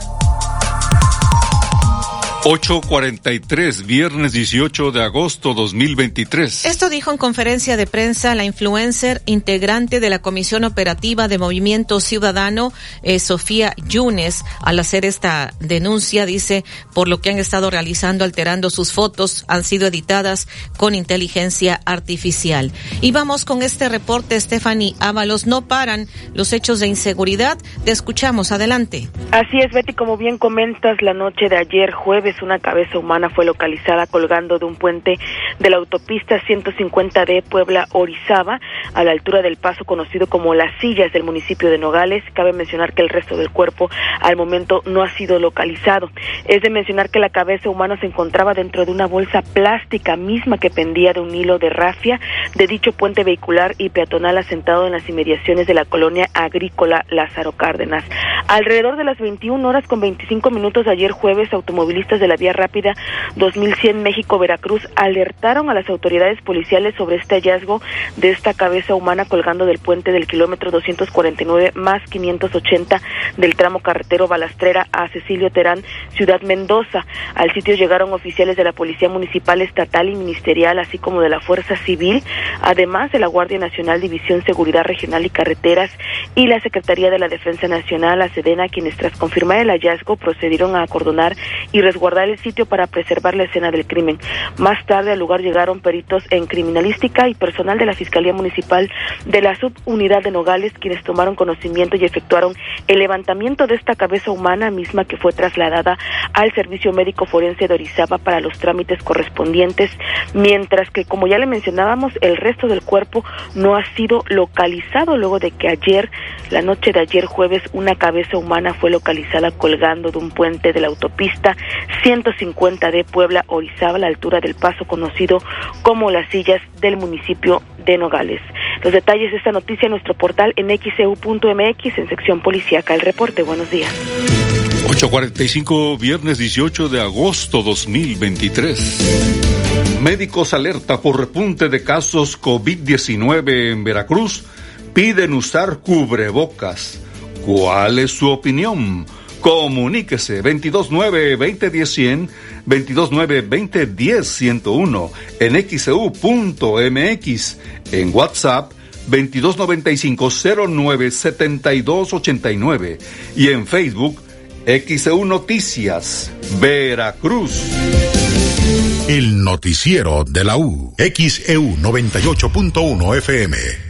8.43, viernes 18 de agosto 2023. Esto dijo en conferencia de prensa la influencer integrante de la Comisión Operativa de Movimiento Ciudadano, eh, Sofía Yunes, al hacer esta denuncia, dice, por lo que han estado realizando alterando sus fotos, han sido editadas con inteligencia artificial. Y vamos con este reporte, Stephanie Ábalos, no paran los hechos de inseguridad. Te escuchamos, adelante. Así es, Betty, como bien comentas, la noche de ayer jueves una cabeza humana fue localizada colgando de un puente de la autopista 150D Puebla-Orizaba, a la altura del paso conocido como Las Sillas del municipio de Nogales. Cabe mencionar que el resto del cuerpo al momento no ha sido localizado. Es de mencionar que la cabeza humana se encontraba dentro de una bolsa plástica misma que pendía de un hilo de rafia de dicho puente vehicular y peatonal asentado en las inmediaciones de la colonia agrícola Lázaro Cárdenas. Alrededor de las 21 horas con 25 minutos ayer jueves, automovilistas de la vía rápida 2100 México-Veracruz alertaron a las autoridades policiales sobre este hallazgo de esta cabeza humana colgando del puente del kilómetro 249 más 580 del tramo carretero Balastrera a Cecilio Terán, Ciudad Mendoza. Al sitio llegaron oficiales de la Policía Municipal, Estatal y Ministerial, así como de la Fuerza Civil, además de la Guardia Nacional, División Seguridad Regional y Carreteras y la Secretaría de la Defensa Nacional, la Sedena, quienes tras confirmar el hallazgo procedieron a acordonar y resguardar el sitio para preservar la escena del crimen. Más tarde al lugar llegaron peritos en criminalística y personal de la Fiscalía Municipal de la Subunidad de Nogales, quienes tomaron conocimiento y efectuaron el levantamiento de esta cabeza humana misma que fue trasladada al Servicio Médico Forense de Orizaba para los trámites correspondientes, mientras que, como ya le mencionábamos, el resto del cuerpo no ha sido localizado luego de que ayer, la noche de ayer jueves, una cabeza humana fue localizada colgando de un puente de la autopista 150 de Puebla, Orizaba, a la altura del paso conocido como las sillas del municipio de Nogales. Los detalles de esta noticia en nuestro portal en xeu.mx en sección policíaca. El reporte, buenos días. 8.45, viernes 18 de agosto 2023. Médicos alerta por repunte de casos COVID-19 en Veracruz. Piden usar cubrebocas. ¿Cuál es su opinión? Comuníquese 229-2010-100, 229-2010-101, en xeu.mx, en WhatsApp 2295-097289 y en Facebook XEU Noticias, Veracruz. El noticiero de la U, XEU 98.1 FM.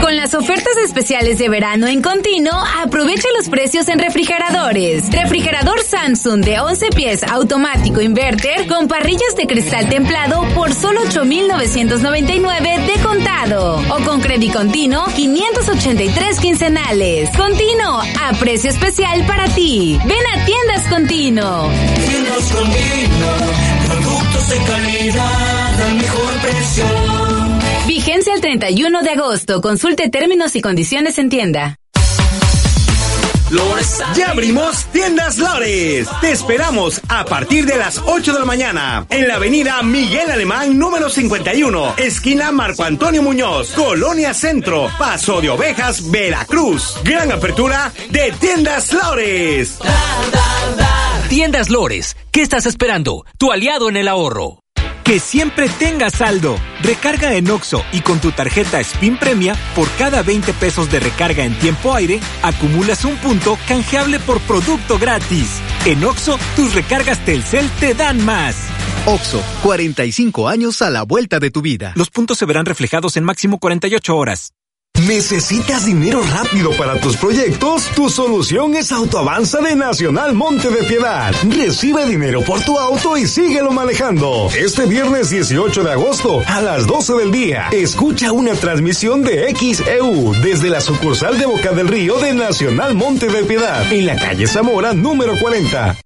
Con las ofertas especiales de verano en continuo, aprovecha los precios en refrigeradores. Refrigerador Samsung de 11 pies automático inverter con parrillas de cristal templado por solo 8,999 de contado. O con crédito continuo, 583 quincenales. Continuo, a precio especial para ti. Ven a Tiendas Continuo. Tiendas Continuo, productos de calidad al mejor precio. Vigencia el 31 de agosto. Consulte términos y condiciones en tienda. Ya abrimos Tiendas Lores. Te esperamos a partir de las 8 de la mañana en la avenida Miguel Alemán número 51, esquina Marco Antonio Muñoz, Colonia Centro, Paso de Ovejas, Veracruz. Gran apertura de Tiendas Lores. Tiendas Lores, ¿qué estás esperando? Tu aliado en el ahorro. Que siempre tengas saldo. Recarga en Oxo y con tu tarjeta Spin Premia, por cada 20 pesos de recarga en tiempo aire, acumulas un punto canjeable por producto gratis. En Oxo, tus recargas Telcel te dan más. Oxo, 45 años a la vuelta de tu vida. Los puntos se verán reflejados en máximo 48 horas. ¿Necesitas dinero rápido para tus proyectos? Tu solución es Autoavanza de Nacional Monte de Piedad. Recibe dinero por tu auto y síguelo manejando. Este viernes 18 de agosto a las 12 del día, escucha una transmisión de XEU desde la sucursal de Boca del Río de Nacional Monte de Piedad, en la calle Zamora número 40.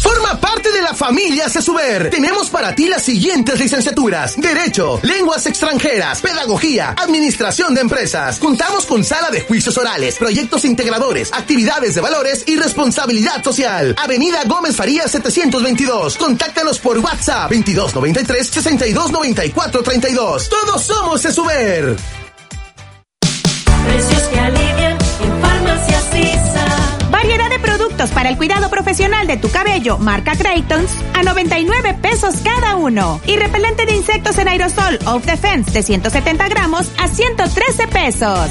Forma parte de la familia Cesuber. Tenemos para ti las siguientes licenciaturas. Derecho, lenguas extranjeras, pedagogía, administración de empresas. Contamos con sala de juicios orales, proyectos integradores, actividades de valores y responsabilidad social. Avenida Gómez Farías 722. Contáctanos por WhatsApp 2293 6294 32. Todos somos Cesuber. Para el cuidado profesional de tu cabello, marca Craytons, a 99 pesos cada uno. Y repelente de insectos en aerosol Off Defense de 170 gramos a 113 pesos.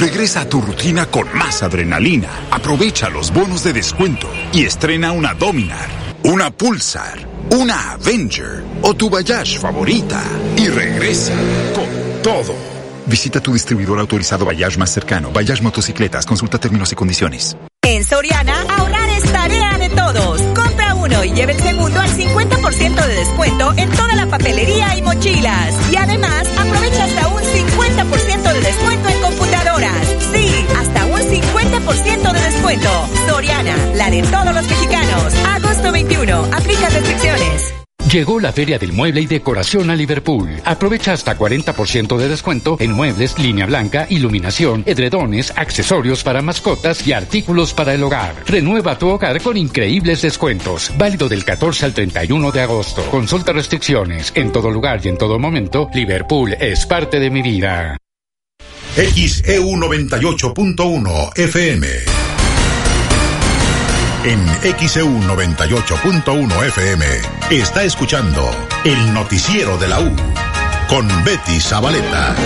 Regresa a tu rutina con más adrenalina. Aprovecha los bonos de descuento y estrena una Dominar, una Pulsar, una Avenger o tu Bayash favorita. Y regresa con todo. Visita tu distribuidor autorizado Bayash más cercano. Bayash Motocicletas. Consulta términos y condiciones. En Soriana, ahorrar es tarea de todos. Compra uno y lleve el segundo al 50% de descuento en toda la papelería y mochilas. Y además, descuento. Soriana, la de todos los mexicanos. Agosto 21. Aplica restricciones. Llegó la Feria del Mueble y Decoración a Liverpool. Aprovecha hasta 40% de descuento en muebles, línea blanca, iluminación, edredones, accesorios para mascotas y artículos para el hogar. Renueva tu hogar con increíbles descuentos. Válido del 14 al 31 de agosto. Consulta restricciones. En todo lugar y en todo momento, Liverpool es parte de mi vida. XEU 98.1 FM. En XEU 98.1 FM está escuchando el noticiero de la U con Betty Zabaleta.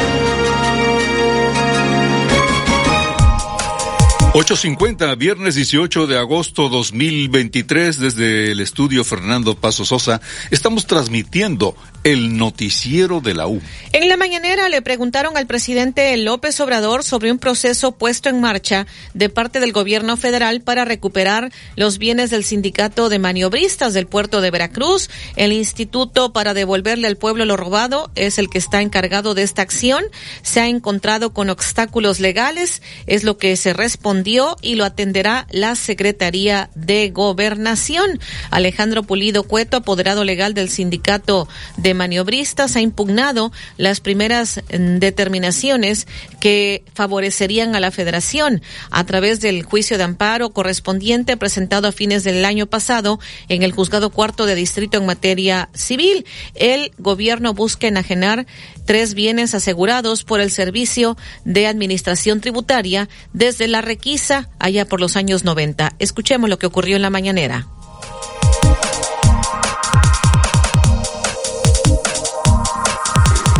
8.50, viernes 18 de agosto 2023, desde el estudio Fernando Paso Sosa, estamos transmitiendo el noticiero de la U. En la mañanera le preguntaron al presidente López Obrador sobre un proceso puesto en marcha de parte del gobierno federal para recuperar los bienes del sindicato de maniobristas del puerto de Veracruz. El instituto para devolverle al pueblo lo robado es el que está encargado de esta acción. Se ha encontrado con obstáculos legales, es lo que se respondió y lo atenderá la Secretaría de Gobernación. Alejandro Pulido Cueto, apoderado legal del sindicato de maniobristas, ha impugnado las primeras mm, determinaciones que favorecerían a la federación a través del juicio de amparo correspondiente presentado a fines del año pasado en el juzgado cuarto de distrito en materia civil. El gobierno busca enajenar tres bienes asegurados por el Servicio de Administración Tributaria desde la requisa allá por los años 90. Escuchemos lo que ocurrió en la mañanera.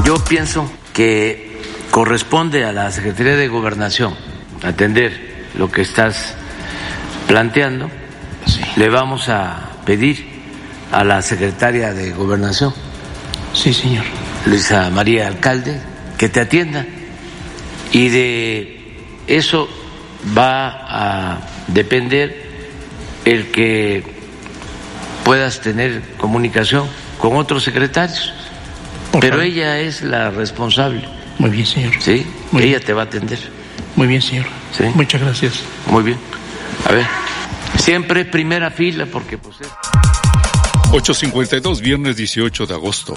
Yo pienso que corresponde a la Secretaría de Gobernación atender lo que estás planteando. Le vamos a pedir a la secretaria de Gobernación. Sí, señor. Luisa María Alcalde, que te atienda. Y de eso va a depender el que puedas tener comunicación con otros secretarios, pero ella es la responsable Muy bien, señor. Sí, ella te va a atender. Muy bien, señor. Sí. Muchas gracias. Muy bien. A ver, siempre primera fila porque pues... es- 852, viernes 18 de agosto.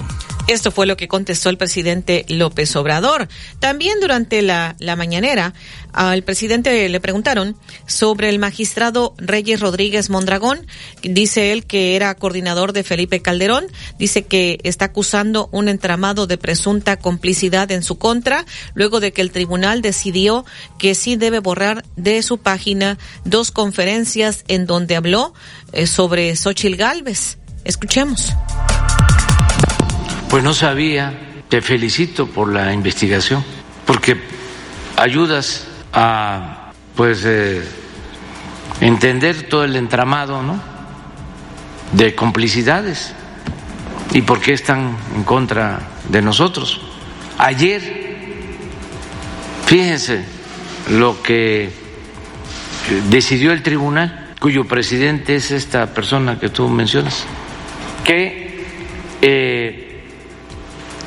Esto fue lo que contestó el presidente López Obrador. También durante la, la mañanera, al presidente le preguntaron sobre el magistrado Reyes Rodríguez Mondragón. Dice él que era coordinador de Felipe Calderón. Dice que está acusando un entramado de presunta complicidad en su contra, luego de que el tribunal decidió que sí debe borrar de su página dos conferencias en donde habló eh, sobre Xochil Gálvez. Escuchemos. Pues no sabía, te felicito por la investigación, porque ayudas a pues eh, entender todo el entramado, ¿no? De complicidades y por qué están en contra de nosotros. Ayer, fíjense lo que decidió el tribunal, cuyo presidente es esta persona que tú mencionas, que eh,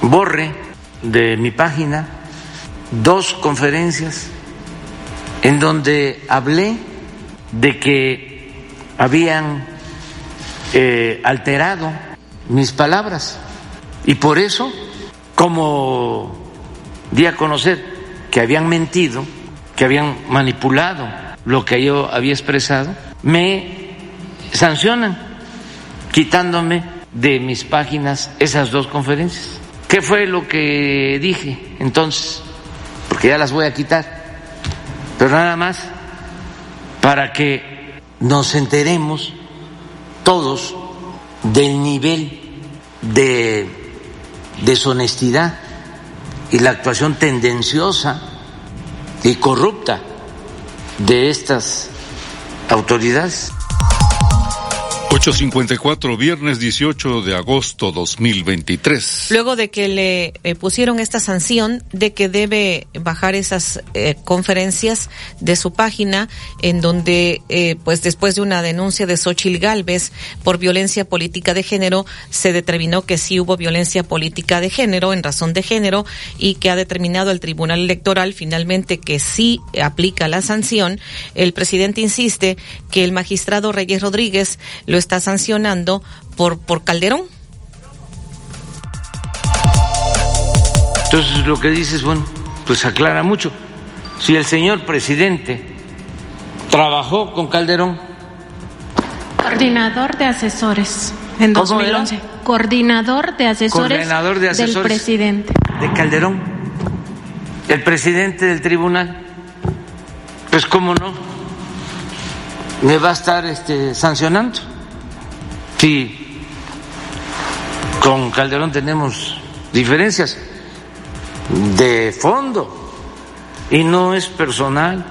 borre de mi página dos conferencias en donde hablé de que habían eh, alterado mis palabras. Y por eso, como di a conocer que habían mentido, que habían manipulado lo que yo había expresado, me sancionan quitándome de mis páginas esas dos conferencias. ¿Qué fue lo que dije entonces? Porque ya las voy a quitar. Pero nada más para que nos enteremos todos del nivel de deshonestidad y la actuación tendenciosa y corrupta de estas autoridades. 854, viernes 18 de agosto 2023. Luego de que le eh, pusieron esta sanción de que debe bajar esas eh, conferencias de su página, en donde, eh, pues después de una denuncia de Xochil Gálvez por violencia política de género, se determinó que sí hubo violencia política de género, en razón de género, y que ha determinado el Tribunal Electoral finalmente que sí aplica la sanción. El presidente insiste que el magistrado Reyes Rodríguez lo está sancionando por, por Calderón. Entonces lo que dices, bueno, pues aclara mucho. Si el señor presidente trabajó con Calderón, Coordinador de asesores en ¿Cómo 2011. Coordinador de asesores, Coordinador de asesores. del presidente. de Calderón, el presidente del tribunal, pues cómo no, me va a estar este, sancionando. Si con Calderón tenemos diferencias de fondo y no es personal,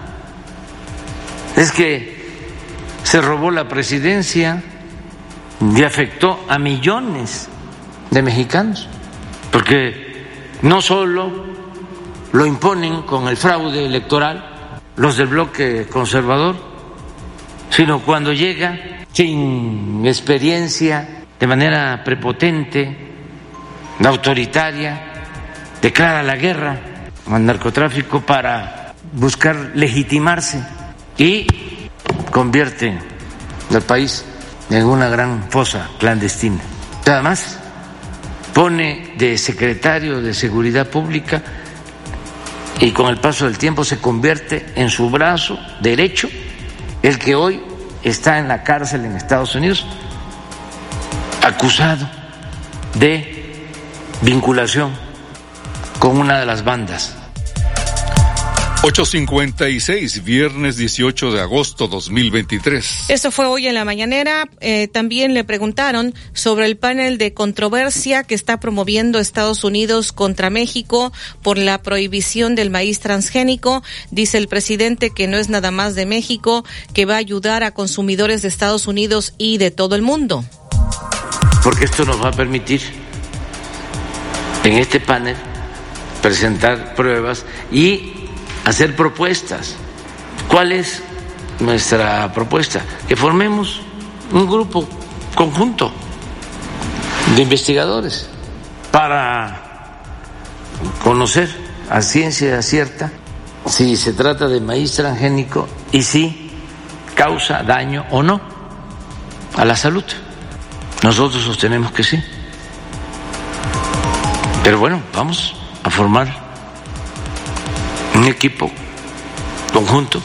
es que se robó la presidencia y afectó a millones de mexicanos, porque no solo lo imponen con el fraude electoral los del bloque conservador, sino cuando llega sin experiencia, de manera prepotente, autoritaria, declara la guerra al narcotráfico para buscar legitimarse y convierte al país en una gran fosa clandestina. Además, pone de secretario de Seguridad Pública y con el paso del tiempo se convierte en su brazo derecho el que hoy está en la cárcel en Estados Unidos acusado de vinculación con una de las bandas. 856, viernes 18 de agosto 2023. Esto fue hoy en la mañanera. Eh, también le preguntaron sobre el panel de controversia que está promoviendo Estados Unidos contra México por la prohibición del maíz transgénico. Dice el presidente que no es nada más de México, que va a ayudar a consumidores de Estados Unidos y de todo el mundo. Porque esto nos va a permitir en este panel presentar pruebas y hacer propuestas. ¿Cuál es nuestra propuesta? Que formemos un grupo conjunto de investigadores para conocer a ciencia cierta si se trata de maíz transgénico y si causa daño o no a la salud. Nosotros sostenemos que sí. Pero bueno, vamos a formar un equipo conjunto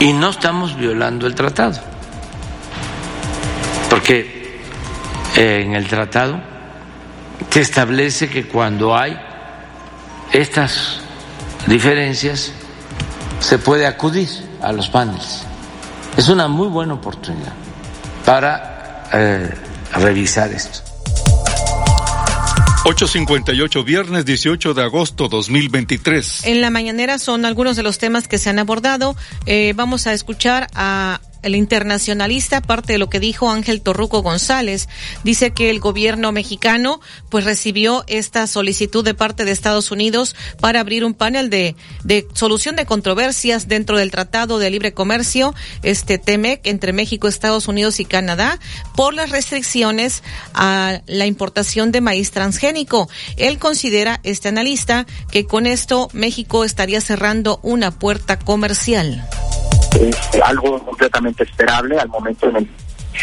y no estamos violando el tratado, porque en el tratado se establece que cuando hay estas diferencias se puede acudir a los paneles. Es una muy buena oportunidad para eh, revisar esto. 858, viernes 18 de agosto 2023. En la mañanera son algunos de los temas que se han abordado. Eh, vamos a escuchar a el internacionalista, parte de lo que dijo Ángel Torruco González, dice que el gobierno mexicano pues recibió esta solicitud de parte de Estados Unidos para abrir un panel de, de solución de controversias dentro del Tratado de Libre Comercio, este TEMEC, entre México, Estados Unidos y Canadá, por las restricciones a la importación de maíz transgénico. Él considera, este analista, que con esto México estaría cerrando una puerta comercial algo completamente esperable al momento en el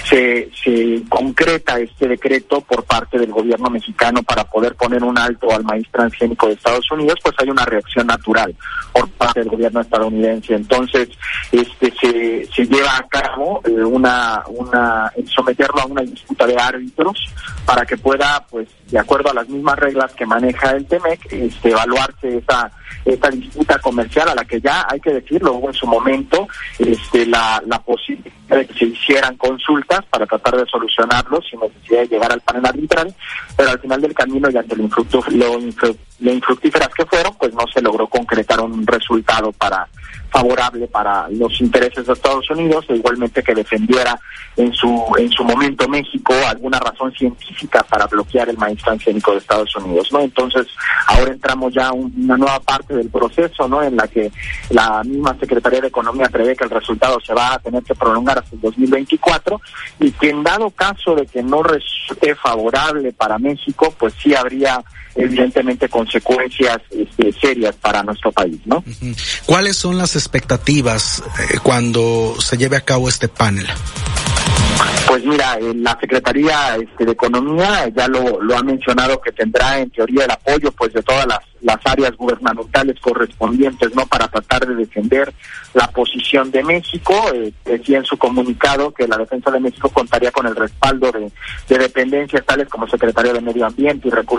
se, se concreta este decreto por parte del gobierno mexicano para poder poner un alto al maíz transgénico de Estados Unidos, pues hay una reacción natural por parte del gobierno estadounidense. Entonces, este se, se lleva a cabo eh, una, una, someterlo a una disputa de árbitros para que pueda, pues, de acuerdo a las mismas reglas que maneja el TEMEC, este, evaluarse esa, esta disputa comercial a la que ya hay que decirlo, hubo en su momento este, la, la posibilidad de que se hicieran consultas para tratar de solucionarlo sin necesidad de llegar al panel arbitral, pero al final del camino, lo, infru lo infructíferas que fueron, pues no se logró concretar un resultado para favorable para los intereses de Estados Unidos, e igualmente que defendiera en su en su momento México alguna razón científica para bloquear el maíz transgénico de Estados Unidos, ¿no? Entonces, ahora entramos ya a un, una nueva parte del proceso, ¿no? En la que la misma Secretaría de Economía prevé que el resultado se va a tener que prolongar hasta el 2024 y que en dado caso de que no resulte favorable para México, pues sí habría evidentemente consecuencias este, serias para nuestro país, ¿no? ¿Cuáles son las expectativas eh, cuando se lleve a cabo este panel? Pues mira, la Secretaría este, de Economía ya lo, lo ha mencionado que tendrá en teoría el apoyo pues de todas las, las áreas gubernamentales correspondientes, ¿no? Para tratar de defender la posición de México. Eh, decía en su comunicado que la defensa de México contaría con el respaldo de, de dependencias tales como Secretaría de Medio Ambiente y Recursos